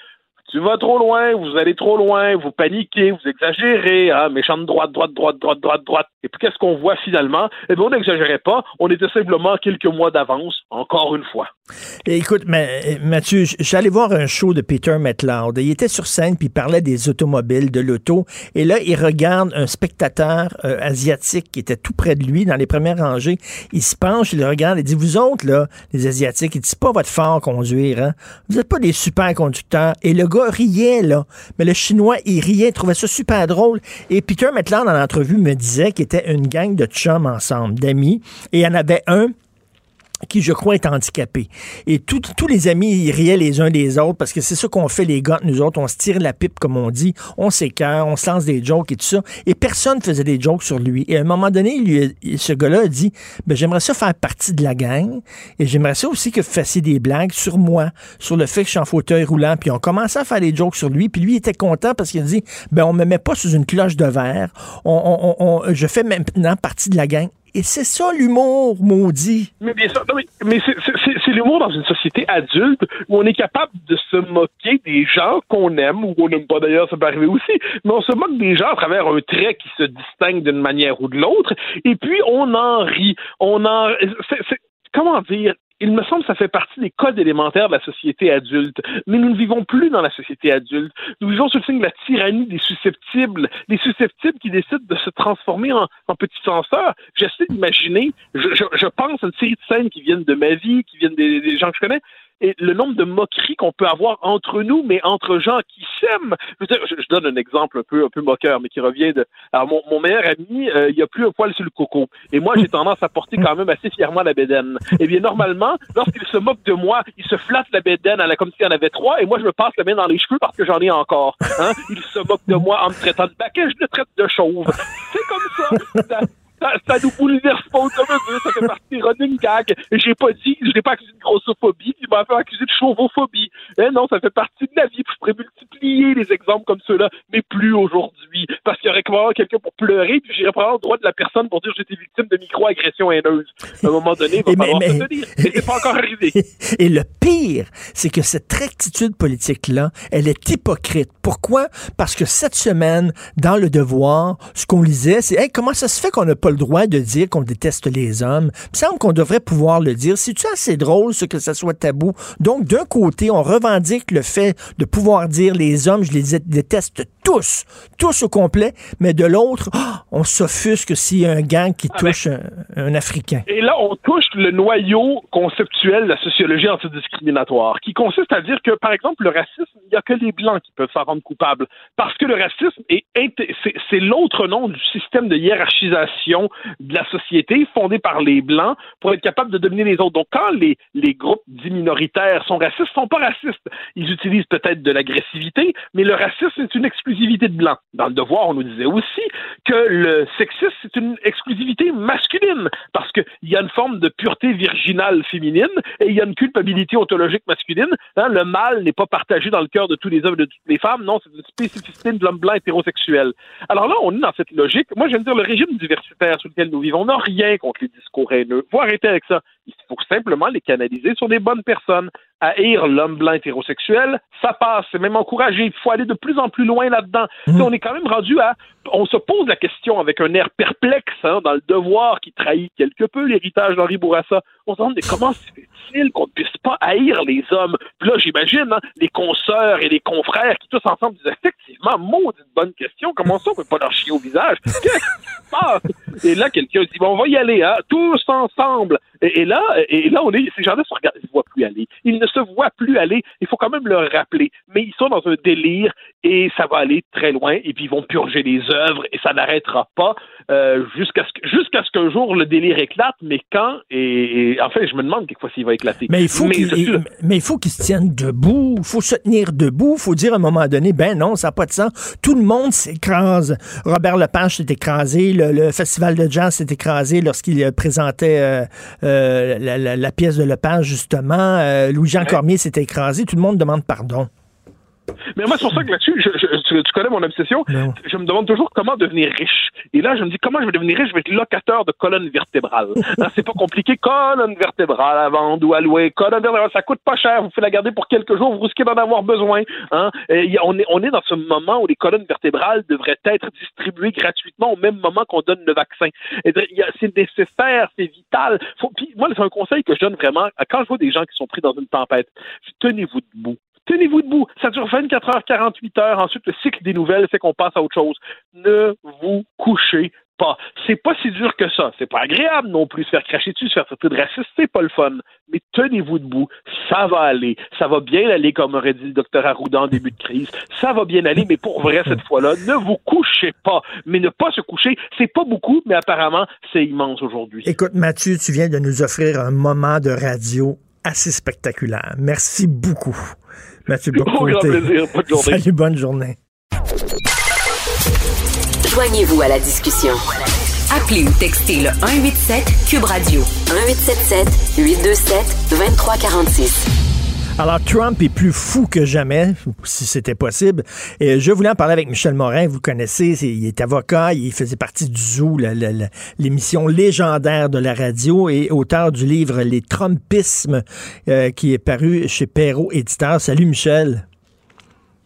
tu vas trop loin, vous allez trop loin, vous paniquez, vous exagérez, hein, méchante droite, droite, droite, droite, droite, droite. Et puis qu'est-ce qu'on voit finalement? Eh bien, on n'exagérait pas, on était simplement quelques mois d'avance, encore une fois. Écoute, Ma- euh, Mathieu, j'allais voir un show de Peter McLeod. Il était sur scène puis il parlait des automobiles, de l'auto. Et là, il regarde un spectateur euh, asiatique qui était tout près de lui, dans les premières rangées. Il se penche, il le regarde et dit Vous autres, là, les Asiatiques, il dit pas votre fort conduire, hein? Vous n'êtes pas des super conducteurs. Et le gars riait, là. Mais le Chinois, il riait, il trouvait ça super drôle. Et Peter McLeod, en entrevue, me disait qu'il était une gang de chums ensemble, d'amis. Et il y en avait un qui, je crois, est handicapé. Et tous les amis, ils riaient les uns des autres parce que c'est ça qu'on fait, les gars, nous autres. On se tire la pipe, comme on dit. On s'écœure, on se lance des jokes et tout ça. Et personne faisait des jokes sur lui. Et à un moment donné, lui, ce gars-là a dit ben, J'aimerais ça faire partie de la gang. Et j'aimerais ça aussi que vous fassiez des blagues sur moi, sur le fait que je suis en fauteuil roulant. Puis on commençait à faire des jokes sur lui. Puis lui, il était content parce qu'il a dit ben, On me met pas sous une cloche de verre. On- on- on- je fais maintenant partie de la gang. Et c'est ça l'humour, maudit. Mais bien sûr, non, mais, c'est- l'humour dans une société adulte où on est capable de se moquer des gens qu'on aime ou qu'on n'aime pas. D'ailleurs, ça peut arriver aussi, mais on se moque des gens à travers un trait qui se distingue d'une manière ou de l'autre, et puis on en rit, on en... comment dire? Il me semble que ça fait partie des codes élémentaires de la société adulte. Mais nous ne vivons plus dans la société adulte. Nous vivons sous le signe de la tyrannie des susceptibles. Les susceptibles qui décident de se transformer en, petits censeurs. J'essaie d'imaginer, je, je, pense à une série de scènes qui viennent de ma vie, qui viennent des, des gens que je connais, et le nombre de moqueries qu'on peut avoir entre nous, mais entre gens qui s'aiment. Je, donne un exemple un peu, moqueur, mais qui revient de. Alors, mon, mon meilleur ami, euh, il a plus un poil sur le coco. Et moi, j'ai tendance à porter quand même assez fièrement la bédaine. Eh bien, normalement, lorsqu'il se moque de moi, il se flatte la bédaine à la- comme s'il y en avait trois, et moi, je me passe la main dans les cheveux parce que j'en ai encore. Hein? Il se moque de moi en me traitant de baquet, je le traite de chauve. C'est comme ça. Ça nous bouleverse pas un ça fait partie des running gags. Et J'ai pas dit, je l'ai pas accusé de grossophobie, il m'a fait accuser de chauvophobie. Eh non, ça fait partie de la vie, puis je pourrais multiplier les exemples comme ceux-là, mais plus aujourd'hui. Parce qu'il y aurait probablement quelqu'un pour pleurer, puis j'irais probablement le droit de la personne pour dire que j'étais victime de micro-agressions haineuses. À un moment donné, il va Et mais- falloir mais- se tenir. Mais c'est pas encore arrivé. Et le pire, c'est que cette rectitude politique-là, elle est hypocrite. Pourquoi? Parce que cette semaine, dans Le Devoir, ce qu'on lisait, c'est hey, comment ça se fait qu'on n'a pas le droit de dire qu'on déteste les hommes? Il semble qu'on devrait pouvoir le dire. C'est-tu assez drôle, ce que ça soit tabou? Donc, d'un côté, on revendique le fait de pouvoir dire les hommes, je les déteste tous, tous au complet, mais de l'autre, ah, on s'offusque s'il y a un gang qui touche un, un Africain. Et là, on touche le noyau conceptuel de la sociologie antidiscriminatoire, qui consiste à dire que, par exemple, le racisme, il n'y a que les Blancs qui peuvent s'en rendre coupables. Parce que le racisme, est c'est l'autre nom du système de hiérarchisation de la société fondé par les Blancs pour être capable de dominer les autres. Donc, quand les, les groupes dits minoritaires sont racistes, ils sont pas racistes. Ils utilisent peut-être de l'agressivité, mais le racisme, c'est une exclusivité de Blancs. Dans le devoir, on nous disait aussi que le sexisme, c'est une exclusivité masculine, parce qu'il y a une forme de pureté virginale féminine et il y a une culpabilité ontologique masculine. Hein, le mal n'est pas partagé dans le cœur de tous les hommes et de toutes les femmes, non, c'est une spécificité de l'homme blanc hétérosexuel. Alors là, on est dans cette logique. Moi, de dire, le régime diversitaire sur lequel nous vivons n'a rien contre les discours haineux. Faut arrêter avec ça. Il faut simplement les canaliser sur des bonnes personnes. Haïr l'homme blanc hétérosexuel, ça passe, c'est même encouragé. Il faut aller de plus en plus loin là-dedans. Mmh. On est quand même rendu à, on se pose la question avec un air perplexe hein, dans le devoir qui trahit quelque peu l'héritage d'Henri Bourassa. On se demande mais comment se fait-il qu'on ne puisse pas haïr les hommes? Puis là, j'imagine hein, les consoeurs et les confrères qui tous ensemble disent effectivement, maudite bonne question. Comment ça on peut pas leur chier au visage? Qu'est-ce qui se passe? Et là, quelqu'un dit bon, on va y aller, hein, tous ensemble. Et, là, et là, on est, ces gens-là se regardent, ils se voient plus aller. Ils ne se voient plus aller. Il faut quand même leur rappeler. Mais ils sont dans un délire et ça va aller très loin. Et puis ils vont purger les œuvres et ça n'arrêtera pas euh, jusqu'à ce qu'un jour le délire éclate. Mais quand et, et en fait, je me demande quelquefois s'il va éclater. Mais il faut Mais qu'il je suis- il- mais il faut qu'ils se tiennent debout. Il faut se tenir debout. Il faut dire à un moment donné, ben non, ça n'a pas de sens. Tout le monde s'écrase. Robert Lepage s'est écrasé. Le, le festival de jazz s'est écrasé lorsqu'il euh, présentait euh, euh, la, la- la pièce de Lepage, justement. Euh, Louis-Jean Cormier s'est écrasé. Tout le monde demande pardon. Mais moi, c'est pour ça que là-dessus, je, je- tu, tu connais mon obsession. Je me demande toujours comment devenir riche. Et là, je me dis, comment je vais devenir riche? Je vais être locateur de colonne vertébrale. C'est pas compliqué. Colonne vertébrale à vendre ou à louer. Colonne vertébrale, ça coûte pas cher. Vous pouvez la garder pour quelques jours. Vous risquez d'en avoir besoin. Hein? Et on, est, on est dans ce moment où les colonnes vertébrales devraient être distribuées gratuitement au même moment qu'on donne le vaccin. C'est nécessaire, c'est vital. Faut, puis moi, c'est un conseil que je donne vraiment. Quand je vois des gens qui sont pris dans une tempête, tenez-vous debout. Tenez-vous debout. Ça dure 24 heures, 48 heures. Ensuite, le cycle des nouvelles fait qu'on passe à autre chose. Ne vous couchez pas. C'est pas si dur que ça. C'est pas agréable non plus se faire cracher dessus, de se faire traiter de raciste. C'est pas le fun. Mais tenez-vous debout. Ça va aller. Ça va bien aller, comme aurait dit le docteur Arruda en début de crise. Ça va bien aller, mais pour vrai, cette fois-là, ne vous couchez pas. Mais ne pas se coucher, c'est pas beaucoup, mais apparemment, c'est immense aujourd'hui. Écoute, Mathieu, tu viens de nous offrir un moment de radio assez spectaculaire. Merci beaucoup. Mathieu Au grand plaisir. Bonne journée. Salut, bonne journée. Joignez-vous à la discussion. Appelez ou textez le 187 Cube Radio 1877 827 2346. Alors, Trump est plus fou que jamais, si c'était possible. Et je voulais en parler avec Michel Morin. Vous connaissez, c'est- il est avocat, il faisait partie du Zoo, l'émission légendaire de la radio, et auteur du livre Les Trumpismes, euh, qui est paru chez Perrault Éditeur. Salut, Michel.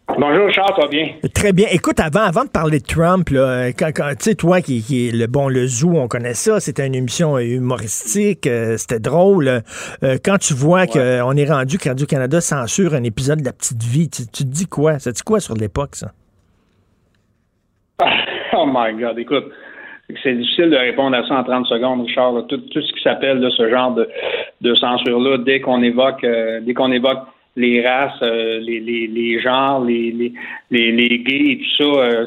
Bonjour Charles, ça va bien? Très bien. Écoute, avant, avant de parler de Trump, là, quand, quand- tu sais, toi qui, qui est le bon le zoo, on connaît ça, c'était une émission humoristique, euh, c'était drôle. Euh, quand tu vois qu'on est rendu que Radio-Canada censure un épisode de La Petite Vie, tu, tu te dis quoi? Ça te dit quoi sur l'époque, ça? Oh my God, écoute, c'est difficile de répondre à ça en 30 secondes, Richard. là. Tout, tout ce qui s'appelle ce genre de, de censure-là, dès qu'on évoque euh, dès qu'on évoque les races, euh, les, les, les genres, les, les, les, gays et tout ça, euh,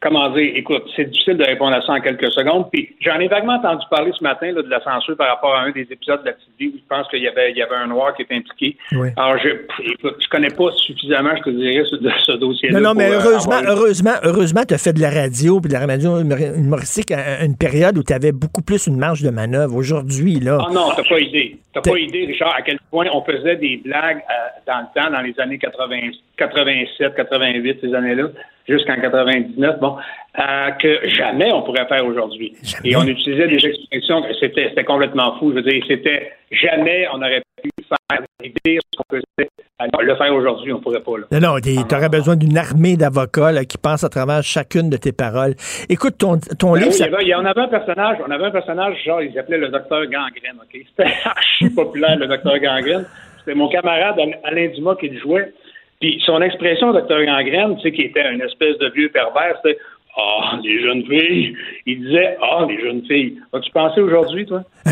comment dire, écoute, c'est difficile de répondre à ça en quelques secondes. Puis j'en ai vaguement entendu parler ce matin là, de la censure par rapport à un des épisodes de la petite vie où je pense qu'il y avait, il y avait un noir qui était impliqué. Oui. Alors je écoute, je connais pas suffisamment, je te dirais, ce, de ce dossier-là. Non, non, mais euh, heureusement, avoir heureusement, heureusement, tu as fait de la radio puis de la radio humor- humoristique à une période où tu avais beaucoup plus une marge de manœuvre. Aujourd'hui, là. Ah non, t'as pas idée. T'as pas idée, Richard, à quel point on faisait des blagues euh, dans le temps, dans les années 80, 87, 88, ces années-là, jusqu'en 99, bon, euh, que jamais on pourrait faire aujourd'hui. Et on utilisait des expressions, c'était c'était complètement fou. Je veux dire, c'était jamais on aurait pu faire dire ce qu'on faisait. Alors, le faire aujourd'hui, on pourrait pas. Là. Non, non, tu aurais besoin d'une armée d'avocats là, qui passent à travers chacune de tes paroles. Écoute, ton, ton Ben livre... oui, il y avait- il y en avait un personnage, on avait un personnage, genre, il s'appelait le docteur Gangrène, OK? C'était archi populaire, le docteur Gangrène. C'était mon camarade Al- Alain Dumas qui le jouait. Puis son expression, docteur Gangrène, tu sais, qui était une espèce de vieux pervers, c'était Ah, les jeunes filles. Il disait Ah, les jeunes filles. As-tu pensé aujourd'hui, toi?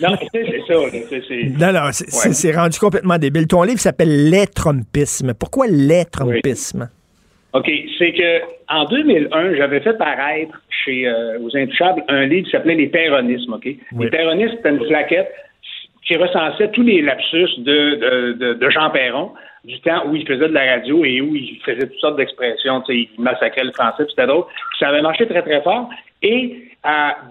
non, c'est ça. Non, non, c'est Ouais. rendu complètement débile. Ton livre s'appelle Les Trumpismes. Pourquoi les Trumpismes? OK, c'est que en 2001, j'avais fait paraître chez euh, aux Intouchables un livre qui s'appelait Les Péronismes. OK, les Péronismes c'était une plaquette qui recensait tous les lapsus de, de, de, de Jean Perron du temps où il faisait de la radio et où il faisait toutes sortes d'expressions, il massacrait le français, puis c'était d'autres. Ça avait marché très très fort. Et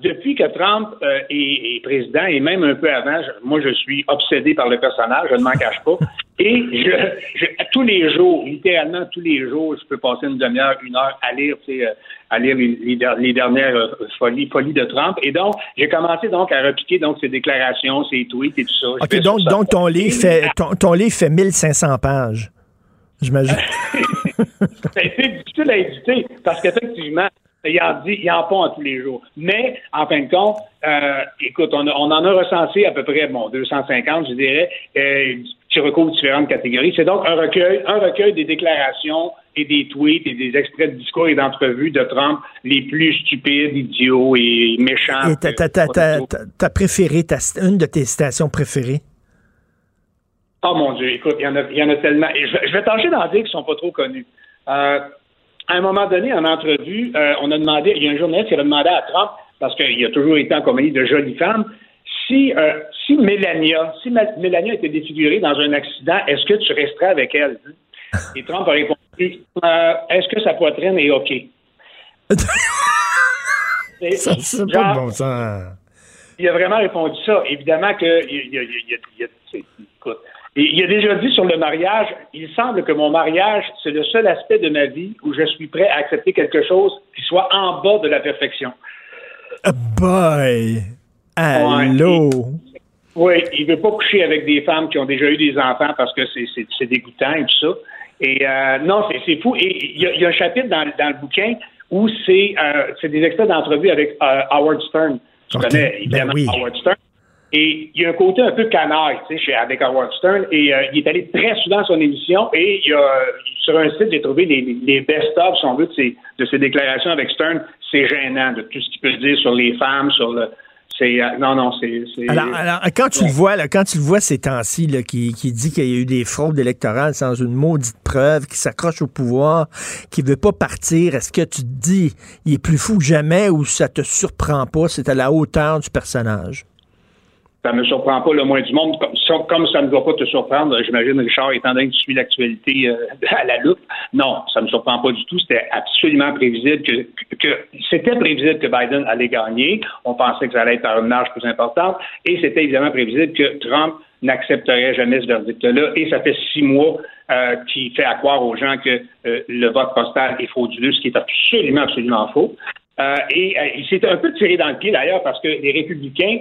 depuis que Trump euh, est, président, et même un peu avant, moi, je suis obsédé par le personnage, je ne m'en cache pas. Et je, tous les jours, littéralement tous les jours, je peux passer une demi-heure, une heure à lire, euh, à lire les, dernières euh, folies, folies, de Trump. Et donc, j'ai commencé donc à repiquer donc ses déclarations, ses tweets et tout ça. OK, donc, donc ton, livre fait, ton, ton livre fait 1500 pages, j'imagine. c'est difficile à éditer parce qu'effectivement, il en dit, il en pond tous les jours. Mais, en fin de compte, euh, écoute, on, on, en a recensé à peu près, bon, 250, je dirais, euh, qui recouvre différentes catégories. C'est donc un recueil, un recueil des déclarations et des tweets et des extraits de discours et d'entrevues de Trump les plus stupides, idiots et méchants. Et ta, préférée, une de tes citations préférées? Oh mon Dieu, écoute, il y en a, il y en a tellement. Et je, vais tâcher d'en dire qui ne sont pas trop connus. Euh, à un moment donné, en entrevue, euh, on a demandé, il y a un journaliste qui a demandé à Trump, parce qu'il a toujours été en compagnie de jolies femmes, si, euh, si Mélania, si Mélania était défigurée dans un accident, est-ce que tu resterais avec elle? Et Trump a répondu, euh, est-ce que sa poitrine est OK? ça, c'est pas de bon sens. Il a vraiment répondu ça. Évidemment que, il, il, il, écoute, et il a déjà dit sur le mariage, il semble que mon mariage, c'est le seul aspect de ma vie où je suis prêt à accepter quelque chose qui soit en bas de la perfection. Oh boy! Allô? oui, il veut pas coucher avec des femmes qui ont déjà eu des enfants parce que c'est dégoûtant et tout ça. Et euh, non, c'est fou. Et il y, a un chapitre dans, le bouquin où c'est euh, des extraits d'entrevue avec euh, Howard Stern. Tu connais ben évidemment Howard Stern. Et il y a un côté un peu canaille, tu sais, avec Howard Stern. Et euh, il est allé très souvent à son émission. Et il a, sur un site, j'ai trouvé les, best-of, si on veut, de ses, de ses déclarations avec Stern. C'est gênant de tout ce qu'il peut dire sur les femmes, sur le, euh, non non c'est alors, alors, quand tu le vois là, quand tu le vois ces temps-ci qui, qui dit qu'il y a eu des fraudes électorales sans une maudite preuve qui s'accroche au pouvoir qui veut pas partir est-ce que tu te dis il est plus fou que jamais ou ça te surprend pas c'est à la hauteur du personnage? Ça me surprend pas le moins du monde, comme, ça ne doit pas te surprendre, j'imagine, Richard, étant donné que tu suis l'actualité euh, à la loupe. Non, ça ne me surprend pas du tout. C'était absolument prévisible que, que, c'était prévisible que Biden allait gagner. On pensait que ça allait être à une marge plus importante. Et c'était évidemment prévisible que Trump n'accepterait jamais ce verdict-là. Et ça fait six mois euh, qu'il fait accroire aux gens que euh, le vote postal est frauduleux, ce qui est absolument, absolument faux. Euh, et il s'est un peu tiré dans le pied d'ailleurs parce que les républicains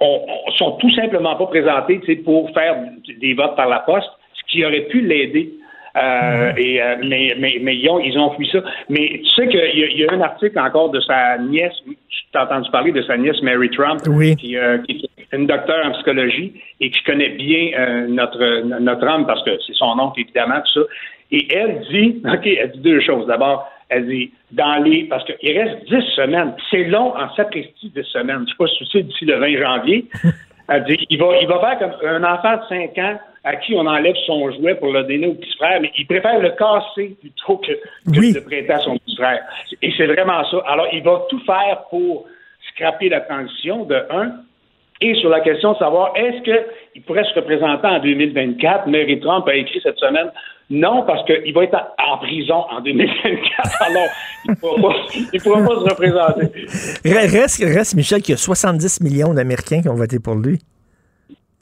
on, sont tout simplement pas présentés pour faire des votes par la poste, ce qui aurait pu l'aider. Euh, mm-hmm. et, euh, mais, mais, mais ils, ont, ils ont fui ça. Mais tu sais qu'il y, y, a un article encore de sa nièce, tu as entendu parler de sa nièce Mary Trump, qui, euh, qui, est une docteure en psychologie et qui connaît bien euh, notre, notre homme parce que c'est son oncle, évidemment, tout ça. Et elle dit, OK, elle dit deux choses. D'abord, elle dit, dans les, parce qu'il reste dix semaines. C'est long en sapristi dix semaines. Je sais pas si sais, d'ici le 20 janvier. Elle dit, il va, il va faire comme un enfant de 5 ans à qui on enlève son jouet pour le donner au petit frère, mais il préfère le casser plutôt que, de le prêter à son petit frère. Et c'est vraiment ça. Alors, il va tout faire pour scraper la transition, de un. Et sur la question de savoir est-ce qu'il pourrait se représenter en 2024, Mary Trump a écrit cette semaine non, parce qu'il va être en prison en 2024. Alors, il ne pourra, pas se représenter. Reste, reste, Michel, qu'il y a 70 millions d'Américains qui ont voté pour lui.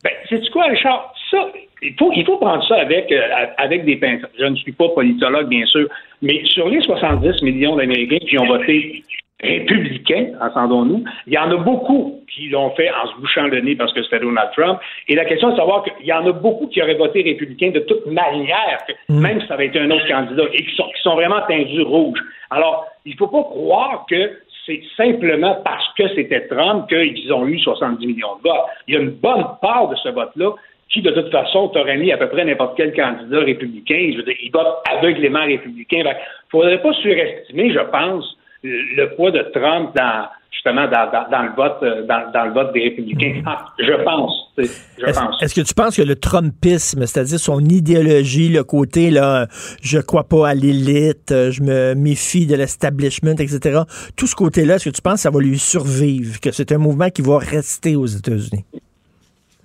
Ben, c'est quoi, Richard? Ça, il faut, il faut prendre ça avec, euh, avec des pincettes. Je ne suis pas politologue, bien sûr, mais sur les 70 millions d'Américains qui ont voté républicains, entendons-nous, il y en a beaucoup qui l'ont fait en se bouchant le nez parce que c'était Donald Trump. Et la question est de savoir qu'il y en a beaucoup qui auraient voté républicain de toute manière, mm. même si ça avait été un autre candidat, et qui sont, qui sont vraiment tendus rouges. Alors, il ne faut pas croire que c'est simplement parce que c'était Trump qu'ils ont eu 70 millions de votes. Il y a une bonne part de ce vote-là qui, de toute façon, t'aurait mis à peu près n'importe quel candidat républicain. Je veux dire, il vote aveuglément républicain. Il ne faudrait pas surestimer, je pense, le poids de Trump dans justement dans, le vote euh, dans, le vote des républicains. Mm-hmm. Ah, je pense. Je est-ce, pense. Est-ce que tu penses que le Trumpisme, c'est-à-dire son idéologie, le côté là, je crois pas à l'élite, je me méfie de l'establishment, etc. Tout ce côté-là, est-ce que tu penses que ça va lui survivre, que c'est un mouvement qui va rester aux États-Unis?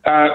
Euh,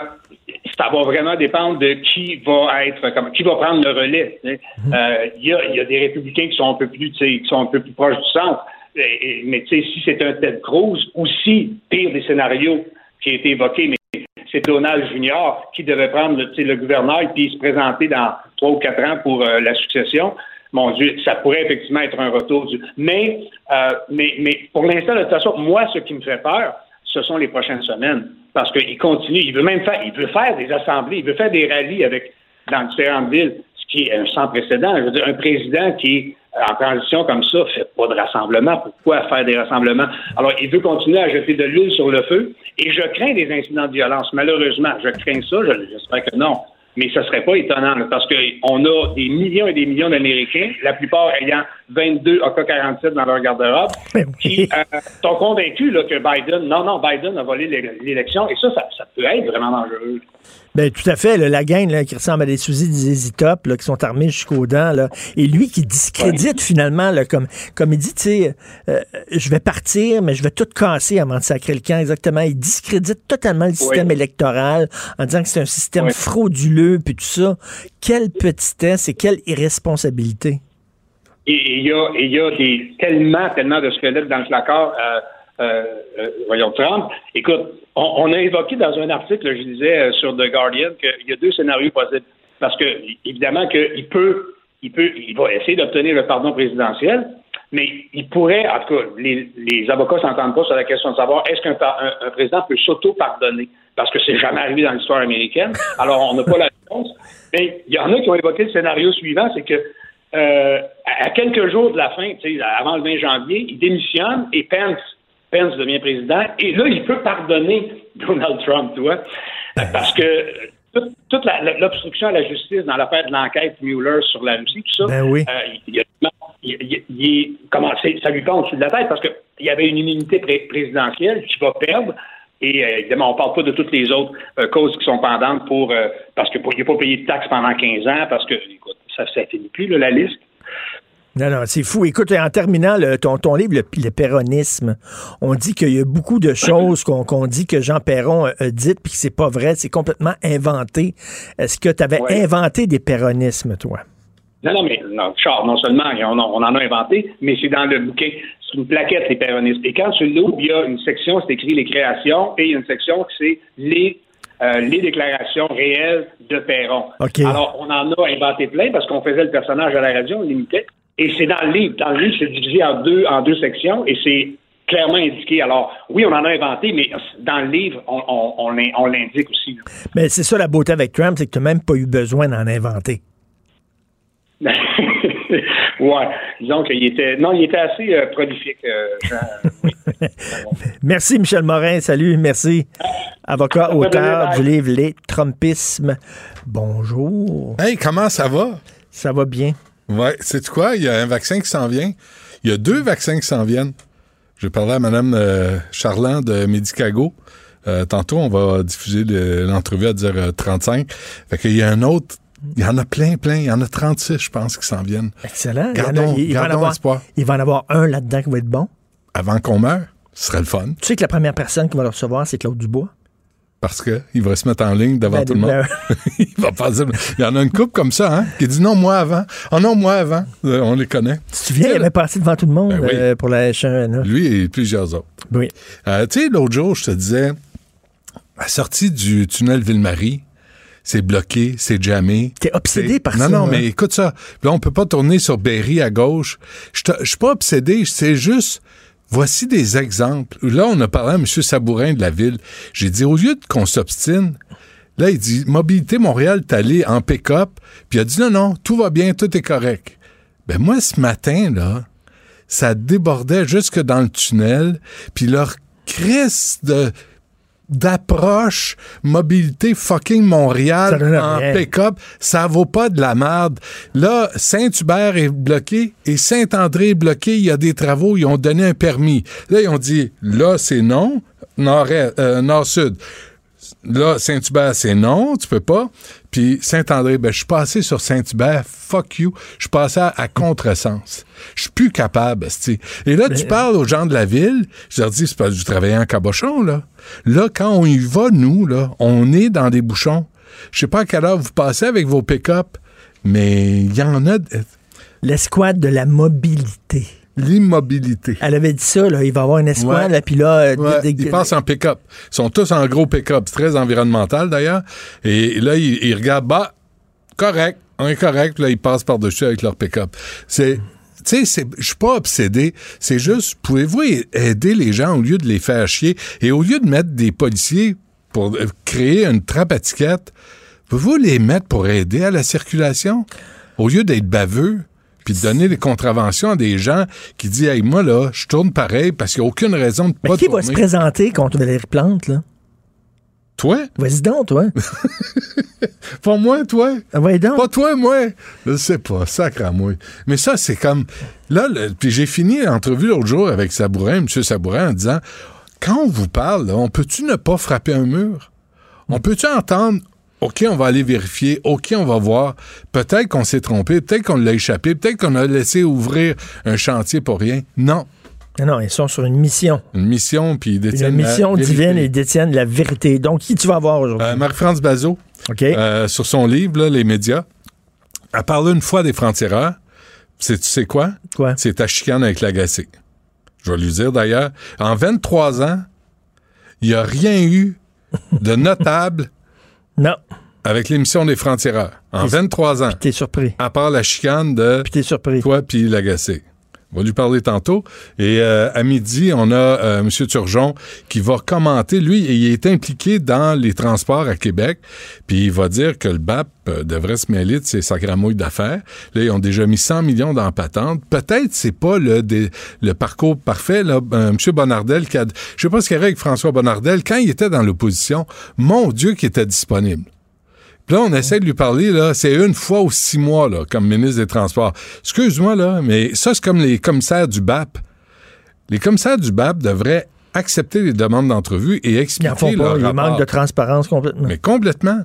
ça va vraiment dépendre de qui va être, comme, qui va prendre le relais. Mhm. Euh, il y, a, y, a, des républicains qui sont un peu plus, qui sont un peu plus proches du centre. Et- et- mais si c'est un Ted Cruz, aussi, pire des scénarios qui a été évoqué, mais c'est Donald Junior qui devait prendre le, gouverneur et puis se présenter dans trois ou quatre ans pour euh, la succession. Mon Dieu, ça pourrait effectivement être un retour du. Mais, euh, mais, mais pour l'instant, de toute façon, moi, ce qui me fait peur, ce sont les prochaines semaines. Parce qu'il continue, il veut même faire, il veut faire des assemblées, il veut faire des rallyes avec dans différentes villes, ce qui est sans précédent. Je veux dire, un président qui est en transition comme ça fait pas de rassemblement. Pourquoi faire des rassemblements? Alors, il veut continuer à jeter de l'huile sur le feu et je crains des incidents de violence. Malheureusement, je crains ça. Je- J'espère que non. Mais ce serait pas étonnant parce qu'on a des millions et des millions d'Américains, la plupart ayant 22 AK-47 dans leur garde-robe, qui euh, sont convaincus là, que Biden, non, non, Biden a volé l'é- l'élection et ça, ça, ça peut être vraiment dangereux. Ben, tout à fait. là, la gang là, qui ressemble à des sous-its des Top, là, qui sont armés jusqu'aux dents. Là, et lui qui discrédite finalement, là, comme, comme il dit, tu sais, euh, je vais partir, mais je vais tout casser avant de sacrer le camp. Exactement. Il discrédite totalement le système électoral en disant que c'est un système frauduleux, puis tout ça. Quelle petitesse et quelle irresponsabilité. Et il y a, y a des, tellement, tellement de squelettes dans le placard. Euh, euh, euh, voyons, Trump. Écoute, on, a évoqué dans un article, je disais euh, sur The Guardian, qu'il y a deux scénarios possibles. Parce que, évidemment, qu'il peut, il peut, il va essayer d'obtenir le pardon présidentiel, mais il pourrait, en tout cas, les, les avocats s'entendent pas sur la question de savoir est-ce qu'un un, président peut s'auto-pardonner? Parce que c'est jamais arrivé dans l'histoire américaine. Alors, on n'a pas la réponse. Mais il y en a qui ont évoqué le scénario suivant, c'est que euh, à quelques jours de la fin, avant le 20 janvier, il démissionne et Pence, Pence devient président. Et là, il peut pardonner Donald Trump, tu vois. Parce que toute, toute l'obstruction à la justice dans l'affaire de l'enquête Mueller sur la Russie, tout ça, Ben oui. euh, il, il- il- comment ça lui tombe au-dessus de la tête parce qu'il y avait une immunité pré- présidentielle qu'il va perdre. Et euh, évidemment, on parle pas de toutes les autres euh, causes qui sont pendantes pour parce que pour, il n'a pas payé de taxes pendant 15 ans, parce que écoute, ça ça finit plus là, la liste. Non, non, c'est fou. Écoute, en terminant le- ton, ton livre, le, le péronisme, on dit qu'il y a beaucoup de choses qu'on dit que Jean Perron a, a dites, puis que c'est pas vrai, c'est complètement inventé. Est-ce que tu avais Ouais. inventé des péronismes, toi? Non, non, mais non, Charles, non seulement on, en- on en a inventé, mais c'est dans le bouquin. C'est une plaquette, les péronistes. Et quand tu l'ouvres, il y a une section, c'est écrit les créations, et il y a une section qui c'est les, euh, les déclarations réelles de Perron. Alors, on en a inventé plein parce qu'on faisait le personnage à la radio, on l'imitait. Et c'est dans le livre. Dans le livre, c'est divisé en deux, en deux sections, et c'est clairement indiqué. Alors, oui, on en a inventé, mais dans le livre, on, on, on l'in- on l'indique aussi. Mais c'est ça la beauté avec Trump, c'est que tu n'as même pas eu besoin d'en inventer. ouais, disons qu'il était, non, il était assez euh, prolifique. euh, Jean. Merci, Michel Morin. Salut, merci. Avocat, auteur du livre Les Trumpismes. Bonjour. Hey, comment ça va? Ça va bien. Ouais, c'est quoi? Il y a un vaccin qui s'en vient. Il y a deux vaccins qui s'en viennent. J'ai parlé à Mme euh, Charland de Medicago. Euh, tantôt, on va diffuser le- l'entrevue à 10h35. Fait qu'il y a un autre. Il y en a plein, plein. Il y en a 36, je pense, qui s'en viennent. Excellent. Il y en a- Gardons, il, il va avoir, espoir. il va en avoir un là-dedans qui va être bon. Avant qu'on meure, ce serait le fun. Tu sais que la première personne qui va le recevoir, c'est Claude Dubois? Parce qu'il va se mettre en ligne devant Ben, tout le monde. ben, il va passer. Il y en a une couple comme ça, hein, qui dit non, moi avant. Oh non, moi avant. Euh, on les connaît. Tu te souviens, il avait passé devant tout le monde Ben oui. euh, pour la H1N1. Lui et plusieurs autres. Oui. Euh, tu sais, l'autre jour, je te disais, à la sortie du tunnel Ville-Marie, c'est bloqué, c'est jammé. T'es obsédé par non, ça, Non, hein? mais écoute ça. Là, on peut pas tourner sur Berry à gauche. Je suis pas obsédé, c'est juste... Voici des exemples. Là, on a parlé à M. Sabourin de la ville. J'ai dit, au lieu qu'on s'obstine, là, il dit, Mobilité Montréal, t'es allé en pick-up. Puis il a dit, non, non, tout va bien, tout est correct. Ben moi, ce matin, là, ça débordait jusque dans le tunnel. Puis leur crise de d'approche mobilité fucking Montréal en pick-up, ça vaut pas de la merde. Là, Saint-Hubert est bloqué et Saint-André est bloqué. Il y a des travaux, ils ont donné un permis. Là, ils ont dit, là, c'est non, euh, nord-sud. Là, Saint-Hubert, c'est non, tu peux pas. Puis Saint-André, ben, je suis passé sur Saint-Hubert, fuck you. Je suis passé à, à contresens. Je suis plus capable. Et là, tu parles aux gens de la ville, je leur dis, c'est pas du travailler en cabochon, là. Là, quand on y va, nous, là, on est dans des bouchons. Je sais pas à quelle heure vous passez avec vos pick-up, mais il y en a... L'escouade de la mobilité. L'immobilité. Elle avait dit ça, là, il va y avoir une escouade, là, puis là... euh, Ouais, des- ils passent en pick-up. Ils sont tous en gros pick-up. C'est très environnemental, d'ailleurs. Et là, ils, ils regardent, bah, correct, on est correct. Puis là, ils passent par-dessus avec leur pick-up. C'est... Tu sais, je suis pas obsédé. C'est juste, pouvez-vous aider les gens au lieu de les faire chier? Et au lieu de mettre des policiers pour euh, créer une trappe à pouvez-vous les mettre pour aider à la circulation? Au lieu d'être baveux? Puis de donner des contraventions à des gens qui disent Hey, moi, là, je tourne pareil parce qu'il n'y a aucune raison de Mais pas qui va se présenter contre Valérie Plante, là? Toi? Vas-y donc, toi. Pas moi, toi? vas donc. Pas toi, moi? Je sais pas, sacre à moi. Mais ça, c'est comme... Là, le- puis j'ai fini l'entrevue l'autre jour avec Sabourin, M. Sabourin, en disant, quand on vous parle, là, on peut-tu ne pas frapper un mur? On peut-tu entendre, OK, on va aller vérifier, OK, on va voir, peut-être qu'on s'est trompé, peut-être qu'on l'a échappé, peut-être qu'on a laissé ouvrir un chantier pour rien. Non. Non, ils sont sur une mission. Une mission, puis ils Une détiennent la mission divine et ils détiennent la vérité. Donc, qui tu vas voir aujourd'hui? Euh, Marie-France Bazot, euh, sur son livre, là, Les médias, elle parle une fois des frontières. C'est, tu sais quoi? Quoi? C'est ta chicane avec l'agacé. Je vais lui dire d'ailleurs, en 23 ans, il n'y a rien eu de notable non. avec l'émission des frontières. En T'es- 23 ans. T'es surpris. À part la chicane de t'es surpris. toi puis l'agacé. On va lui parler tantôt. Et euh, à midi, on a euh, M. Turgeon qui va commenter. Lui, il est impliqué dans les transports à Québec. Puis il va dire que le BAP euh, devrait se mêler de ses sacramouilles d'affaires. Là, ils ont déjà mis 100 millions dans la patente. Peut-être c'est pas le, le parcours parfait. Là, Euh, M. Bonardel, qui a, je sais pas ce qu'il y avait avec François Bonardel, quand il était dans l'opposition, mon Dieu, qui était disponible. Puis là, on essaie de lui parler, là, c'est une fois ou six mois, là, comme ministre des Transports. Excuse-moi, là, mais ça, c'est comme les commissaires du BAP. Les commissaires du BAP devraient accepter les demandes d'entrevue et Ils en expliquer font leur pas. Il rapport. manque de transparence complètement. Mais complètement.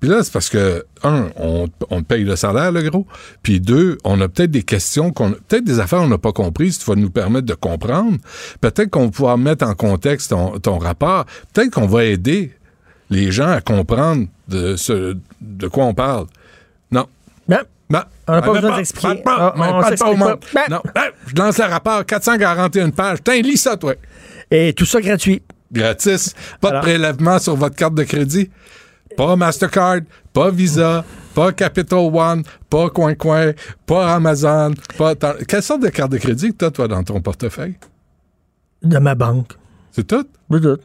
Puis là, c'est parce que, un, on, on paye le salaire, le gros. Puis deux, on a peut-être des questions, qu'on, peut-être des affaires qu'on n'a pas comprises, qui va nous permettre de comprendre. Peut-être qu'on va pouvoir mettre en contexte ton, ton rapport. Peut-être qu'on va aider les gens à comprendre de, ce, de quoi on parle. Non. Non. Non. On n'a pas Ben, besoin ben, d'expliquer. ben, ben, Ah, ben, pas. Ben. Non. Ben, je lance le rapport, 441 pages. Tiens, lis ça, toi. Et tout ça gratuit. Gratis. Pas Alors- de prélèvement sur votre carte de crédit. Pas Mastercard, pas Visa, pas Capital One, pas Coin Coin, pas Amazon, pas... Quelle sorte de carte de crédit que t'as, toi, dans ton portefeuille? De ma banque. C'est tout? C'est tout.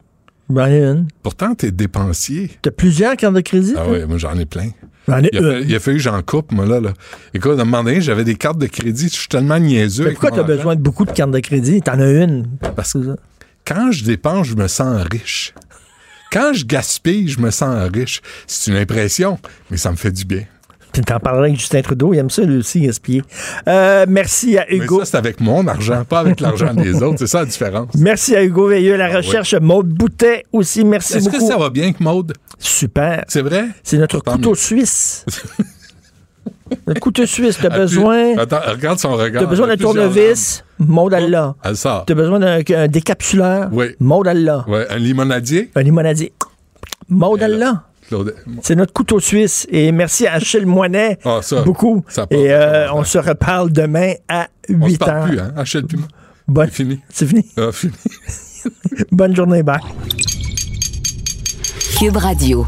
J'en ai une. Pourtant, t'es dépensier. T'as plusieurs cartes de crédit? Ah oui, moi, j'en ai plein. J'en ai Il a, une. fallu, il a fallu que j'en coupe, moi, là. là. Écoute, à un moment donné, j'avais des cartes de crédit. Je suis tellement niaiseux. Mais pourquoi t'as besoin de beaucoup de cartes de crédit? T'en as une. Parce que quand je dépense, je me sens riche. Quand je gaspille, je me sens riche. C'est une impression, mais ça me fait du bien. Tu t'en parleras avec Justin Trudeau, il aime ça lui aussi gaspiller. Euh, merci à Mais Hugo. ça, c'est avec mon argent, pas avec l'argent des autres. C'est ça la différence. Merci à Hugo Veilleux, la Ah, recherche. Maude Boutet aussi, merci Est-ce beaucoup. que ça va bien avec Maude? Super. C'est vrai? C'est notre Tant couteau mieux. suisse. notre couteau suisse, t'as besoin. Attends, regarde son regard. T'as besoin d'un tournevis, Maude Allah. lames. Elle sort. T'as besoin d'un un décapsuleur, Oui. Maude Allah. Ouais, un limonadier? Un limonadier, Maude Allah. C'est notre couteau suisse. Et merci à Achille Moinet. Ah, ça, beaucoup. ça part Et euh, on se reparle demain à On se 8 parle heures. plus, hein? Achille plus. Bonne- C'est fini. C'est fini. Ah, fini. Bonne journée, bye. Cube Radio.